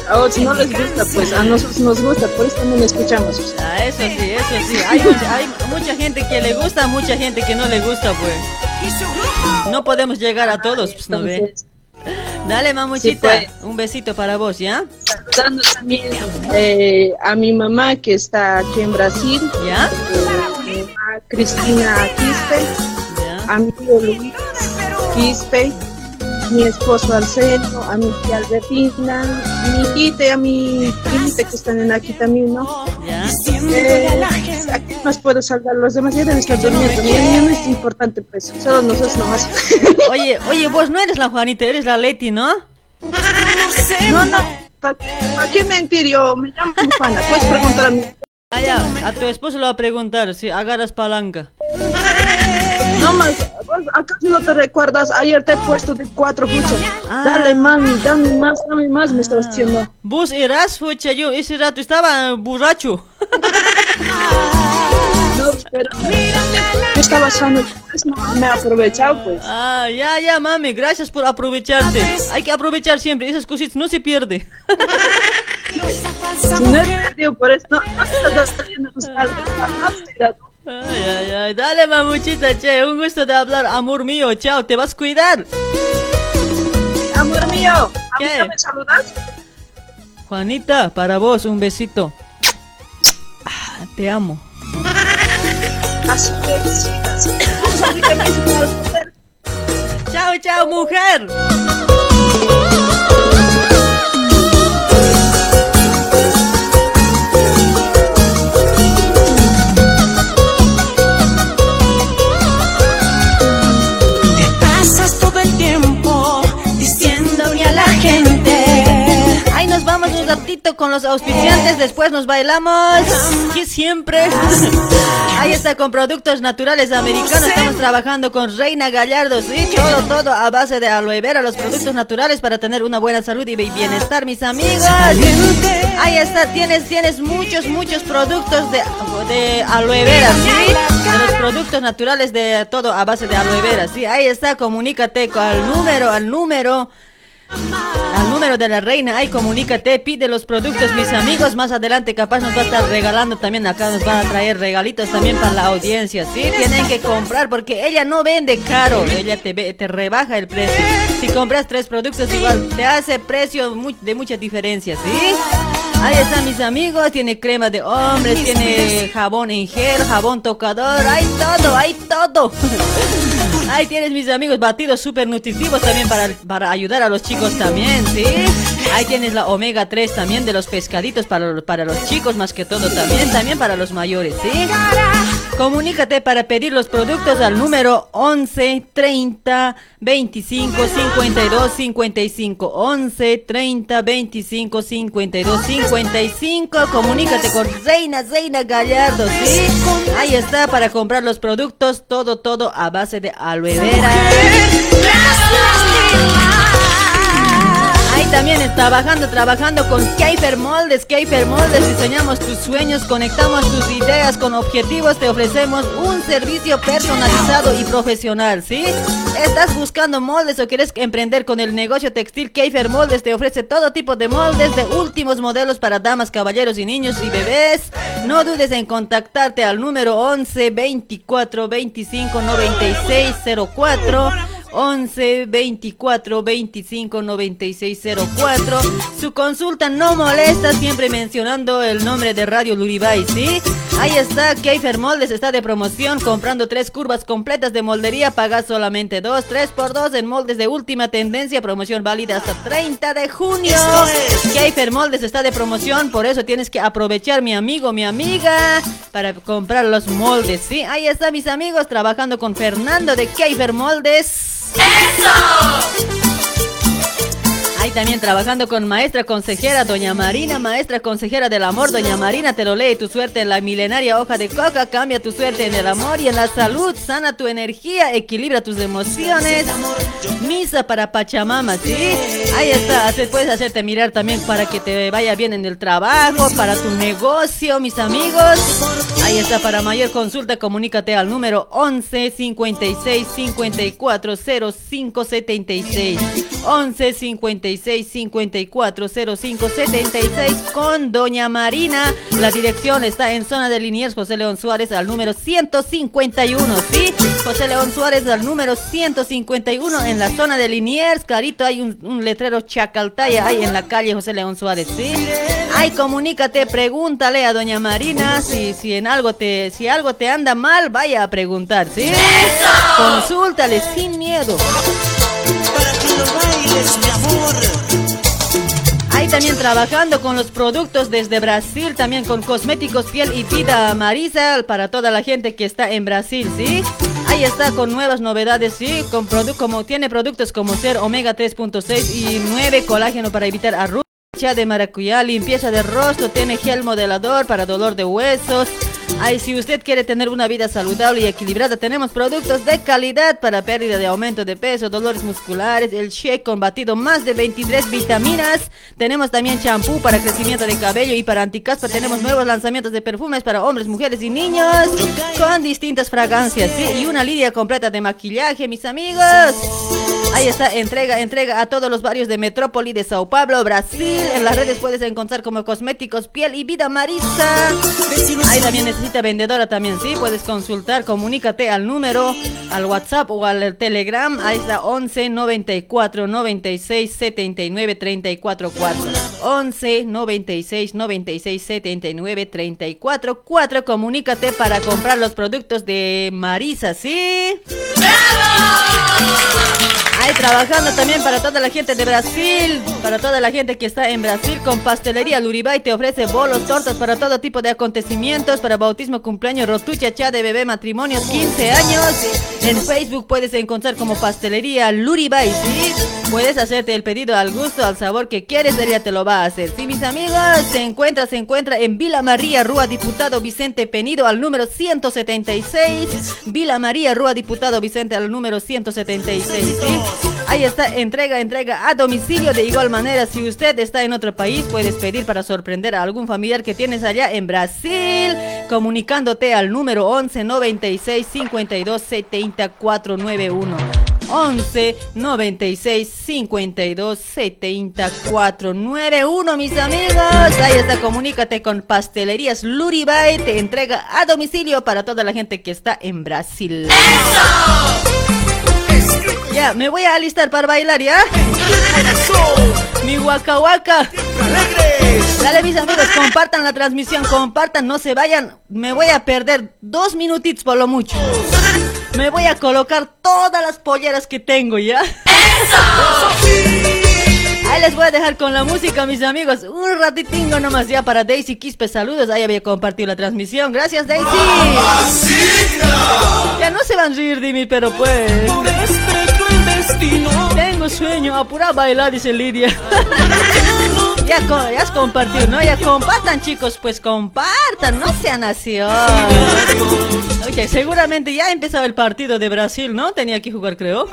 A otros no les gusta, pues a nosotros nos gusta, por eso también escuchamos. Ah, eso sí, eso sí. Hay, hay mucha gente que le gusta, mucha gente que no le gusta, pues. No podemos llegar a todos, pues, ¿no ve? Dale, mamuchita, pues. un besito para vos, ¿ya? Saludando también eh, a mi mamá que está aquí en Brasil. ¿Ya? Eh, a Cristina Quispe. A mi Luis Quispe. Mi esposo Arsenio, a mi tía Albertina, a mi tita y a mi primita que están aquí también, ¿no? ¿Ya? Eh, aquí más puedo saludar, los demás ya deben estar durmiendo. Mi no es importante, pues, solo nosotros nomás. Oye, oye, vos no eres la Juanita, eres la Leti, ¿no? No, no, ¿para qué mentir? Yo me llamo Juana, puedes preguntar a mí. Ah, ya, a tu esposo le va a preguntar si agarras palanca. No más, ¿acaso no te recuerdas? Ayer te he puesto de cuatro fuchas. Dale, mami, dame más, dame más, me estabas diciendo. Vos eras fucha, yo ese rato estaba borracho. No, pero yo estaba sano, no me he aprovechado, pues. Ah, ya, ya, mami, gracias por aprovecharte. Hay que aprovechar siempre, esas cositas no se pierde. No perdido por eso, no, Ay, ay, ay, dale mamuchita, che, un gusto de hablar, amor mío, chao, te vas a cuidar. Amor mío, ¿a mí ¿Qué? no me saludas? Juanita, para vos, un besito. Ah, te amo. Así es, así es. Chao, chao, mujer. Ratito con los auspiciantes, después nos bailamos. Que siempre. Ahí está con productos naturales americanos. Estamos trabajando con Reina Gallardo, sí, todo, todo a base de aloe vera, los productos naturales para tener una buena salud y bienestar, mis amigos. Ahí está, tienes, tienes muchos, muchos productos de, de aloe vera, sí, de los productos naturales de todo a base de aloe vera, sí. Ahí está, comunícate con al número, al número. Al número de la reina, ahí comunícate, pide los productos, mis amigos. Más adelante, capaz nos va a estar regalando también. Acá nos va a traer regalitos también para la audiencia. Sí, tienen que comprar porque ella no vende caro, ella te, te rebaja el precio. Si compras tres productos, igual te hace precio de mucha diferencia, ¿sí? Ahí están mis amigos, tiene crema de hombres, tiene jabón en gel, jabón tocador, hay todo, hay todo. Ahí tienes mis amigos batidos súper nutritivos también para, para ayudar a los chicos también, ¿sí? Ahí tienes la omega 3 también de los pescaditos para, para los chicos más que todo también, también para los mayores, ¿sí? Comunícate para pedir los productos al número 11 30 25 52 55 11 30 25 52 55 Comunícate con Reina Reina Gallardo, ¿sí? Ahí está para comprar los productos, todo, todo a base de aloe vera. También está trabajando, trabajando con Keifer Moldes. Keifer Moldes, diseñamos tus sueños, conectamos tus ideas con objetivos, te ofrecemos un servicio personalizado y profesional, ¿sí? ¿Estás buscando moldes o quieres emprender con el negocio textil? Keifer Moldes te ofrece todo tipo de moldes de últimos modelos para damas, caballeros y niños y bebés. No dudes en contactarte al número 11 24 25 96 04 11 24 25 96 04. Su consulta no molesta, siempre mencionando el nombre de Radio Luribay, ¿sí? Ahí está, Keifer Moldes está de promoción, comprando tres curvas completas de moldería, pagas solamente dos, tres por dos en moldes de última tendencia, promoción válida hasta 30 de junio. Keifer Moldes está de promoción, por eso tienes que aprovechar, mi amigo, mi amiga, para comprar los moldes, ¿sí? Ahí está, mis amigos, trabajando con Fernando de Keifer Moldes. ¡Eso! Ahí también trabajando con maestra consejera, doña Marina, maestra consejera del amor, doña Marina, te lo lee tu suerte en la milenaria hoja de coca, cambia tu suerte en el amor y en la salud, sana tu energía, equilibra tus emociones. Misa para Pachamama, ¿sí? Ahí está, puedes hacerte mirar también para que te vaya bien en el trabajo, para tu negocio, mis amigos. Ahí está, para mayor consulta, comunícate al número 11 56 54 05 76. 11 56 54 05 76 con Doña Marina. La dirección está en zona de Liniers José León Suárez al número 151, ¿sí? José León Suárez al número 151 en la zona de Liniers. Clarito hay un, letrero Chacaltaya ahí en la calle José León Suárez, ¿sí? Ay, comunícate, pregúntale a Doña Marina si, si en algo te, si algo te anda mal, vaya a preguntar, ¿sí? Consúltale sin miedo. Ahí también trabajando con los productos desde Brasil, también con cosméticos piel y vida Marisa para toda la gente que está en Brasil, ¿sí? Ahí está con nuevas novedades, ¿sí? Con como tiene productos como ser omega 3.6 y 9 colágeno para evitar arrugas de maracuyá, limpieza de rostro, tiene gel modelador para dolor de huesos, Ay, si usted quiere tener una vida saludable y equilibrada, tenemos productos de calidad para pérdida de aumento de peso, dolores musculares, el shake combatido más de 23 vitaminas. Tenemos también champú para crecimiento de cabello y para anticaspa. Tenemos nuevos lanzamientos de perfumes para hombres, mujeres y niños con distintas fragancias, ¿sí? Y una línea completa de maquillaje, mis amigos. Ahí está, entrega, entrega a todos los barrios de Metrópoli de Sao Paulo, Brasil. En las redes puedes encontrar como cosméticos, piel y vida marisa. Ahí también vendedora también, sí, puedes consultar, comunícate al número, al WhatsApp o al Telegram, ahí está 11 94 96 79 34 4. 11 96 96 79 34 4. Comunícate para comprar los productos de Marisa, ¿sí? Ahí trabajando también para toda la gente de Brasil, para toda la gente que está en Brasil con pastelería Luribay te ofrece bolos, tortas para todo tipo de acontecimientos, para bautismo, cumpleaños, rotucha, cha de bebé, matrimonios, 15 años. En Facebook puedes encontrar como pastelería Luribay, ¿sí? Puedes hacerte el pedido al gusto, al sabor que quieres, ella te lo va a hacer. Sí, mis amigos, se encuentra, se encuentra en Vila María, Rúa Diputado Vicente Penido al número 176. Vila María, Rúa Diputado Vicente al número 176, ¿sí? Ahí está, entrega, entrega a domicilio. De igual manera, si usted está en otro país, puedes pedir para sorprender a algún familiar que tienes allá en Brasil, comunicándote al número 11 96 52 74 91. 11 96 52 74 91 mis amigos ahí está comunícate con pastelerías Luribay te entrega a domicilio para toda la gente que está en Brasil ya, me voy a alistar para bailar, ¿ya? Mi waka waka. Dale, mis amigos, compartan la transmisión, compartan, no se vayan. Me voy a perder dos minutitos por lo mucho. Me voy a colocar todas las polleras que tengo, ¿ya? Ahí les voy a dejar con la música, mis amigos. Un ratitingo nomás ya para Daisy Quispe. Saludos. Ahí había compartido la transmisión. Gracias, Daisy. Ya no se van a reír de mí, pero pues. Tengo sueño, apura bailar, dice Lidia. ya, ya has compartido, ¿no? Ya compartan, chicos, pues compartan, no sean así. Ok, seguramente ya ha empezado el partido de Brasil, ¿no? Tenía que jugar, creo.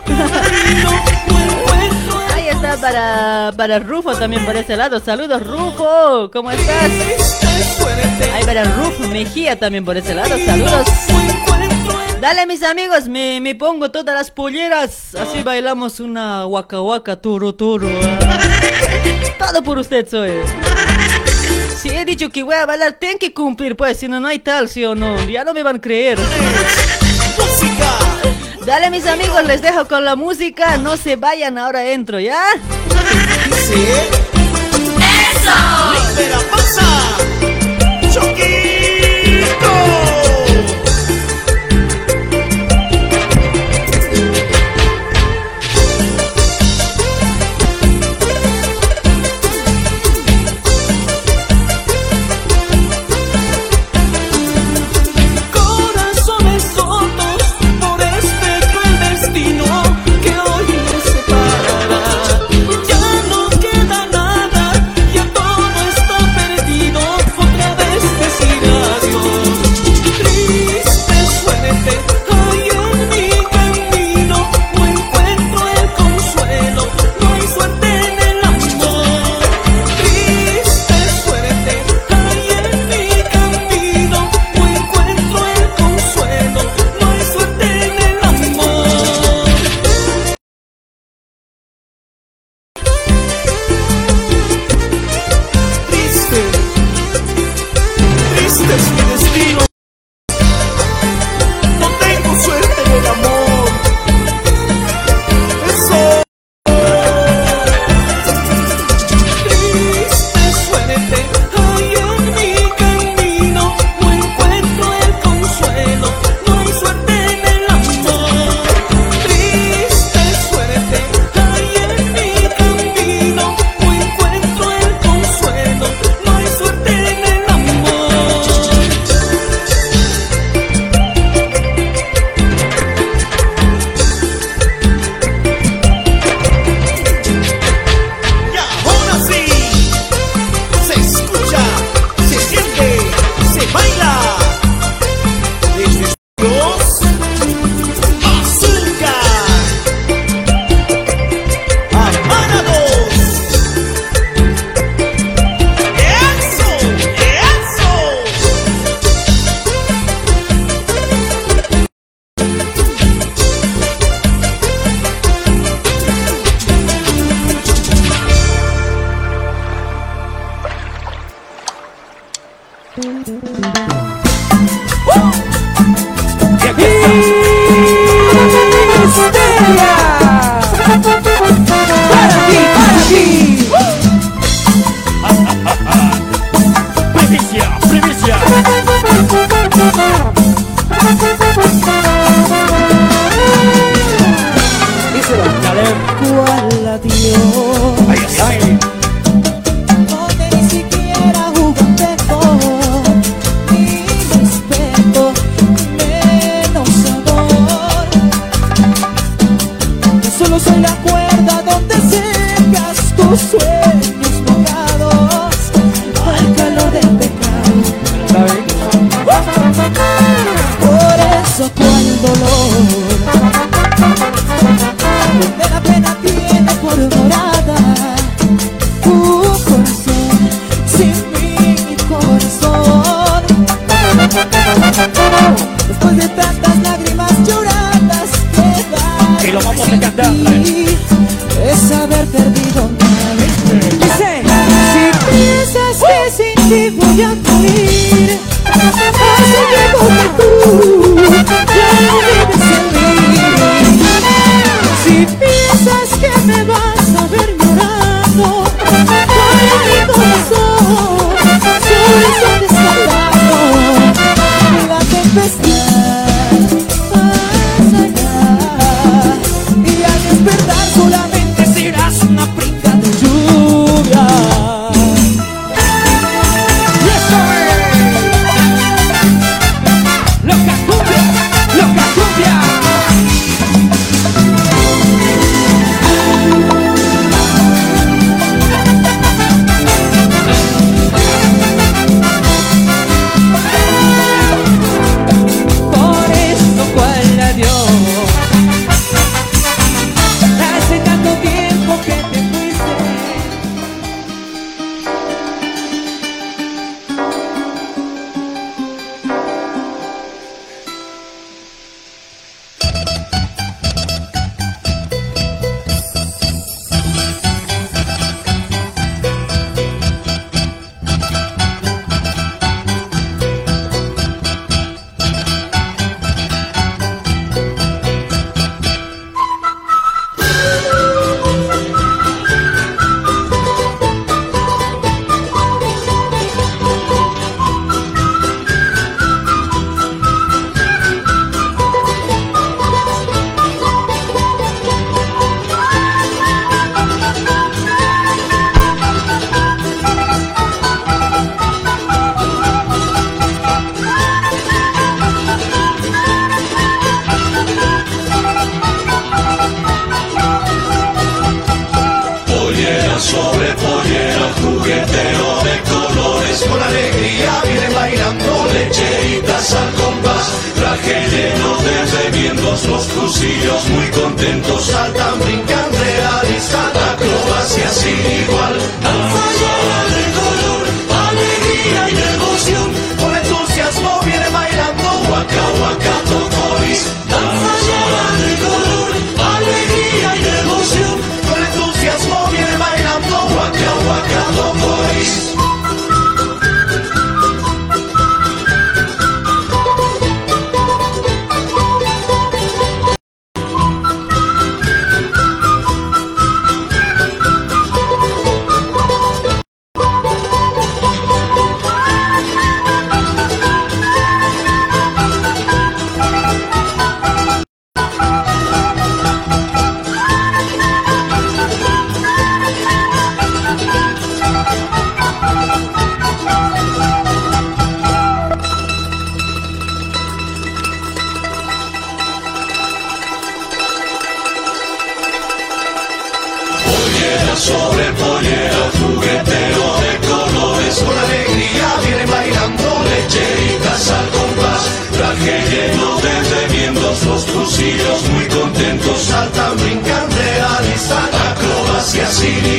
Está para, para Rufo también por ese lado. Saludos, Rufo. ¿Cómo estás? Ahí para Rufo Mejía también por ese lado. Saludos. Dale, mis amigos, me, me, pongo todas las polleras. Así bailamos una waka waka turu turu. Todo por usted soy. Si he dicho que voy a bailar, tengo que cumplir, pues, si no, no hay tal, sí o no. Ya no me van a creer. Dale mis amigos, les dejo con la música. No se vayan, ahora entro, ¿ya? Sí. ¡Eso! ¡Libera, pasa! see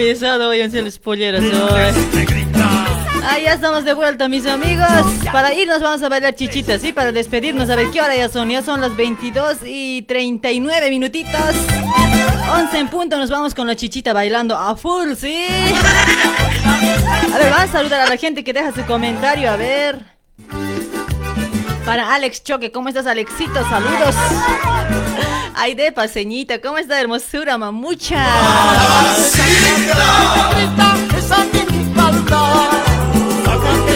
pesado. Ah, ya estamos de vuelta, mis amigos. Para irnos vamos a bailar chichitas, ¿sí? Para despedirnos, a ver qué hora ya son. Ya son las 22 y 39 minutitos. 11 en punto, nos vamos con la chichita bailando a full, ¿sí? A ver, vamos a saludar a la gente que deja su comentario, a ver. Para Alex Choque, ¿cómo estás, Alexito? Saludos. Ay, de paseñita, ¿cómo está hermosura, mamucha? Esa mini falda.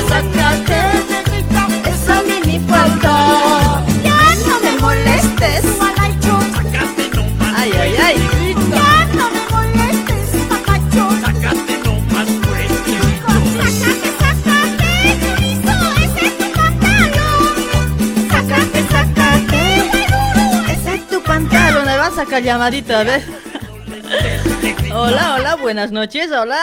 Sácate, esa mini falda. Pantalón. Me vas a sacar llamadita, a ver. Hola, hola, buenas noches, hola.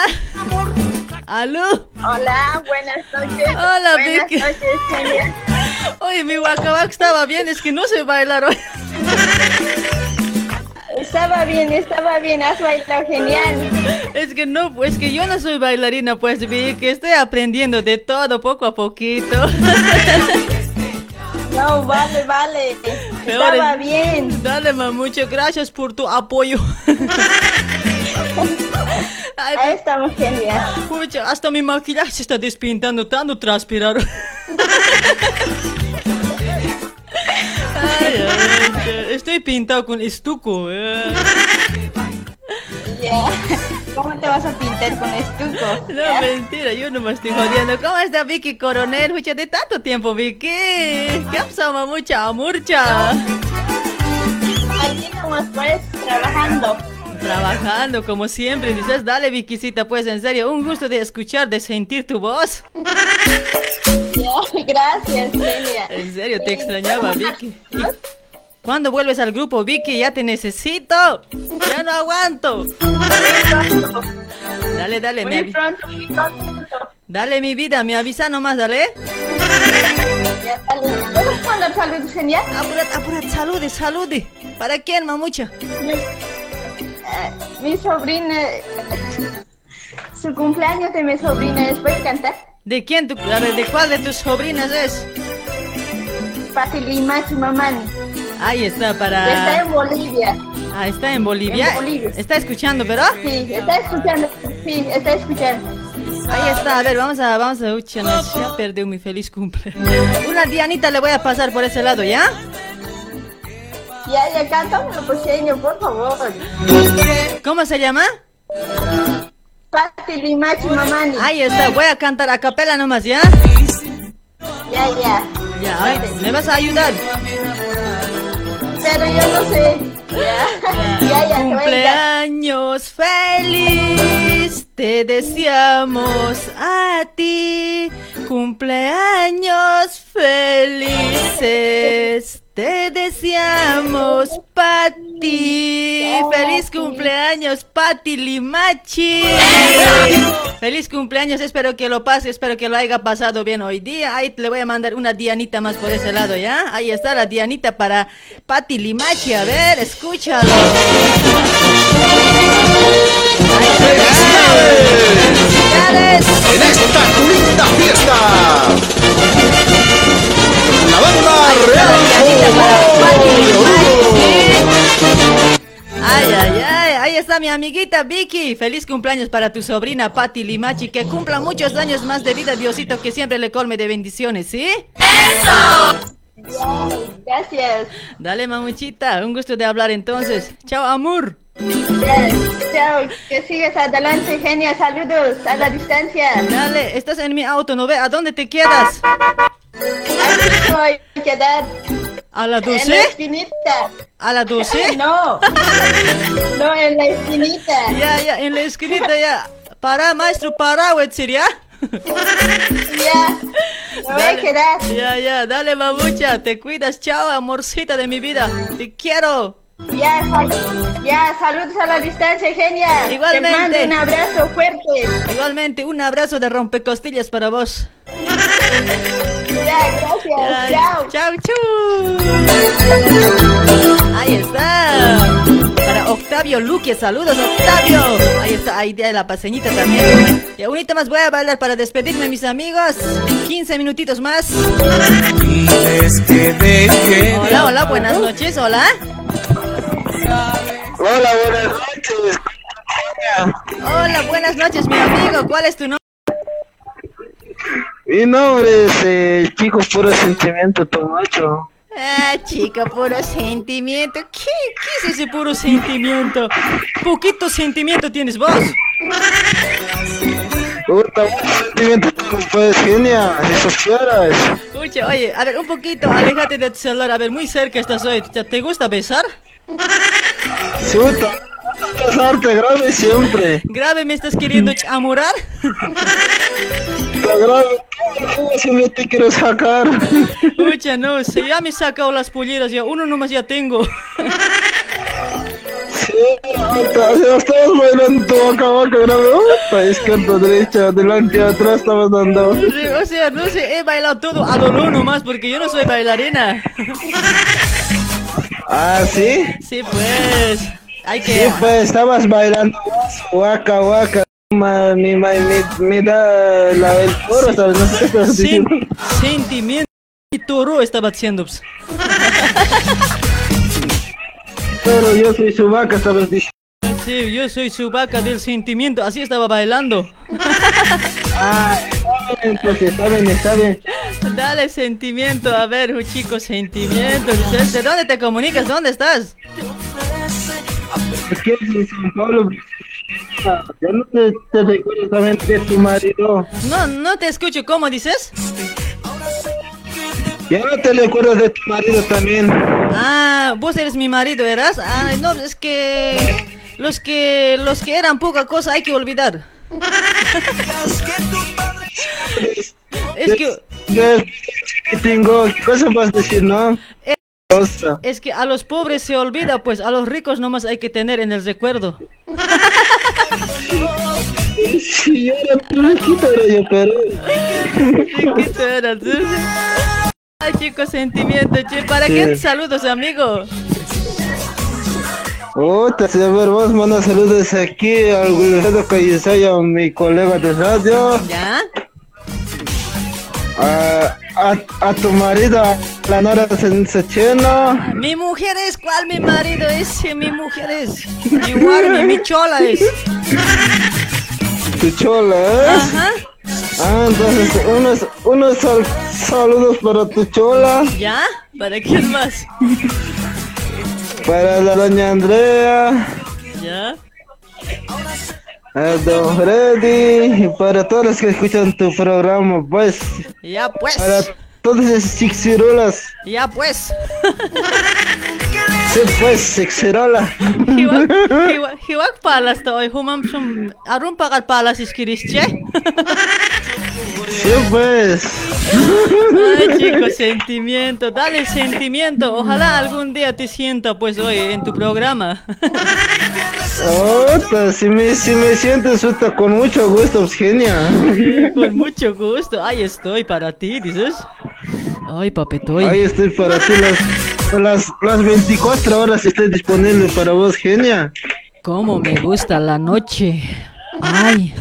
¿Aló? Hola, buenas noches. Hola, buenas Vicky. noches, Celia. Oye, mi guacabac estaba bien, es que no sé bailar hoy. Estaba bien, estaba bien, has bailado genial. Es que no, pues que yo no soy bailarina, pues vi que estoy aprendiendo de todo poco a poquito. No, vale, vale. Estaba es- bien. Dale, muchas gracias por tu apoyo. Ay, Ahí estamos genial. Pucha, hasta mi maquillaje se está despintando, tanto transpirar. Ay, estoy pintado con estuco. eh. ¿Cómo te vas a pintar con estuco? No, mentira, yo no me estoy jodiendo. ¿Cómo está Vicky Coronel? Pucha, de tanto tiempo, Vicky. ¿Qué ha pasado, mucha amurcha? Aquí nomás pues, trabajando. Trabajando como siempre. Dices, dale, Vickycita, pues en serio, un gusto de escuchar, de sentir tu voz. Ya, gracias, Celia. En serio, te extrañaba, Vicky. ¿Y ¿Cuándo vuelves al grupo, Vicky? Ya te necesito. Ya no aguanto. Dale, dale, me Muy pronto, pronto. Dale, mi vida, me avisa nomás, dale. ¿Puedes saludos, genial? Apurate, apurate, salude, salude. ¿Para quién, mamucha? Mi, eh, mi sobrina, su cumpleaños de mi sobrina, ¿les puedes cantar? ¿De quién? Tu, a ver, ¿de cuál de tus sobrinas es? Pati Limachi Mamani. Ahí está, para... Está en Bolivia. Ah, está en Bolivia. En Bolivia. Está escuchando, ¿verdad? Sí, está escuchando. Sí, está escuchando. Ahí está, a ver, vamos a, vamos a, ya perdió mi feliz cumple. Una Dianita le voy a pasar por ese lado, ¿ya? Ya, ya, cántamelo, pequeño, por favor. ¿Cómo se llama? Pati Limachi Mamani. Ahí está, voy a cantar a capela nomás, ¿ya? Ya, ya. Ya, ¿me vas a ayudar? Pero yo no sé. Ya, ya, ya. Cumpleaños feliz, te deseamos a ti. Cumpleaños felices, te deseamos Pati. Feliz cumpleaños, Pati Limachi. Feliz cumpleaños, espero que lo pase, espero que lo haya pasado bien hoy día. Ahí le voy a mandar una Dianita más por ese lado, ¿ya? Ahí está la Dianita para Pati Limachi. A ver, escúchalo. ¡Felicidades! En esta fiesta. La banda Ay, ay, ay, ahí está mi amiguita Vicky. Feliz cumpleaños para tu sobrina Patti Limachi. Que cumpla muchos años más de vida, Diosito, que siempre le colme de bendiciones, ¿sí? Gracias. Dale, mamuchita, un gusto de hablar entonces. Chao, amor. Chao, que sigues adelante, genia. Saludos a la distancia. Dale, estás en mi auto, ¿no ve? ¿A dónde te quedas? Voy a quedar. ¿A la En la 12? esquinita. ¿A la 12? No. No, en la esquinita. Ya, ya, en la esquinita ya. Para, maestro, para, Wetzir, ¿ya? Ya, me voy a quedar. Ya, ya, dale, babucha. Te cuidas. Chao, amorcita de mi vida. Te quiero. Ya, sal- ya, saludos a la distancia, genia. Igualmente. Te mando un abrazo fuerte. Igualmente, un abrazo de rompecostillas para vos. Gracias. Chao. Chao, chau. Ahí está. Para Octavio Luque, saludos Octavio. Ahí está, ahí de la paseñita también. Y ahorita más voy a bailar para despedirme, mis amigos. 15 minutitos más. Hola, hola, buenas noches, hola. Hola, buenas noches. Hola, buenas noches, mi amigo. ¿Cuál es tu nombre? Mi nombre es eh, Chico Puro Sentimiento Tomacho. Ah, chica, puro sentimiento. ¿Qué, ¿Qué es ese puro sentimiento? Poquito sentimiento tienes vos. Puta, sentimiento, pues genia, si supieras. Escucha, oye, a ver, un poquito, aléjate de tu celular. A ver, muy cerca estás hoy. ¿Te, gusta besar? Chuta, pasarte grave siempre. Grave, ¿me estás queriendo chamurar? La grave, ¿cómo siempre te quiero sacar? Escucha, no, si ya me he sacado las polleras, ya uno nomás ya tengo. Sí, estabas bailando tu boca a boca, grave. Izquierda, derecha, adelante, atrás estabas dando. Sí, O sea, no sé, he bailado todo a dolor nomás porque yo no soy bailarina. Ah, ¿sí? Sí, pues. Hay Sí, que. pues estabas bailando waka waka. Ma, mi, me da la, el coro, ¿sabes? No sé qué Sen- sentimiento y toro estaba haciendo. pues. Pero yo soy su vaca, ¿sabes? Sí, yo soy su vaca del sentimiento, así estaba bailando. Ah, está pues está bien, está bien. Dale sentimiento, a ver, un chico, sentimiento. ¿De de dónde te comunicas? ¿Dónde estás? Aquí en San Pablo. Ah, Ya no te, te recuerdas también de tu marido. No, no te escucho, ¿cómo dices? Ya no te recuerdas de tu marido también. Ah, vos eres mi marido, ¿eras? Ah, no, es que los que los que eran poca cosa hay que olvidar. es que Ya, tengo, ¿qué cosa vas a decir, no? Cosa. es que a los pobres se olvida, pues a los ricos nomás hay que tener en el recuerdo. Sí, yo era chiquito, era yo, pero. Chiquito eras, ¿sí? Ay, chicos, sentimiento, che, ¿para Sí. qué saludos, amigo? Puta, a ver, vos manda saludos aquí al Wilfredo Callisaya, mi colega de radio. ¿Ya? A, a, a tu marido, la Nora Sechena. Mi mujer es, ¿cuál mi marido es? Mi mujer es. Mi mi chola es. Tu chola, ¿eh? Ajá. Ah, entonces, unos, unos sal- saludos para tu chola, ¿Ya? ¿Para quién más? para la doña Andrea, ¿Ya? A don Freddy, y para todos los que escuchan tu programa, pues. Ya pues. Para todos esos chixirulas. Ya pues. Sí, pues, hiwak, hiwak palas to, humam sum, arun pagal palas iskiris, che. Sí, pues. Ay, chicos, sentimiento, dale sentimiento. Ojalá algún día te sienta, pues, hoy en tu programa. Ota, si me, si me sientes puta, con mucho gusto, genia. Con mucho gusto. Ahí estoy para ti, dices. Ay, papetoy. Ahí estoy para ti las, las, las 24 horas estoy disponible para vos, genia. Cómo me gusta la noche. Ay.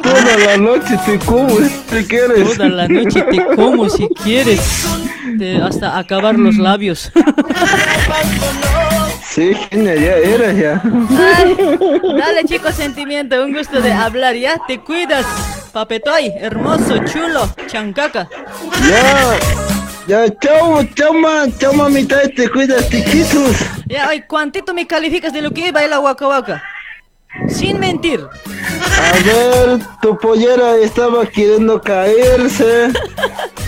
Toda la noche te como si quieres. Toda la noche te como si quieres. Te- hasta acabar los labios. Sí, genia, ya era ya. Ay, dale chicos sentimiento, un gusto de hablar, ¿ya? Te cuidas, papetoy, hermoso, chulo, chancaca. Ya, ya, chao, chao, ma, chao, mamita, te cuidas, tiquitos. Ya, ay, ¿cuántito me calificas de lo que baila Waka Waka? Sin mentir. A ver, tu pollera estaba queriendo caerse.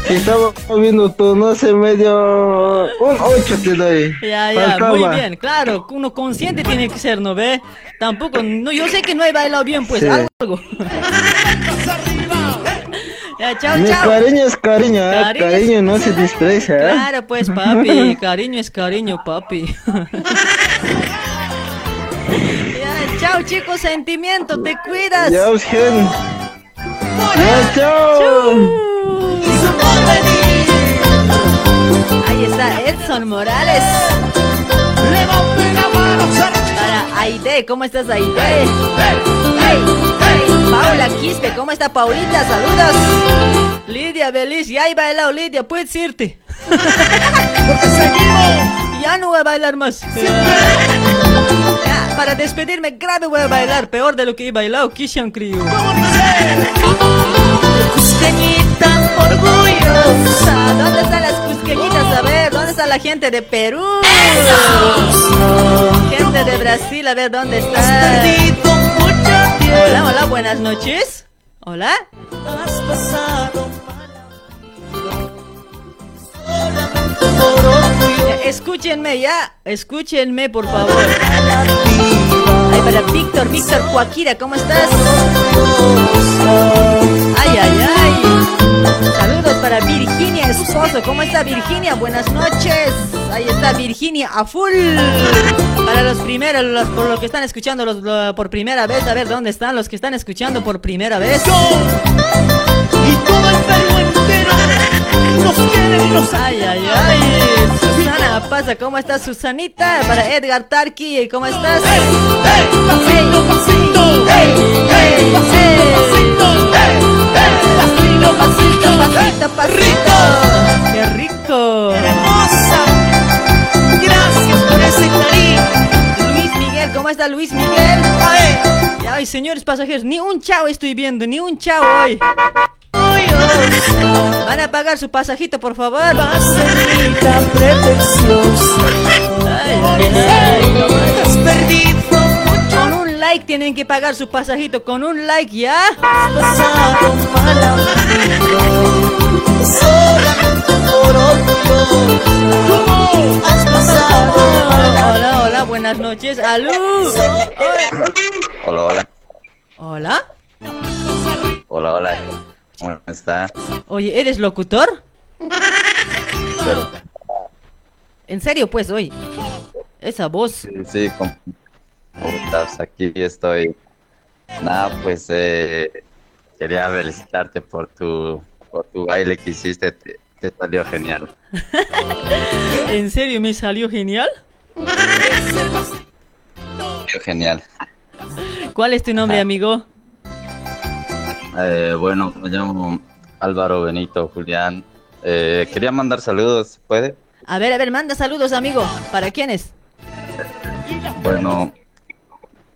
Estaba viendo tu, no sé, medio... Un 8 te doy. Ya, ya, Faltaba. muy bien, claro, uno consciente tiene que ser, ¿no ve? Tampoco, no, yo sé que no he bailado bien, pues Sí. algo. ya, chao, Mi chao. cariño es cariño, ¿eh? Cariño no se desprecia. ¿eh? Claro, pues, papi, cariño es cariño, papi. chao, chicos, sentimiento, te cuidas. Ya, Eugen. Chao. Ahí está Edson Morales. Para Aide, ¿cómo estás Aide? Hey, hey. Paula Quispe, ¿cómo está Paulita? Saludos. Lidia Belis, ya he bailado Lidia, puedes irte. ya no voy a bailar más. Para despedirme grave voy a bailar, peor de lo que he bailado, Kishan Kriu. Cusqueñita orgullosa. ¿Dónde están las cusqueñitas? A ver, ¿dónde está la gente de Perú? Gente de Brasil, a ver, ¿dónde está? Hola, hola, buenas noches. Hola. Escúchenme ya, escúchenme por favor. Ay, para Víctor, Víctor Joaquira, ¿cómo estás? Ay, ay, ay. Saludos para Virginia Esposo, ¿cómo está Virginia? Buenas noches. Ahí está Virginia a full. Para los primeros, por los que están escuchando por primera vez, a ver dónde están los que están escuchando por primera vez. Ay, ay, ay. Susana pasa, ¿cómo estás, Susanita? Para Edgar Tarki, ¿cómo estás? Hey, hey, hey, Pasito, pasito, pasito, pasito. ¡Qué rico! ¡Hermosa! Gracias por ese cariño. Luis Miguel, ¿cómo está Luis Miguel? Ay, señores pasajeros, ni un chao estoy viendo, ni un chao hoy. Van a pagar su pasajito, por favor. Con un like tienen que pagar su pasajito. Con un like, ¿ya? Hola, hola, buenas noches. ¡Alú! Hola, hola. Hola. Hola, hola. ¿Cómo está? Oye, ¿eres locutor? Pero, En serio, pues, hoy. Esa voz. sí, sí, ¿cómo cómo estás? Aquí estoy. Nada, pues eh, quería felicitarte por tu, por tu baile que hiciste. Te, te salió genial. ¿En serio me salió genial? Salió genial. ¿Cuál es tu nombre, amigo? Eh, bueno, me llamo Álvaro Benito Julián. Eh, quería mandar saludos, ¿se ¿puede? A ver, a ver, manda saludos, amigo. ¿Para quiénes? Bueno,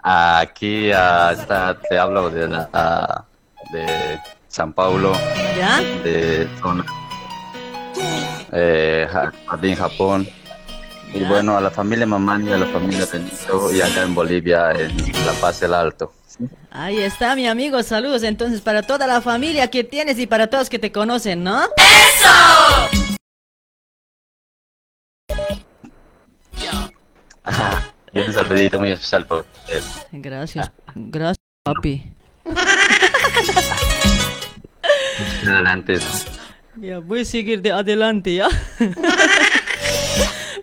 aquí está, te hablo de la, de San Paulo, ¿Ya? de zona eh, Ja- Jardín, Japón. Y bueno, a la familia Mamani, a la familia Benito y acá en Bolivia, en La Paz el Alto. Ahí está, mi amigo. Saludos entonces para toda la familia que tienes y para todos que te conocen, ¿no? Y un saludito muy especial por él. Gracias. Gracias, papi. Adelante. Ya, voy a seguir de adelante, ¿ya?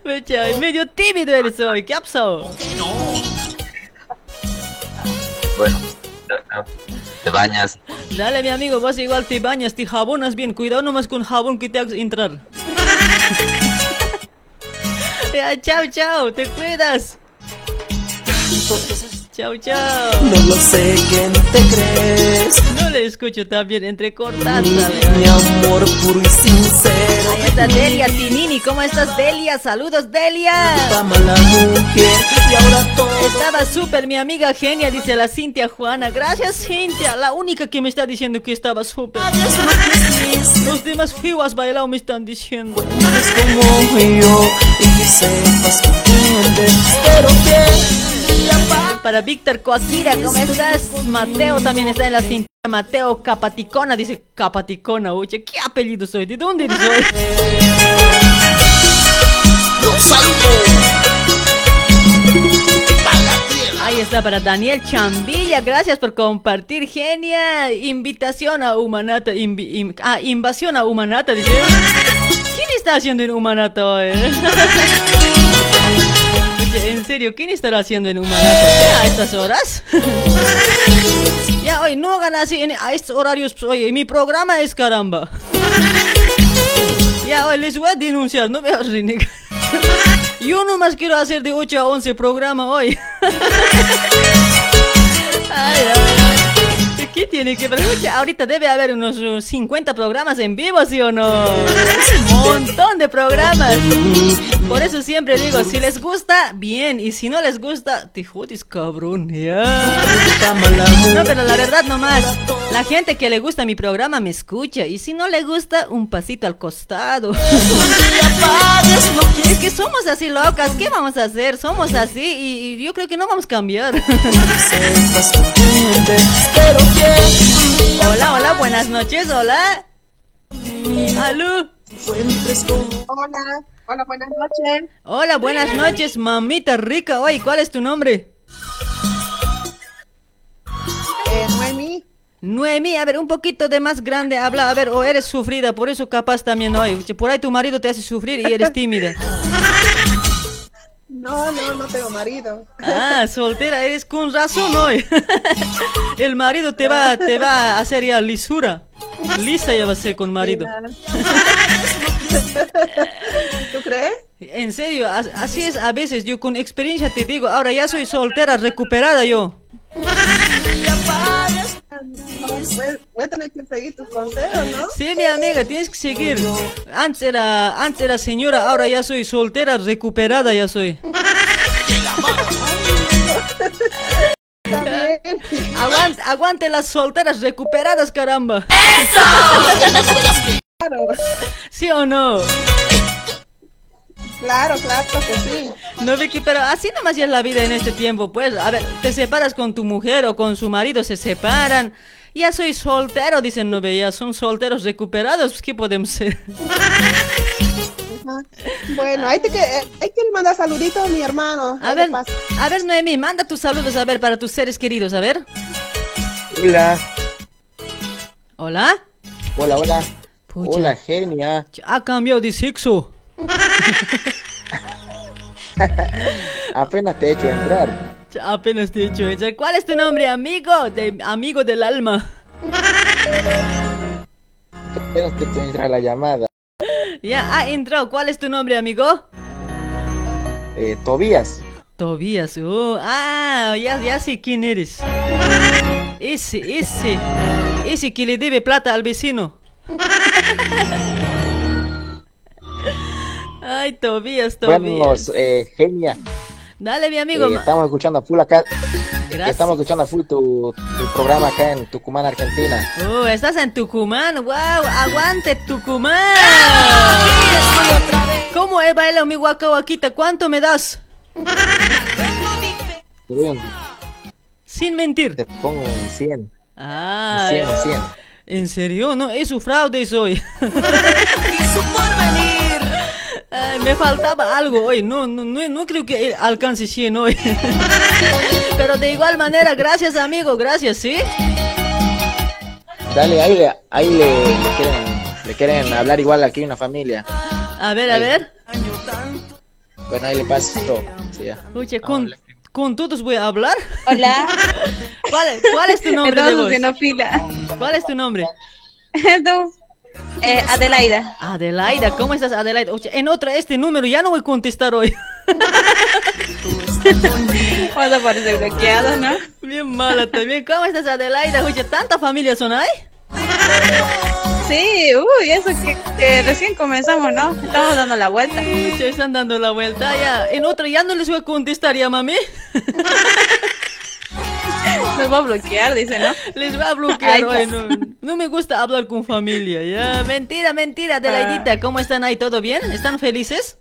Mecha, medio tímido eres hoy. ¿Qué ha pasado? Bueno, te bañas. Dale, mi amigo, vos igual te bañas, te jabonas bien. Cuidado nomás con jabón que te hagas entrar. ya, chao, chao, te cuidas. Chao, chao. No lo sé que no te crees. No le escucho también entrecortando. Mi amor puro y sincero. Ahí está Delia Tinini, ¿cómo estás Delia? Saludos Delia. Ama la mujer y ahora todo. Estaba súper mi amiga genia, dice la Cintia Juana. Gracias Cintia, la única que me está diciendo que estaba súper. Los demás has bailado me están diciendo. Como yo y sepas que Para Víctor Coakira, ¿cómo estás? Mateo también está en la cinta. Mateo Capaticona, dice Capaticona, oye, ¿qué apellido soy? ¿De dónde soy? Ahí está para Daniel Chambilla, gracias por compartir, genia. Invitación a Humanata, invi- in- ah, invasión a Humanata. ¿Quién está haciendo en Humanata hoy? En serio, ¿quién estará haciendo en Humanata a estas horas? ya, hoy no hagan así en- a estos horarios, oye, mi programa es caramba. Ya, hoy les voy a denunciar, no me vas a renegar. Yo nomás quiero hacer de 8 a 11 programa hoy. Ay. ¿Qué tiene que ver? Ahorita debe haber unos uh, 50 programas en vivo, ¿sí o no? Un montón de programas. Por eso siempre digo, si les gusta, bien. Y si no les gusta, te jodes, cabrón. Ya. No, pero la verdad nomás, la gente que le gusta mi programa me escucha. Y si no le gusta, un pasito al costado. Es que somos así locas, ¿qué vamos a hacer? Somos así y, y yo creo que no vamos a cambiar. Hola, hola, buenas noches, hola. Aló. Hola, hola, buenas noches. Hola, buenas noches, mamita rica. Oye, ¿cuál es tu nombre? Eh, Noemi. Noemí, a ver, un poquito de más grande habla, a ver, o eres sufrida, por eso capaz también hoy. Por ahí tu marido te hace sufrir y eres tímida. No, no, no tengo marido. Ah, soltera, eres con razón hoy. El marido te va, te va a hacer ya lisura. Lisa ya va a ser con marido. En serio, as- así es a veces, yo con experiencia te digo, ahora ya soy soltera, recuperada yo. Voy, voy a tener que seguir tus consejos, ¿no? Sí, mi amiga, tienes que seguir. Antes era, antes era señora, ahora ya soy soltera, recuperada ya soy. Aguante, aguante las solteras recuperadas, caramba. Claro, ¿Sí o no? Claro, claro que sí. No, Vicky, pero así nomás ya es la vida en este tiempo, pues. A ver, te separas con tu mujer o con su marido, se separan. Ya soy soltero, dicen, no ve, ya son solteros recuperados, pues, ¿qué podemos ser? Bueno, ahí te que, eh, ahí quiero mandar saluditos a mi hermano. A ver, a ver, Noemí, manda tus saludos, a ver, para tus seres queridos, a ver. Hola, ¿Hola? hola, hola. Pucha. Hola, genia. Ha cambiado de sexo. Apenas te he hecho entrar. Apenas te he dicho eso. ¿Cuál es tu nombre, amigo? De, amigo del alma. Apenas te he hecho entrar la llamada. Ya, ah, entró. ¿Cuál es tu nombre, amigo? Eh, Tobías. Tobías. Oh, ah, ya, ya sé quién eres. Ese, ese. Ese que le debe plata al vecino. Ay, Tobías, Tobías. Eh, genia. Dale, mi amigo. eh, estamos escuchando a full acá. Gracias. Estamos escuchando a full tu, tu programa acá en Tucumán, Argentina. Oh, estás en Tucumán. ¡Wow! ¡Aguante Tucumán! ¿Cómo he bailado mi guacahuaquita? ¿Cuánto me das? Un- Sin mentir. Te pongo un 100. Ah, 100, 100. ¿En serio? No, es su fraude soy. Me faltaba algo hoy. No, no, no, no creo que alcance 100 hoy. Pero de igual manera, gracias amigo, gracias, ¿sí? Dale, ahí, le, ahí le, le quieren, le quieren hablar igual aquí una familia. A ver, a ver. Bueno, ahí le paso todo. Sí. Oye, con, con todos voy a hablar. Hola. ¿Cuál, cuál es tu nombre de haciendo fila. ¿Cuál es tu nombre? Tú, eh, Adelaida. Adelaida, ¿cómo estás, Adelaida? Oye, en otra este número ya no voy a contestar hoy. Vas a aparecer bloqueado, ¿no? Bien mala también. ¿Cómo estás, Adelaida? Oye, ¿tanta familia son ahí? Sí, uy, eso que, que recién comenzamos, ¿no? Estamos dando la vuelta. Se están dando la vuelta ya. En otra ya no les voy a contestar ya, mami. Nos va a bloquear, dice, ¿no? Les va a bloquear Ay, pues. No, me gusta hablar con familia, ya. Mentira, mentira, Adelaidita. ¿Cómo están ahí? ¿Todo bien? ¿Están felices?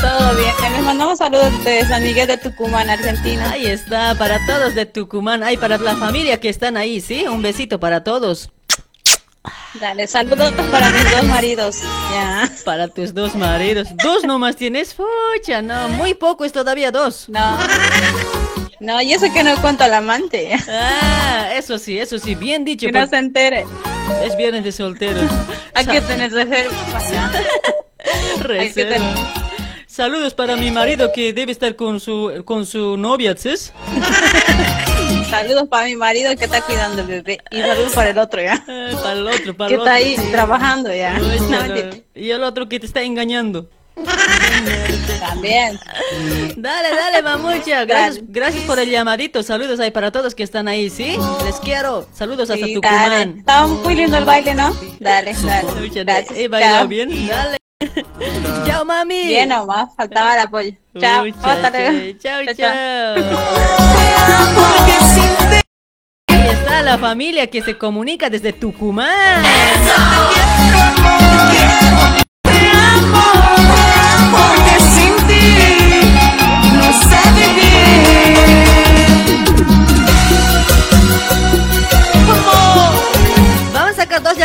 Todo bien. Les mandamos saludos de San Miguel de Tucumán, Argentina. Ahí está, para todos de Tucumán, ahí para la familia que están ahí, ¿sí? Un besito para todos. Dale, saludos para mis dos maridos. Ya. Para tus dos maridos. ¿Dos nomás tienes? Fucha, no, muy poco es todavía dos. No. No, y eso que no cuento al amante. Ah, eso sí, eso sí, bien dicho. Que no por- se entere. Es viernes de solteros. Hay que tener reserva. Reserva. Saludos para mi marido que debe estar con su con su novia, ¿sí? Saludos para mi marido que está cuidando el bebé. Y saludos para el otro, ¿ya? para el otro, para Que el está otro. ahí trabajando, ya. Pues, No, no, mentira. y el otro que te está engañando. También. Dale, dale, mamucha. Gracias, gracias por el llamadito. Saludos ahí para todos que están ahí, ¿sí? Les quiero. Saludos hasta Sí, Tucumán. Estaba muy lindo el baile, ¿no? Dale, dale. Gracias. He bailado Chao. bien. Dale. Chao, mami. Bien nomás, faltaba el apoyo. Chao. Hasta luego. Chao, Chao, chao. Ahí está la familia que se comunica desde Tucumán. Porque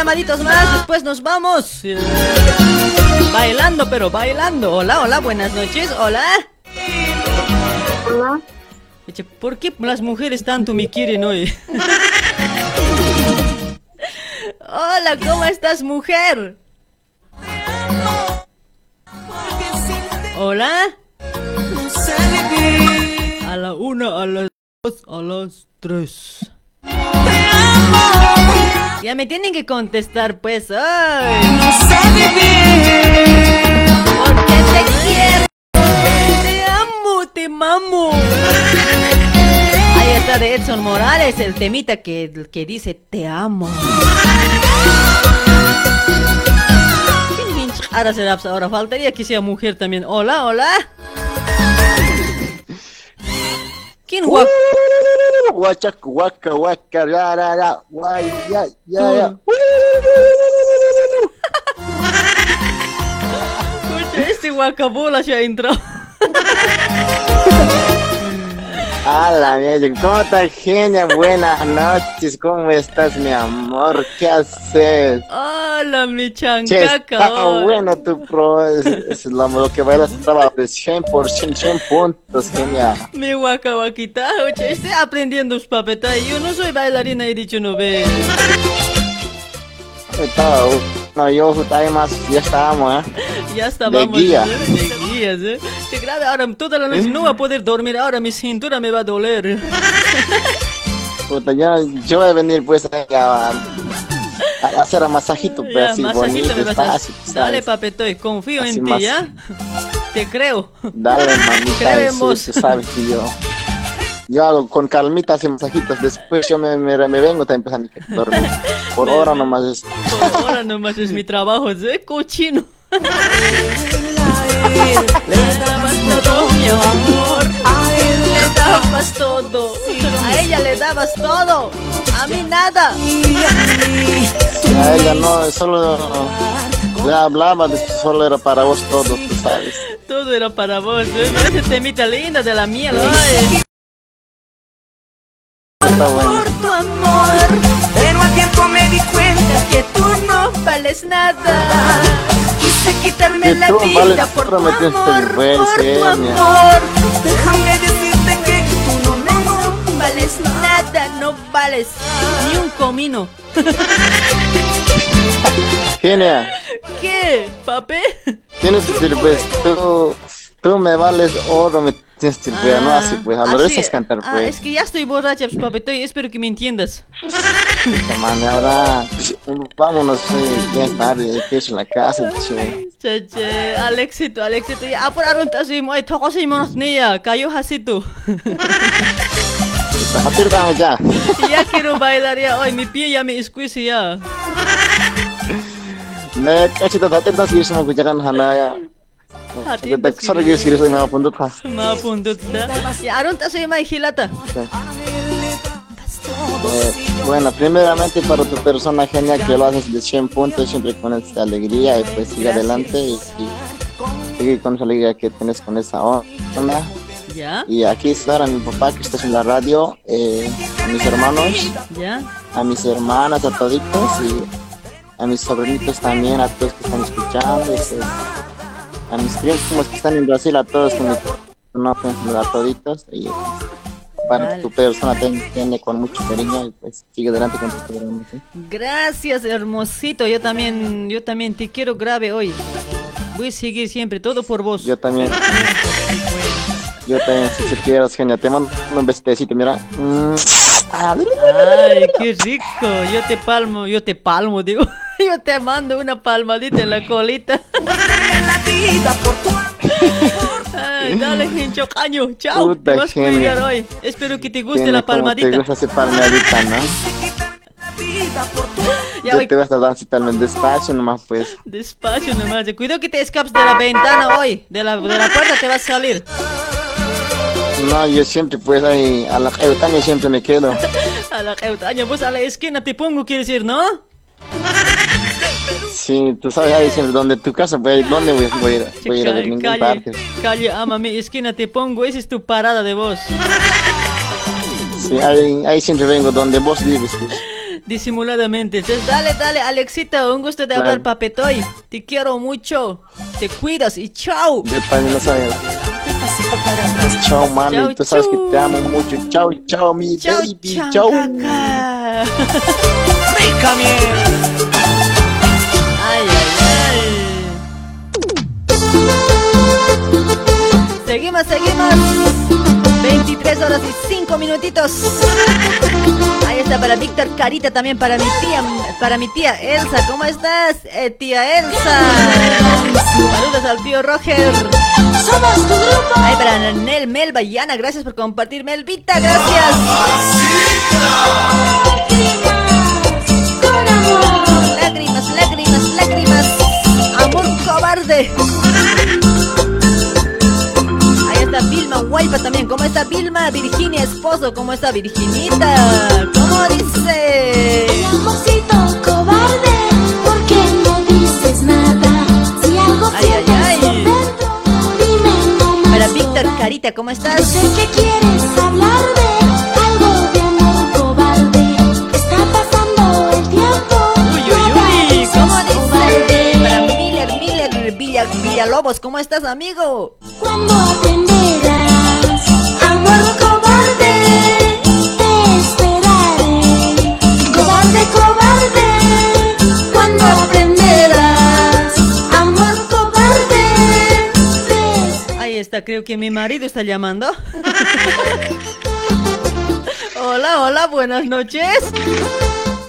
llamaditos más, después nos vamos. Bailando, pero bailando. Hola, hola, buenas noches. Hola. Hola. ¿Por qué las mujeres tanto me quieren hoy? Hola, ¿cómo estás, mujer? Hola. A la una, a las dos, a las tres. Ya me tienen que contestar, pues. ¡Ay! No sé vivir. Porque te quiero. Te amo, te mamo. Ahí está de Edson Morales, el temita que, que dice te amo. Ahora será, ahora faltaría que sea mujer también. Hola, hola. ¿Quién guap? Guachac, guaca, guaca, ra, ra, ra, guay, ya, ya, ya. Escucha, Este guacabola ya entró. Hola, mi ¿cómo estás, genia? Buenas noches, ¿cómo estás, mi amor? ¿Qué haces? Hola, mi chancaca. está hola. bueno tu pro, es, es lo, lo que bailas estaba de 100%, 100 puntos, genia. Mi guacabaquita, oye, estoy aprendiendo los papetas. Yo no soy bailarina, he dicho no ve. Estaba, no, yo ya estábamos, ¿eh? Ya estábamos guía. ¿eh? de guías, ¿eh? Qué grave, ahora toda la noche no voy a poder dormir, ahora mi cintura me va a doler. Puta, yo, yo voy a venir pues a, a- a hacer un masajito, pero Ya, así masajito bonito, me a... Dale, papetoy, confío Así en ti. ¿ya? Te creo. Dale, mamita, Creemos. sí, tú sabes que yo... Yo hago con calmita así masajitos, después yo me, me, me vengo también pues, a mi- dormir. Por ahora nomás es... Por ahora nomás es mi trabajo, ¿eh? Cochino. Le dabas todo, mi amor. A él le dabas todo. A ella le dabas todo. A mí nada. A ella no, solo le hablaba, de que solo era para vos todo, tú sabes. Todo era para vos, ¿eh? Ese temita linda de la miel, ay. Está bueno. Por tu amor. Pero al tiempo me di cuenta que tú no vales nada. Quise quitarme la vida por tu me amor, por tu amor. Déjame decirte que tú no, no vales nada, no vales ni un comino. Genia, ¿Qué, papi? tienes que pues, tú, me vales oro, me tienes que pues, no así, pues, a lo Así- veces cantar, ah, pues. es que ya estoy borracha, pues, papi, estoy- espero que me entiendas. Man, ahora, vámonos, eh, ya es tarde, ir a la casa, che. Chache, Alexito, Alexito, ya apuraron así, muy tocos y monos niña, cayó así tú. Ya. Ya quiero bailar ya, hoy mi pie ya me squeeze ya. Me cachito, atirtamos y irse a kuchakan hanaya. Atirtamos Y a. Eh, bueno, primeramente para tu persona genial que lo haces de 100 puntos, siempre con esta alegría y pues sigue adelante y, y seguir con esa alegría que tienes con esa onda. ¿Ya? Y aquí está mi papá que está en la radio, eh, a mis hermanos, ¿Ya? a mis hermanas, a toditos y a mis sobrinitos también, a todos que están escuchando, este, a mis primos que están en Brasil, a todos que me conocen, a toditos y para Vale. tu persona te entiende con mucho cariño y pues sigue adelante con tu programa. ¿sí? Gracias, hermosito. Yo también, yo también te quiero grave hoy. Voy a seguir siempre, todo por vos. Yo también. Yo también, si quieres, genial. Te mando un besito, mira. Mm. Ay, qué rico. Yo te palmo, yo te palmo, digo. Yo te mando una palmadita en la colita. Ay, dale, Gencho Caño. Chao. Puta, te vas a cuidar hoy. Espero que te guste la palmadita. Te gusta esa palmadita, ¿no? Ya hoy, te vas a dar así también despacio nomás, pues. despacio nomás. Cuidado que te escapes de la ventana hoy. De la, de la puerta te vas a salir. No, yo siempre, pues, ahí, a la Eutania siempre me quedo. A la Eutaña, vos a la esquina te pongo, quiere decir, ¿no? Sí, tú sabes ahí siempre, donde tu casa, pues, ¿dónde voy, voy a ir? Voy a ir a ningún calle, parte. calle, ámame, esquina te pongo. Esa es tu parada de voz. Sí, ahí, ahí siempre vengo, donde vos vives, pues. Disimuladamente. Entonces, dale, dale, Alexita, un gusto de Claro. hablar, papetoy. Te quiero mucho. Te cuidas y chao. Yo también lo. Pues, chao, mami, Chao, tú sabes chau. que te amo mucho. Chao, chao, mi Chao, baby, chao, chao. caca. Ay, ay, ay. Seguimos, seguimos. 23 horas y 5 minutitos. Ahí está para Víctor Carita, también para mi tía, para mi tía Elsa. ¿Cómo estás, eh, tía Elsa? Saludos al tío Roger. Somos tu grupo. Ahí para Nel, Melba y Ana, gracias por compartir. Melvita, gracias. Lágrimas, lágrimas, lágrimas. Amor cobarde. Guaypa también. ¿Cómo está Vilma? Virginia Esposo. ¿Cómo está Virginita? ¿Cómo dice? Amorcito cobarde, ¿por qué no dices nada? Si algo Ay, ay, ay. dentro, dime nomás. Para Víctor Carita, ¿cómo estás? Sé que quieres hablar de algo de amor cobarde. Está pasando el tiempo. Uy, uy, uy. ¿Cómo dice? Para Miller, Miller, Villa, Villalobos. ¿Cómo estás, amigo? Cuando aprenderás creo que mi marido está llamando. hola, hola, buenas noches.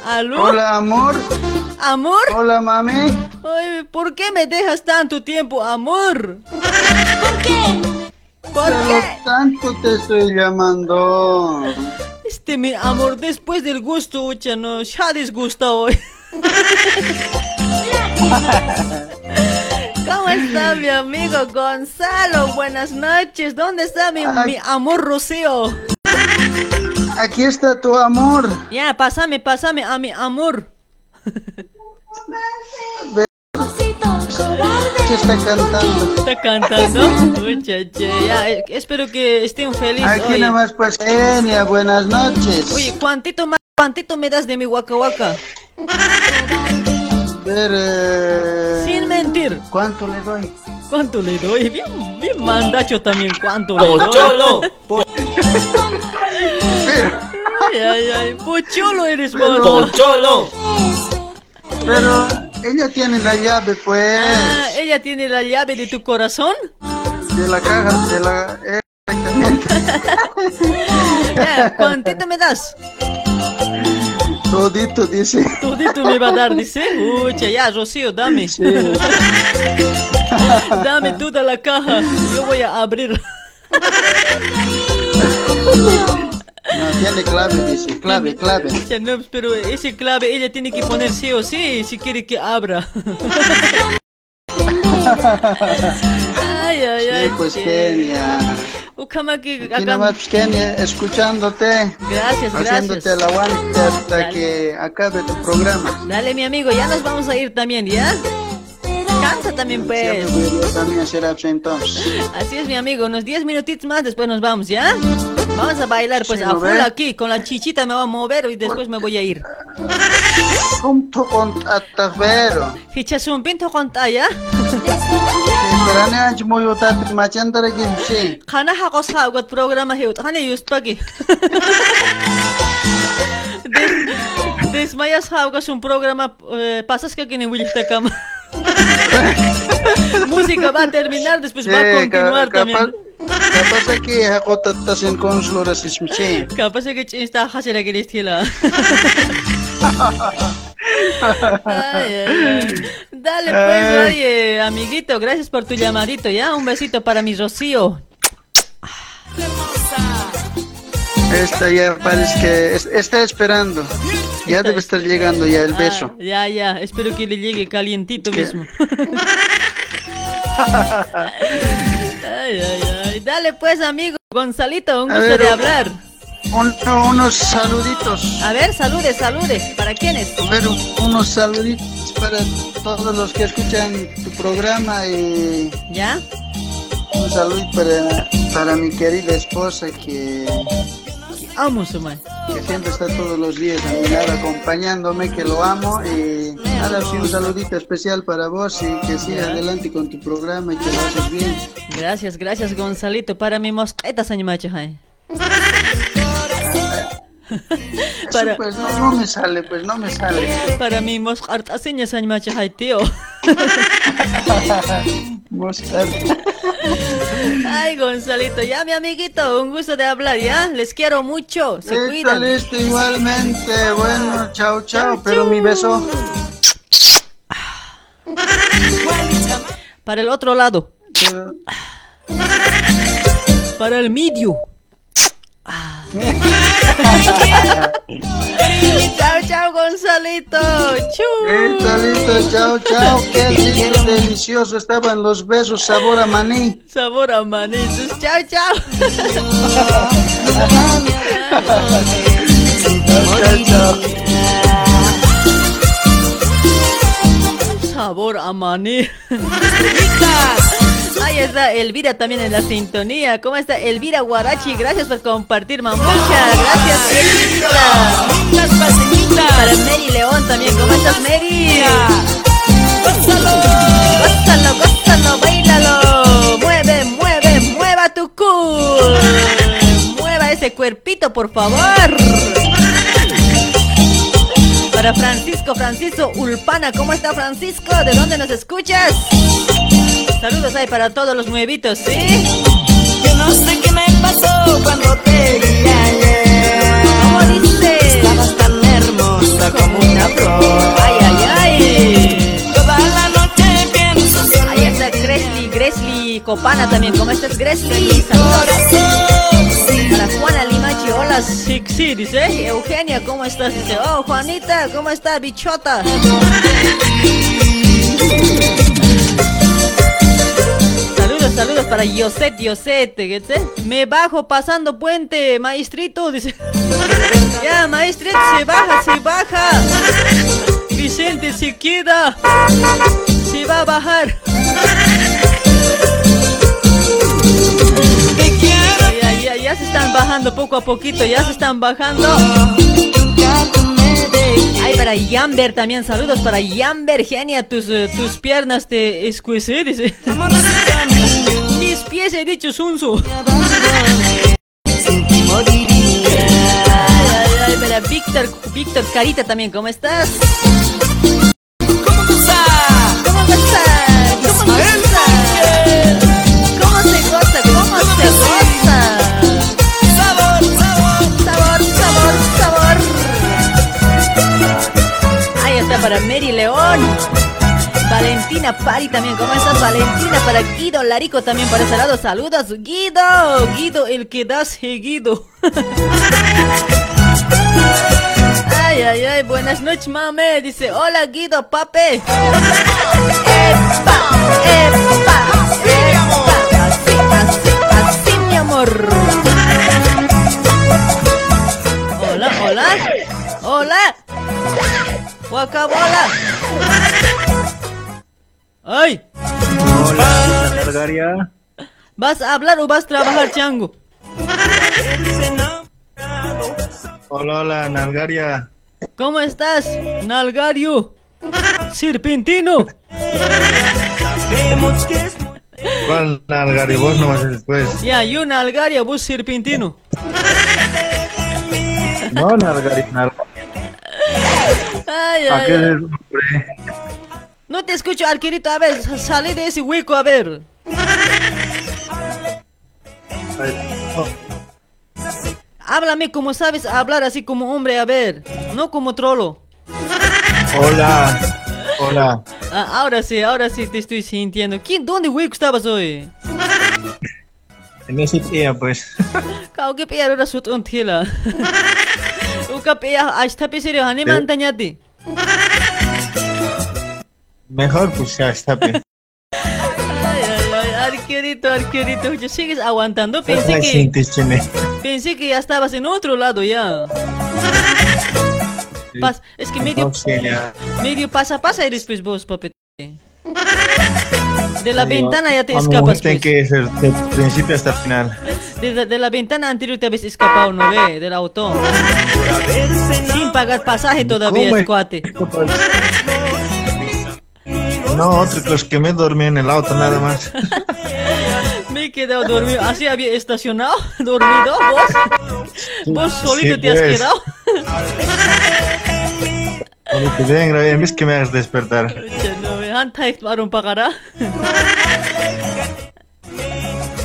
¿Aló? Hola, amor. ¿Amor? Hola, mami. Ay, ¿por qué me dejas tanto tiempo, amor? ¿Por qué? ¿Por Pero qué? tanto te estoy llamando. Este, mi amor, después del gusto, ya disgusta hoy. ¿Cómo está mi amigo Gonzalo? Buenas noches. ¿Dónde está mi, mi amor Rocío? Aquí está tu amor. Ya, pásame, pásame a mi amor. ¿Qué está cantando? ¿Está cantando? Ucha, che, ya, eh, espero que estén felices Aquí hoy. nomás pues Genia, buenas noches. Oye, ¿cuántito más, cuántito me das de mi waka waka? Ver, eh, Sin mentir. ¿Cuánto le doy? ¿Cuánto le doy? Bien, bien mandacho también, ¿cuánto le doy? Pocholo, Ay, ay, ay, pocholo eres Pero- vos. Pero ella tiene la llave pues Ah, ¿Ella tiene la llave de tu corazón? de la caja, de la... eh. Ya, ¿Cuántito me das? Todito dice. Todito me va a dar, dice. Ucha, ya, Rocío, dame. dame toda la caja. Yo voy a abrir. No, tiene clave, dice, clave, clave. Ya, no, pero ese clave ella tiene que poner sí o sí si quiere que abra. ay, ay, ay. Sí, pues. Kenia. Ukama que Aquí acá- nomás pues, Kenia, escuchándote. Gracias, Haciéndote gracias. el aguante hasta que acabe tu programa. Dale, mi amigo, ya nos vamos a ir también, ¿ya? Descansa también, pues. Así es, mi amigo. Unos 10 minutitos más, después nos vamos, ¿ya? Vamos a bailar, pues, a ¿no full aquí. Con la chichita me voy a mover y después me voy a ir. Junto con Atavero. Fichas un pinto con muy sí. Sagot programa Des- Desmayas hagas un programa. eh, pasas que kini Will te cama. Música va a terminar, después va a Sí, continuar ca- también. Capaz aquí hakotatas en consulo sí. Capaz que está hasera que les tila. Ay, ay, ay. Dale pues, Ay. oye, amiguito, gracias por tu llamadito, ¿ya? Un besito para mi Rocío. Esta ya parece que es- está esperando. Ya debe estar llegando ya el beso. Ah, ya, ya, espero que le llegue calientito mismo. Ay, ay, ay. Dale pues, amigo. Gonzalito, un gusto ver, de hablar. Un- unos saluditos. A ver, salude, salude. ¿Para quiénes? Ver, unos saluditos para todos los que escuchan tu programa y ¿Ya? un saludo para, para mi querida esposa que, Amo su madre. que siempre está todos los días a mi lado acompañándome, que lo amo y nada, sí, un saludito especial para vos y que sigas adelante con tu programa y que lo haces bien. Gracias, gracias, Gonzalito. Para mi mosqueta, señor Jai. Eso, pues no, no me sale, pues no me sale. Para mi mosqueta, señor Jai, tío. Ay, Gonzalito, ya mi amiguito, un gusto de hablar, ¿ya? Les quiero mucho, se Listo, cuidan. listo, igualmente. Bueno, chao, chao, pero mi beso. Para el otro lado. Para el medio. chao, chao, Gonzalito. Listo, chao, chao. Qué delicioso estaban los besos, sabor a maní. Sabor a manitos. Chao, chao. Sabor a maní. Ahí está Elvira también en la sintonía. ¿Cómo está Elvira Guarachi? Gracias por compartir, mamucha. Gracias, Elvira. Para Mary León también. ¿Cómo estás, Mary? Gózalo, gózalo, gózalo, bailalo. Mueve, mueve, mueva tu cool. Mueva ese cuerpito, por favor. Para Francisco, Francisco Ulpana, ¿cómo está Francisco? ¿De dónde nos escuchas? Saludos ahí para todos los nuevitos, ¿sí? Yo no sé qué me pasó cuando te vi ayer. ¿Cómo dice? Estabas tan hermosa como una flor. Ay, ay, ay. Toda la noche pienso en Ahí está Gresly, Gresly Copana también. ¿Cómo estás, Gresly? Saludos. Para Juana Limachi, hola, Sixi, dice. Y Eugenia, ¿cómo estás? Dice, oh, Juanita, ¿cómo estás, bichota? Saludos, para Yoset, Yoset, ¿qué? Me bajo pasando puente, maestrito, dice. Ya, maestrito, se baja, se baja. Vicente se queda. Se va a bajar. Ya, ya, ya se están bajando poco a poquito, ya se están bajando. Ay, para Yamber también, saludos para Yamber, genia, tus, eh, tus piernas te escuece, dice. He dicho ay, ay, para Víctor, Víctor Carita también, ¿cómo estás? ¿Cómo estás? ¿Cómo estás? ¿Cómo estás? ¿Cómo se goza? ¿Cómo se goza? Sabor, sabor, sabor, sabor, sabor. Ahí está para Mary León. Valentina Pari también, ¿cómo estás Valentina? Para Guido Larico también por ese lado, saludos Guido, Guido el que da seguido. Ay, ay, ay, buenas noches mame, dice, hola Guido, pape. Epa, epa, epa, así, así, así mi amor. Hola, hola, hola. Guacabola. ¡Ay! Nalgaria. ¿Vas a hablar o vas a trabajar, chango? Hola, hola, Nalgaria. ¿Cómo estás, Nalgario? Sirpintino. ¿Cuál Nalgaria? Vos nomás después. Ya, yo Nalgaria, vos Sirpintino. No, Nalgaria, Nalgaria. Ay, ¿A ay, qué ay. No te escucho, Arquerito. A ver, salí de ese hueco, a ver. Háblame como sabes hablar, así como hombre, a ver. No como trolo. Hola. Hola. Ah, ahora sí, ahora sí te estoy sintiendo. ¿Quién, ¿Dónde hueco estabas hoy? En ese día, pues. Kau ke pia ora sut on thila. Uka pia asta pe serio hani man tanyati. Mejor, pues ya está. ay, arquerito, arquerito, ya sigues aguantando. Pensé que, pensé que ya estabas en otro lado ya. Pas- es que medio, medio pasa, pasa eres pues vos, papete. De la ventana ya te escapas, pues. que ser de principio hasta final. De, la- de la ventana anterior te habías escapado, ¿no ve? Del auto. Sin pagar pasaje todavía, cuate. No, otra cosa que me dormí en el auto nada más. Me he quedado dormido. ¿Así había estacionado? ¿Dormido? ¿Vos? ¿Vos solito Sí, te has pues. quedado? Cuando te ven, grave, es que me hagas despertar.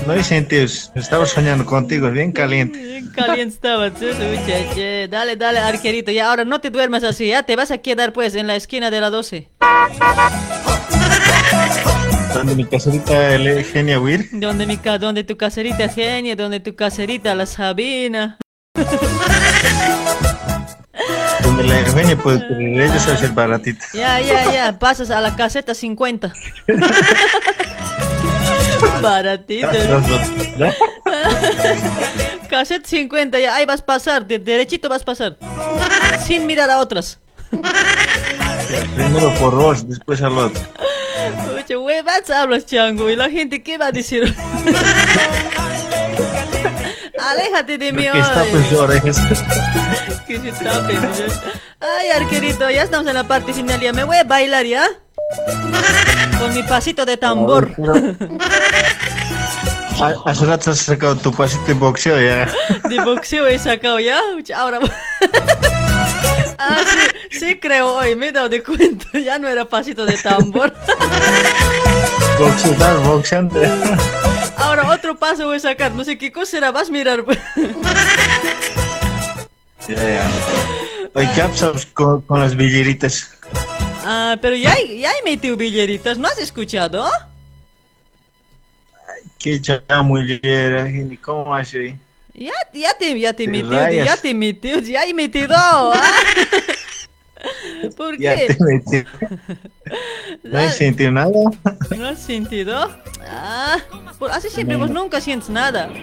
No hay sentido, estaba soñando contigo, es bien caliente. Caliente estaba. Dale, dale, arquerito. Ya, ahora no te duermas así, ya te vas a quedar pues en la esquina de la 12. Donde mi caserita el genia Will, Donde, mi, ca- donde tu caserita genia, donde tu caserita la Sabina. donde la Eugenia, pues ella sabe ser baratita. Ya, ya, ya, pasas a la caseta 50. Baratito. Cassette 50, ya ahí vas a pasar, de derechito vas a pasar. Sin mirar a otras. Primero por vos, después al otro. Oye, huevas hablas, chango. ¿Y la gente qué va a decir? Aléjate de mí Que está pues hoy. de orejas. Que se. Ay, arquerito, ya estamos en la parte final. Ya me voy a bailar, ¿ya? Con mi pasito de tambor. Ha- Hace rato has sacado tu pasito de boxeo ya. De boxeo he sacado, ¿ya? Ahora... Ah, sí, sí creo hoy, me he dado de cuenta. Ya no era pasito de tambor. Ahora otro paso voy a sacar. No sé qué cosa será. Vas a mirar. Ya, ya. Oye, ¿qué con, con las villeritas? Ah, pero ya, hay- ya he metido billeritas. ¿No has escuchado? Qué chamullera, Geni, ¿cómo hace? Ya, ya te, ya te Te metido. rayas. Ya te he metido. Ya he metido. ¿ah? ¿Por Ya qué? te metí. No he sentido nada. ¿No has sentido? Ah, por así siempre vos nunca sientes nada.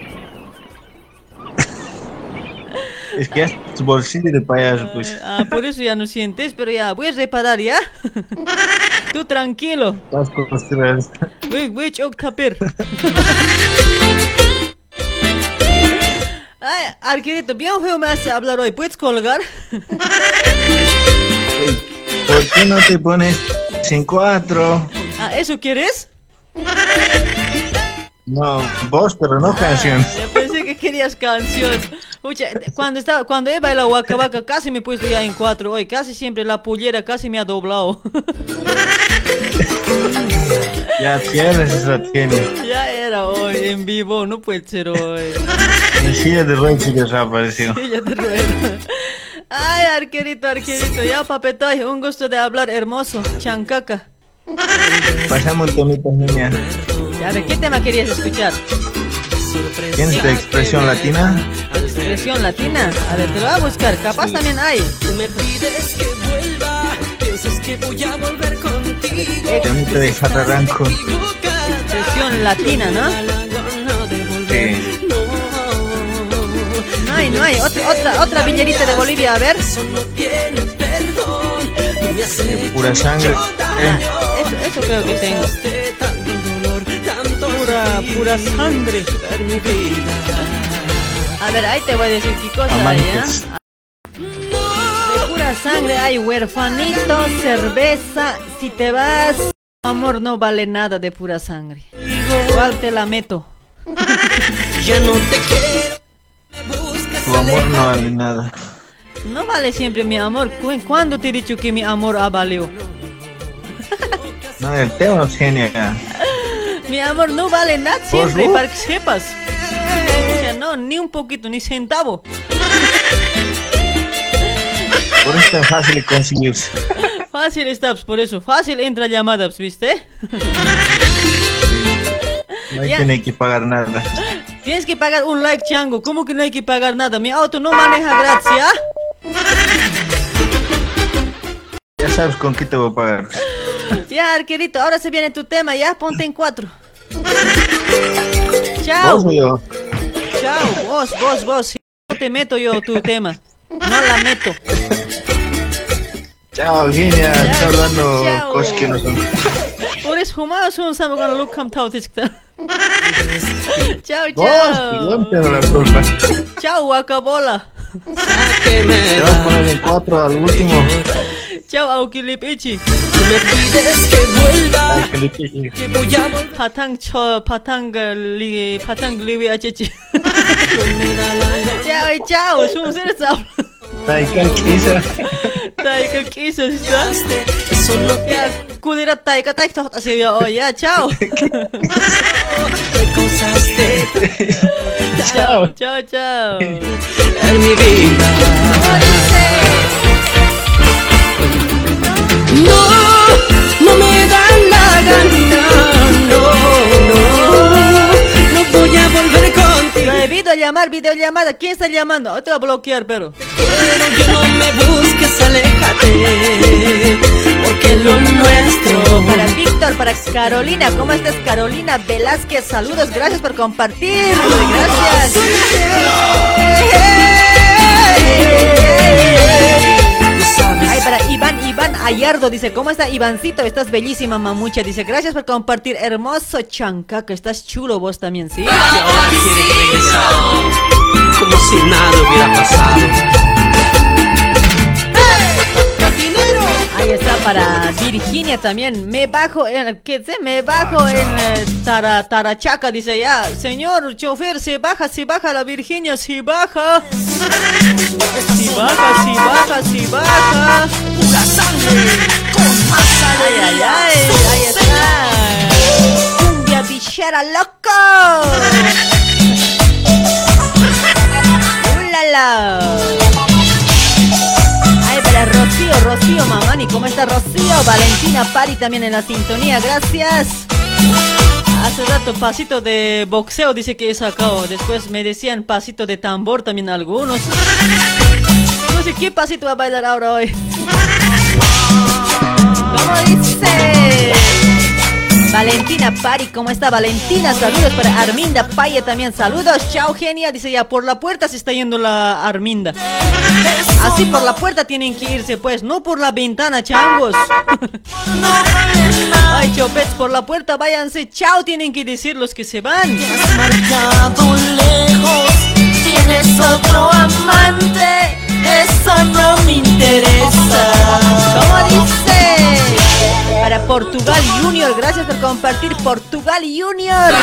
Es que es tu bolsillo de payaso, pues. Ah, por eso ya no sientes, pero ya voy a reparar, ¿ya? Tú tranquilo. Voy, voy a. Ay, Arquerito, bien feo me hace hablar hoy. ¿Puedes colgar? ¿Por qué no te pones sin cuatro? Ah, ¿eso quieres? No, vos, pero no canción. Yo pensé que querías canción. Escucha, cuando, estaba, cuando he bailado Waka Waka casi me he puesto ya en cuatro hoy. Casi siempre la pullera casi me ha doblado. Ya tienes esa tiene. ya era hoy, en vivo. No puede ser hoy. En silla de ruedas sí que desapareció. Sí, ya te ruego. Ay, arquerito, arquerito. Ya, papetoy, un gusto de hablar hermoso. Chancaca. Pasamos el temita, niña. A ver, ¿qué tema querías escuchar? ¿Tienes de expresión latina? Expresión latina. A ver, te lo voy a buscar. Capaz también hay. Me pides que vuelva, que voy a volver contigo. Temita de Jatarranco. Expresión latina, ¿no? Sí. No hay, no hay. Otra, otra, otra villerita de Bolivia, a ver. De pura sangre. Eh, Eso, eso creo que tengo. pura, pura sangre. A ver, ahí te voy a decir qué cosa hay, Amantes. ¿ah? Pura sangre hay huerfanito, cerveza. Si te vas, amor, no vale nada de pura sangre. ¿Cuál te la meto? Ya no te quiero. Tu amor no vale nada. No vale siempre mi amor. ¿Cu- ¿Cuándo te he dicho que mi amor ha valido? No, el tema es genial. Mi amor no vale nada siempre, para que sepas. O sea, no, ni un poquito, ni centavo. Por eso es tan fácil conseguirse. Fácil está, por eso. Fácil entra llamadas, ¿viste? No hay que pagar nada. Tienes que pagar un like, chango. ¿Cómo que no hay que pagar nada? Mi auto no maneja gratis. Ya sabes con qué te voy a pagar. Ya, arquerito, ahora se viene tu tema, ya, ponte en cuatro. Chao. Vos o yo. Chao, vos, vos, vos. No te meto yo tu tema. No la meto. Chao, genia. Chao, dando Chao. cosas que no son. Por eso humanos un sama con yo tengo la culpa. Chao, guacabola. Te voy a poner en cuatro al último. Chao, Aukilipichi. Me pides que vuelva. Que voy a volver. Patang cho, patang li, patang liwi achechi. Chao, y chao. Es un ser sao. Ay, ¿qué quiso? Taika ¿está? Ya, kudira taika taika así yo, oh, ya, chao. Chao, chao, chao. En mi vida. No, no me dan la gana. No, no. No voy a volver contigo. Prohibido llamar, videollamada. ¿Quién está llamando? Te voy a bloquear, pero. Pero que no me busques, aléjate. Porque lo nuestro. Para Víctor, para Carolina, ¿cómo estás Carolina Velázquez? Saludos, gracias por compartir. Gracias. Iván, Ayardo dice, ¿cómo está Ivancito? Estás bellísima, mamucha. Dice, gracias por compartir. Hermoso chanca, que estás chulo vos también, ¿sí? Como si nada hubiera pasado. Ahí está para Virginia también. Me bajo en ¿qué sé? Me bajo en eh, Tara, Tarachaca, dice ya. Señor chofer, se baja, se baja la Virginia, se baja. Si baja, si baja, si baja. Pura sangre con más Ay, ay, ay, ahí está. Cumbia bichera loco. Para Rocío, Rocío Mamani, ¿cómo está Rocío? Valentina Pari también en la sintonía, gracias. Hace rato pasito de boxeo dice que he sacado. Después me decían pasito de tambor también algunos. No sé qué pasito va a bailar ahora hoy. ¿Cómo dice? Valentina Pari, ¿cómo está Valentina? Saludos para Arminda Paya también. Saludos, chao genia. Dice ya, por la puerta se está yendo la Arminda. Así por la puerta tienen que irse, pues, no por la ventana, changos. Ay, chopets, por la puerta váyanse. Chao, tienen que decir los que se van. lejos, tienes otro amante, eso no me interesa. ¿Cómo dice? Para Portugal Junior, gracias por compartir Portugal Junior.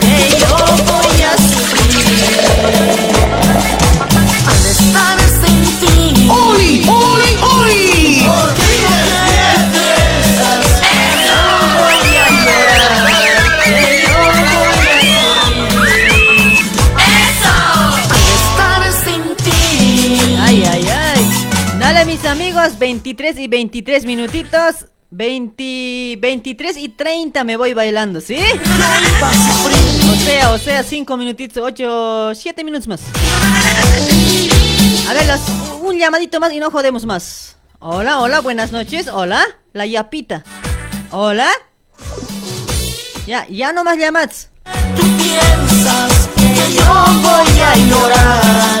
Que yo voy a sufrir. Mis amigos, 23 y 23 minutitos. 20, 23 y 30 me voy bailando, ¿sí? O sea, o sea, 5 minutitos, 8, 7 minutos más. A ver, los- un llamadito más y no jodemos más. Hola, hola, buenas noches. Hola, la yapita. Hola. Ya, ya no más llamadas. Tú piensas que yo voy llorar.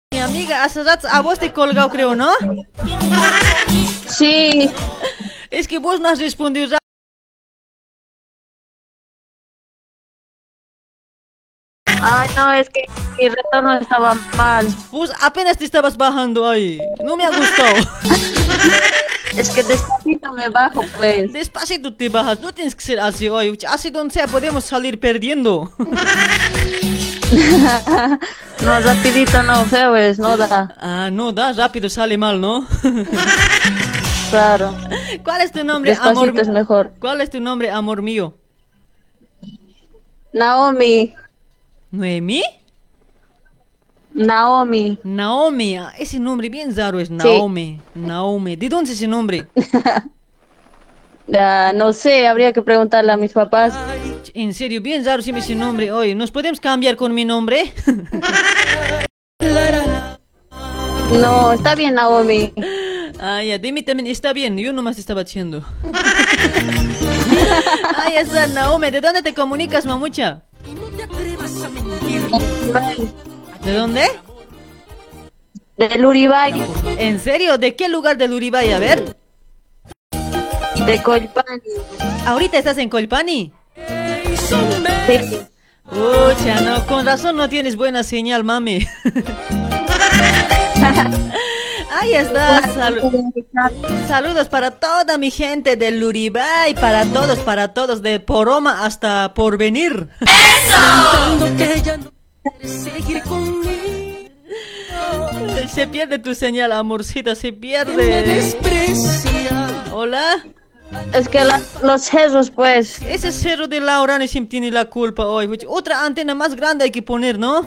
mi amiga. Hace rato a vos te he colgado, creo, ¿no? Sí. Es que vos no has respondido Ay, no, es que mi retorno estaba mal. Vos apenas te estabas bajando ahí. No me ha gustado. Es que despacito me bajo, pues. Despacito te bajas. No tienes que ser así hoy. Así donde sea podemos salir perdiendo. no, rapidito no, feo es, no da. Ah, no da. Rápido sale mal, ¿no? Claro. ¿Cuál es tu nombre, Despacito amor? es mejor. ¿Cuál es tu nombre, amor mío? Naomi. ¿Noemí? Naomi. Naomi, ah, ese nombre bien raro es Naomi. Naomi. ¿De dónde es ese nombre? Ah, no sé, habría que preguntarle a mis papás. En serio, bien raro siempre ese nombre. Oye, ¿nos podemos cambiar con mi nombre? No, está bien, Naomi. Ah, ya, de mí también está bien. Yo nomás estaba haciendo. Ahí está, Naomi. ¿De dónde te comunicas, mamucha? ¿De dónde? Del Uribay. ¿En serio? ¿De qué lugar del Uribay? A ver. De Colpani. ¿Ahorita estás en Colpani? Ucha, no, con razón no tienes buena señal, mami. Ahí está. salu- saludos para toda mi gente del Uribay, para todos, para todos, de Poroma hasta Porvenir. Se pierde tu señal, amorcita, se pierde. Hola. Es que la- los cerros, pues. Ese cerro de Laura ni siempre tiene la culpa hoy. Otra antena más grande hay que poner, ¿no?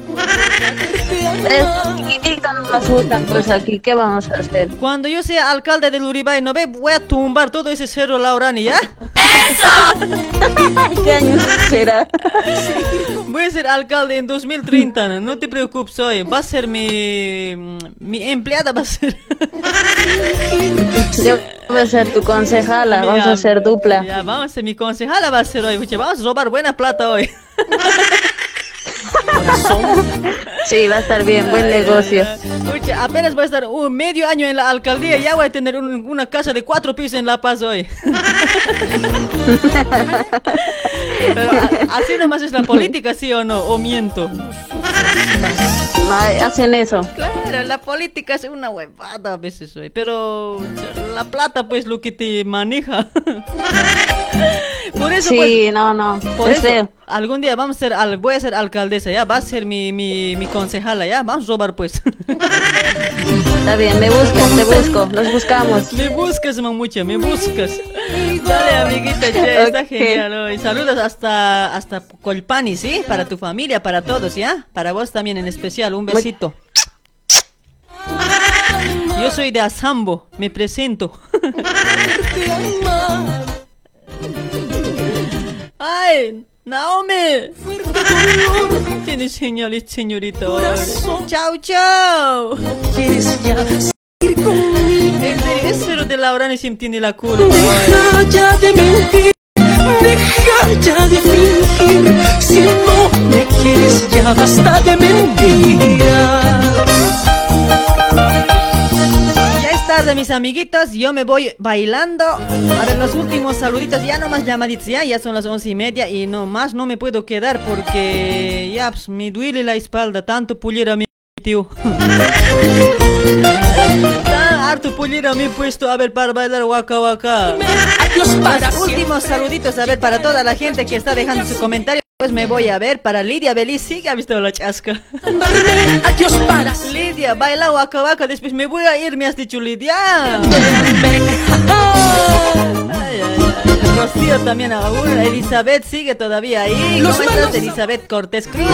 Es nos pues aquí, ¿qué vamos a hacer? Cuando yo sea alcalde del Uribay, ¿no ve? Voy a tumbar todo ese cerro Laurani, ¿ya? ¿Qué año será? Voy a ser alcalde en 2030, no, No te preocupes, oye. Va a ser mi... Mi empleada va a ser... Yo voy a ser tu concejala, vamos a hacer dupla. Ya, vamos a ser mi concejala va a ser hoy. Vamos a robar buena plata hoy. Sí, va a estar bien, buen negocio. Apenas voy a estar un medio año en la alcaldía, ya voy a tener un- una casa de cuatro pisos en La Paz hoy. Pero a- así nomás es la política, ¿sí o no? ¿O miento? Hacen eso. Claro, la política es una huevada a veces, hoy, pero la plata pues lo que te maneja. Por eso Sí, pues, no, no, por es eso, algún día vamos a ser, voy a ser alcaldesa, ya, va a ser mi, mi, mi concejala, ya, vamos a robar pues. Está bien, me buscas, te busco, nos buscamos. Me buscas, mamucha, me buscas. Dale, amiguita, che, está genial hoy. Saludos hasta, hasta Colpani, ¿sí? Para tu familia, para todos, ¿ya? Para vos también en especial, un besito. Yo soy de Azambo, me presento. ¡Ay! ¡Naomi! Tiene señales, señorita. ¡Chao, chao! ¿Quieres ya Ese, ese cero de Laura ni tiene la culpa. Deja ya de mentir, deja ya de fingir. Si no me quieres, ya basta de mentiras. Mis amiguitos. Yo me voy bailando. A ver, los últimos saluditos. Ya no más llamaditos. Ya, ya son las once y media. Y no más no me puedo quedar porque ya pues, me duele la espalda. Tanto pulir a mi tío. Tan harto pulir a mi puesto. A ver, para bailar waka waka. Los últimos saluditos. A ver, para toda la gente que está dejando su comentario. Pues me voy a ver para Lidia Belis, sí que ha visto la chasca. Adiós para Lidia, baila waka waka, después me voy a ir, me has dicho Lidia. Ay, ay, ay. Rocío también aún, Elizabeth sigue todavía ahí. Los ¿Cómo estás, Elizabeth Cortés Cruz?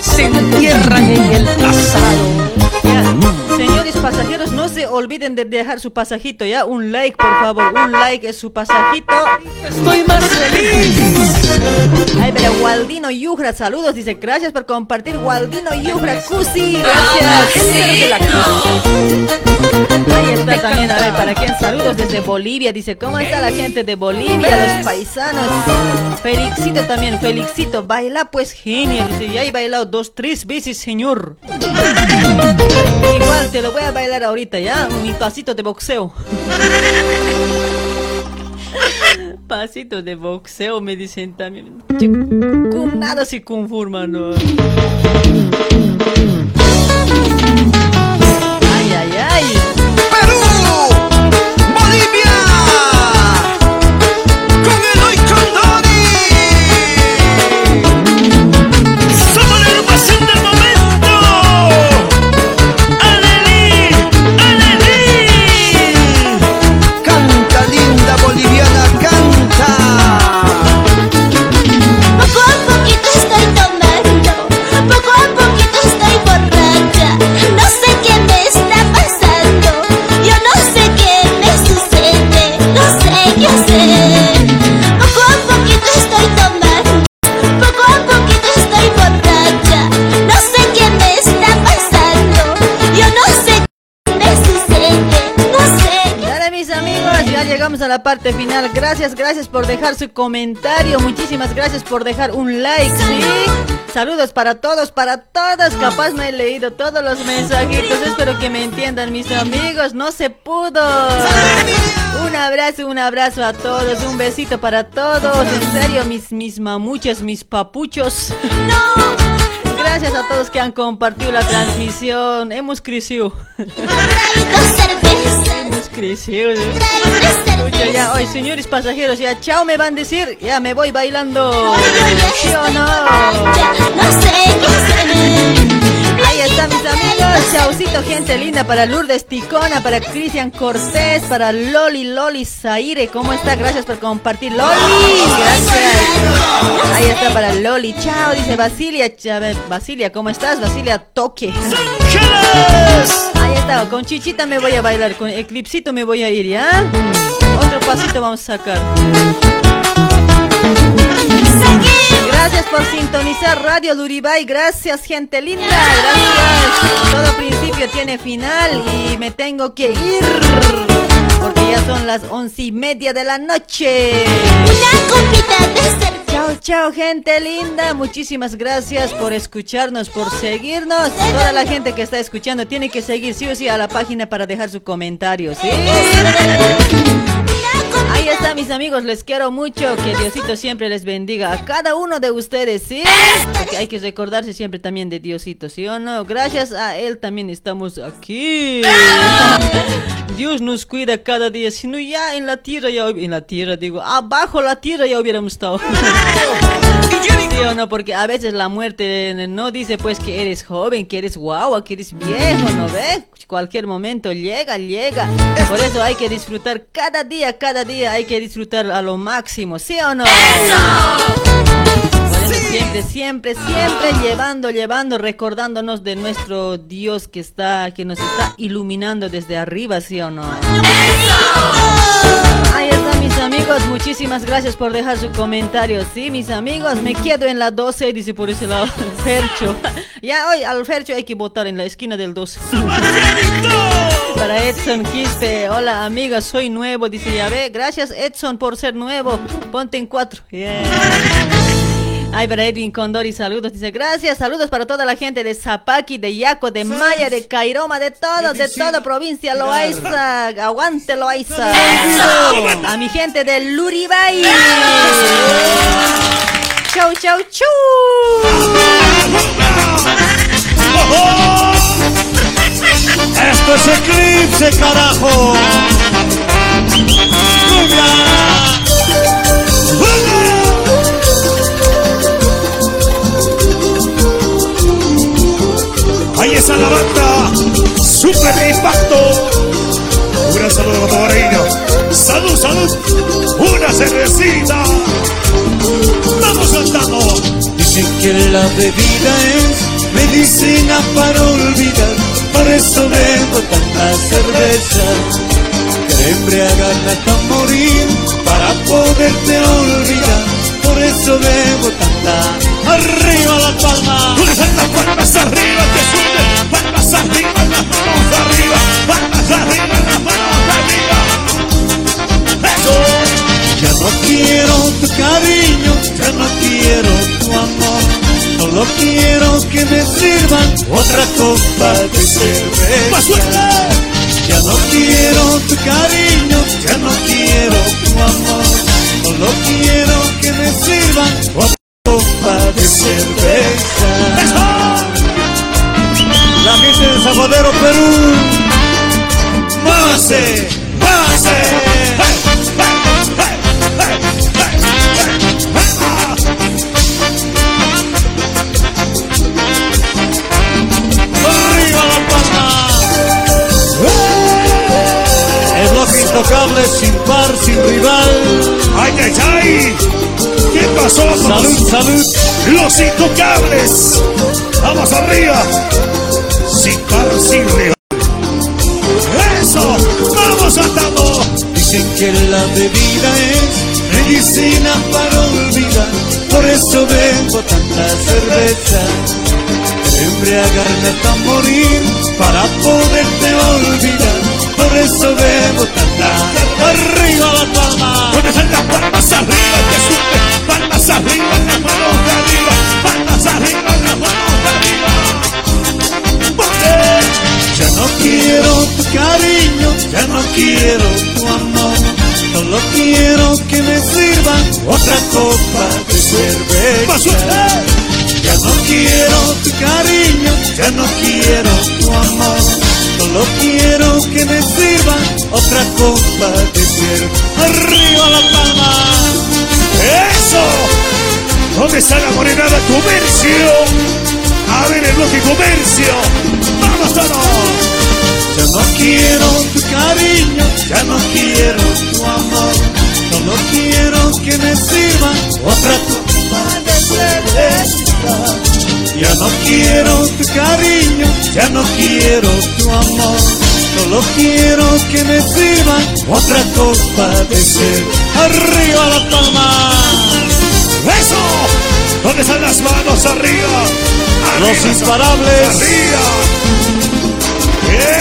se entierran en el pasado. Señores pasajeros, no se olviden de dejar su pasajito, ¿ya? Un like, por favor, un like es su pasajito. Estoy más feliz. Ay, pero Waldino Yujra, saludos, dice, gracias por compartir, Waldino Yujra, Cusi, gracias. Ahí está también, a ver, para ¿Para quién? Saludos desde Bolivia. Dice, ¿cómo está la gente de Bolivia? Los paisanos. Felixito también, Felixito. Baila pues genial. Dice, ya he bailado dos, tres veces, señor. Igual te lo voy a bailar ahorita, ¿ya? Mi pasito de boxeo. Pasito de boxeo, me dicen también. Con nada se conforman, ¿no? Parte final. Gracias, gracias por dejar su comentario. Muchísimas gracias por dejar un like. Saludos para todos, para todas. Capaz no he leído todos los mensajitos. Espero que me entiendan mis amigos. No se pudo. Un abrazo, un abrazo a todos. Un besito para todos. En serio, mis, mis mamuchas, mis papuchos. Gracias a todos que han compartido la transmisión. Hemos crecido. Hemos crecido. Ya, hoy, señores pasajeros, ya chao me van a decir. Ya me voy bailando. ¿Sí o no? Ahí está, mis amigos. Chaucito, gente linda. Para Lourdes Ticona, para Cristian Cortés, para Loli, Loli Zaire. ¿Cómo está? Gracias por compartir. Loli, gracias. Ahí está para Loli. Chao, dice Basilia. Basilia, ¿cómo estás? Basilia Toque. Ahí está, con Chichita me voy a bailar, con Eclipsito me voy a ir, ¿ya? Otro pasito vamos a sacar. Gracias por sintonizar Radio Luribay, gracias gente linda, gracias. Todo principio tiene final y me tengo que ir porque ya son las once y media de la noche. Chao, chao gente linda, muchísimas gracias por escucharnos, por seguirnos. Toda la gente que está escuchando tiene que seguir sí o sí a la página para dejar su comentario, ¿sí? Ahí está, mis amigos, les quiero mucho. Que Diosito siempre les bendiga a cada uno de ustedes, ¿sí? Porque hay que recordarse siempre también de Diosito, ¿sí o no? Gracias a Él también estamos aquí. Dios nos cuida cada día, si no ya en la tierra, ya en la tierra digo, abajo la tierra ya hubiéramos estado. ¿Sí o no? Porque a veces la muerte no dice pues que eres joven, que eres guau, que eres viejo, ¿no ves? Cualquier momento llega, llega. Por eso hay que disfrutar cada día, cada día hay que disfrutar a lo máximo, ¿sí o no? Por eso siempre, siempre, siempre llevando, llevando, recordándonos de nuestro Dios que está, que nos está iluminando desde arriba, ¿sí o no? Ahí amigos, muchísimas gracias por dejar su comentario. Sí, mis amigos, me quedo en la 12, dice por ese lado Fercho. Ya hoy al Fercho hay que votar en la esquina del 12. Para Edson Quispe, hola amiga, soy nuevo, dice ya ve, gracias Edson por ser nuevo, ponte en cuatro. Yeah. Ay, para Edwin Condori, saludos. Dice, gracias, saludos para toda la gente de Zapaki, de Yaco, de Maya, de Cairoma, de todo, de toda provincia Loaiza. Aguante Loaiza. A mi gente de Luribay. Chau, chau, chau. Esto es Eclipse, carajo. Cumbia. La banda. Super impacto. Un gran saludo para Reina. Salud, salud. Una cervecita. Vamos cantando. Dicen que la bebida es medicina para olvidar, por eso bebo tanta cerveza. Que embriagarme hasta morir para poderte olvidar, por eso bebo tanta. Arriba la palma, las palmas arriba, que suben manos arriba, las manos arriba, patas arriba, las arriba. Eso. Ya no quiero tu cariño, ya no quiero tu amor. Solo quiero que me sirvan otra copa de cerveza. Ya no quiero tu cariño, ya no quiero tu amor. Solo quiero que me sirvan otra copa de cerveza. ¡Arriba la palma! El bloque intocable sin par, sin rival. ¡Ay, ay, ay! ¿Qué pasó? Salud, salud. Los intocables. Vamos arriba. Par, sin rival. Eso. Vamos atado. Dicen que la bebida es medicina para olvidar. Por eso bebo tanta cerveza. Embriagarme hasta morir para poderte olvidar. Por eso bebo tanta. Arriba la palma. ¿Dónde están las palmas arriba? Que sube. Palmas arriba, no quiero tu cariño, ya no quiero tu amor. Solo quiero que me sirvan otra copa de cerveza. Ya no quiero tu cariño, ya no quiero tu amor. Solo quiero que me sirvan otra copa de cerveza. Arriba la palma. ¡Eso! ¿Dónde está la morenada comercio? A ver el bloque comercio. ¡Vamos todos! Ya no quiero tu cariño, ya no quiero tu amor. Solo quiero que me sirvan otra copa de cerveza. Ya no quiero tu cariño, ya no quiero tu amor. Solo quiero que me sirvan otra copa de cerveza. Arriba la palma. ¡Eso! ¿Dónde están las manos arriba? Los imparables.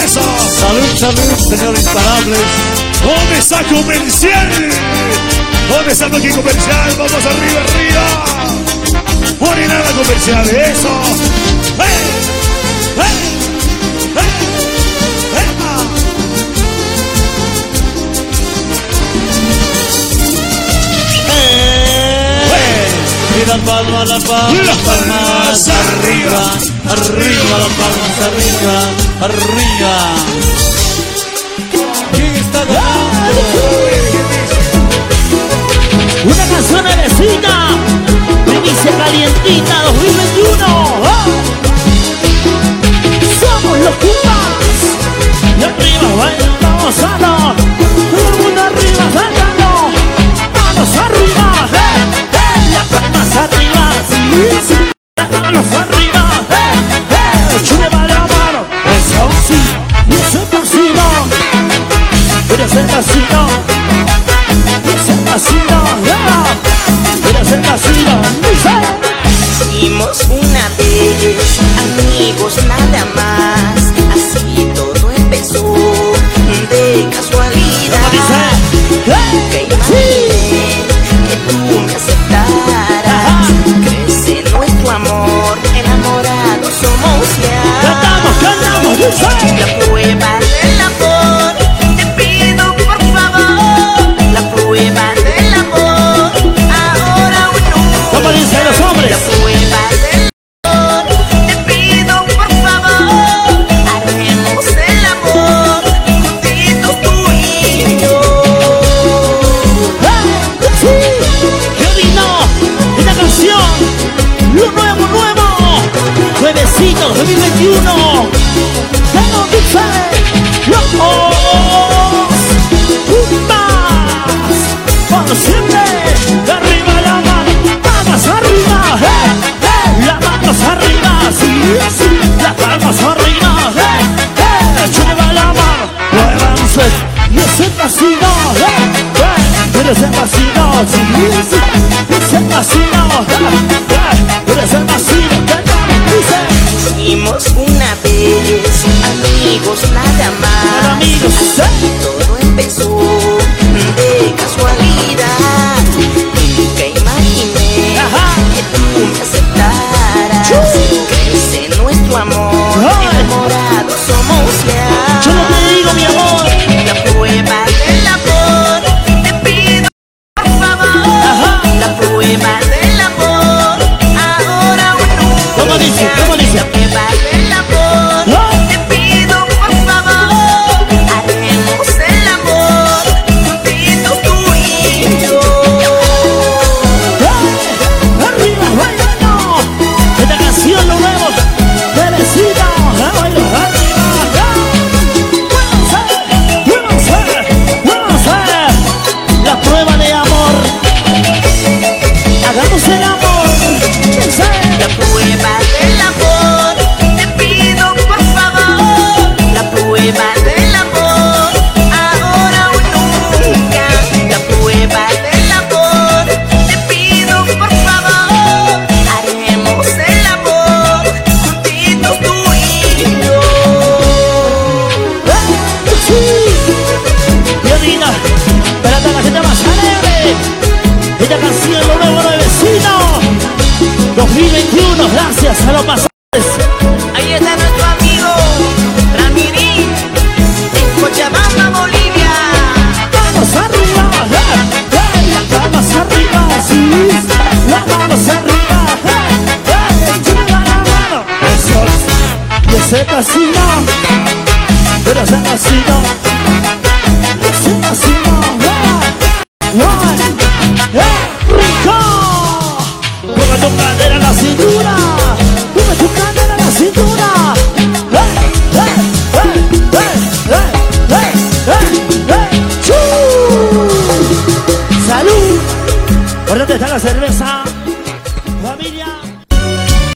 ¡Eso! Salud, salud, señor imparables. ¿Dónde está comercial? ¿Dónde está bloque comercial? Vamos arriba, arriba. Morenada comercial, eso. ¡Eh! Y las palmas, las palmas, Las palmas arriba, arriba, las palmas arriba, arriba. ¿Quién está ganando? Una canción me dice calientita 2021. ¡Oh! Somos los Pumas. Y arriba bailamos sano. Todo el mundo arriba bailando. Manos arriba, eh, palmas arriba, sí, sí.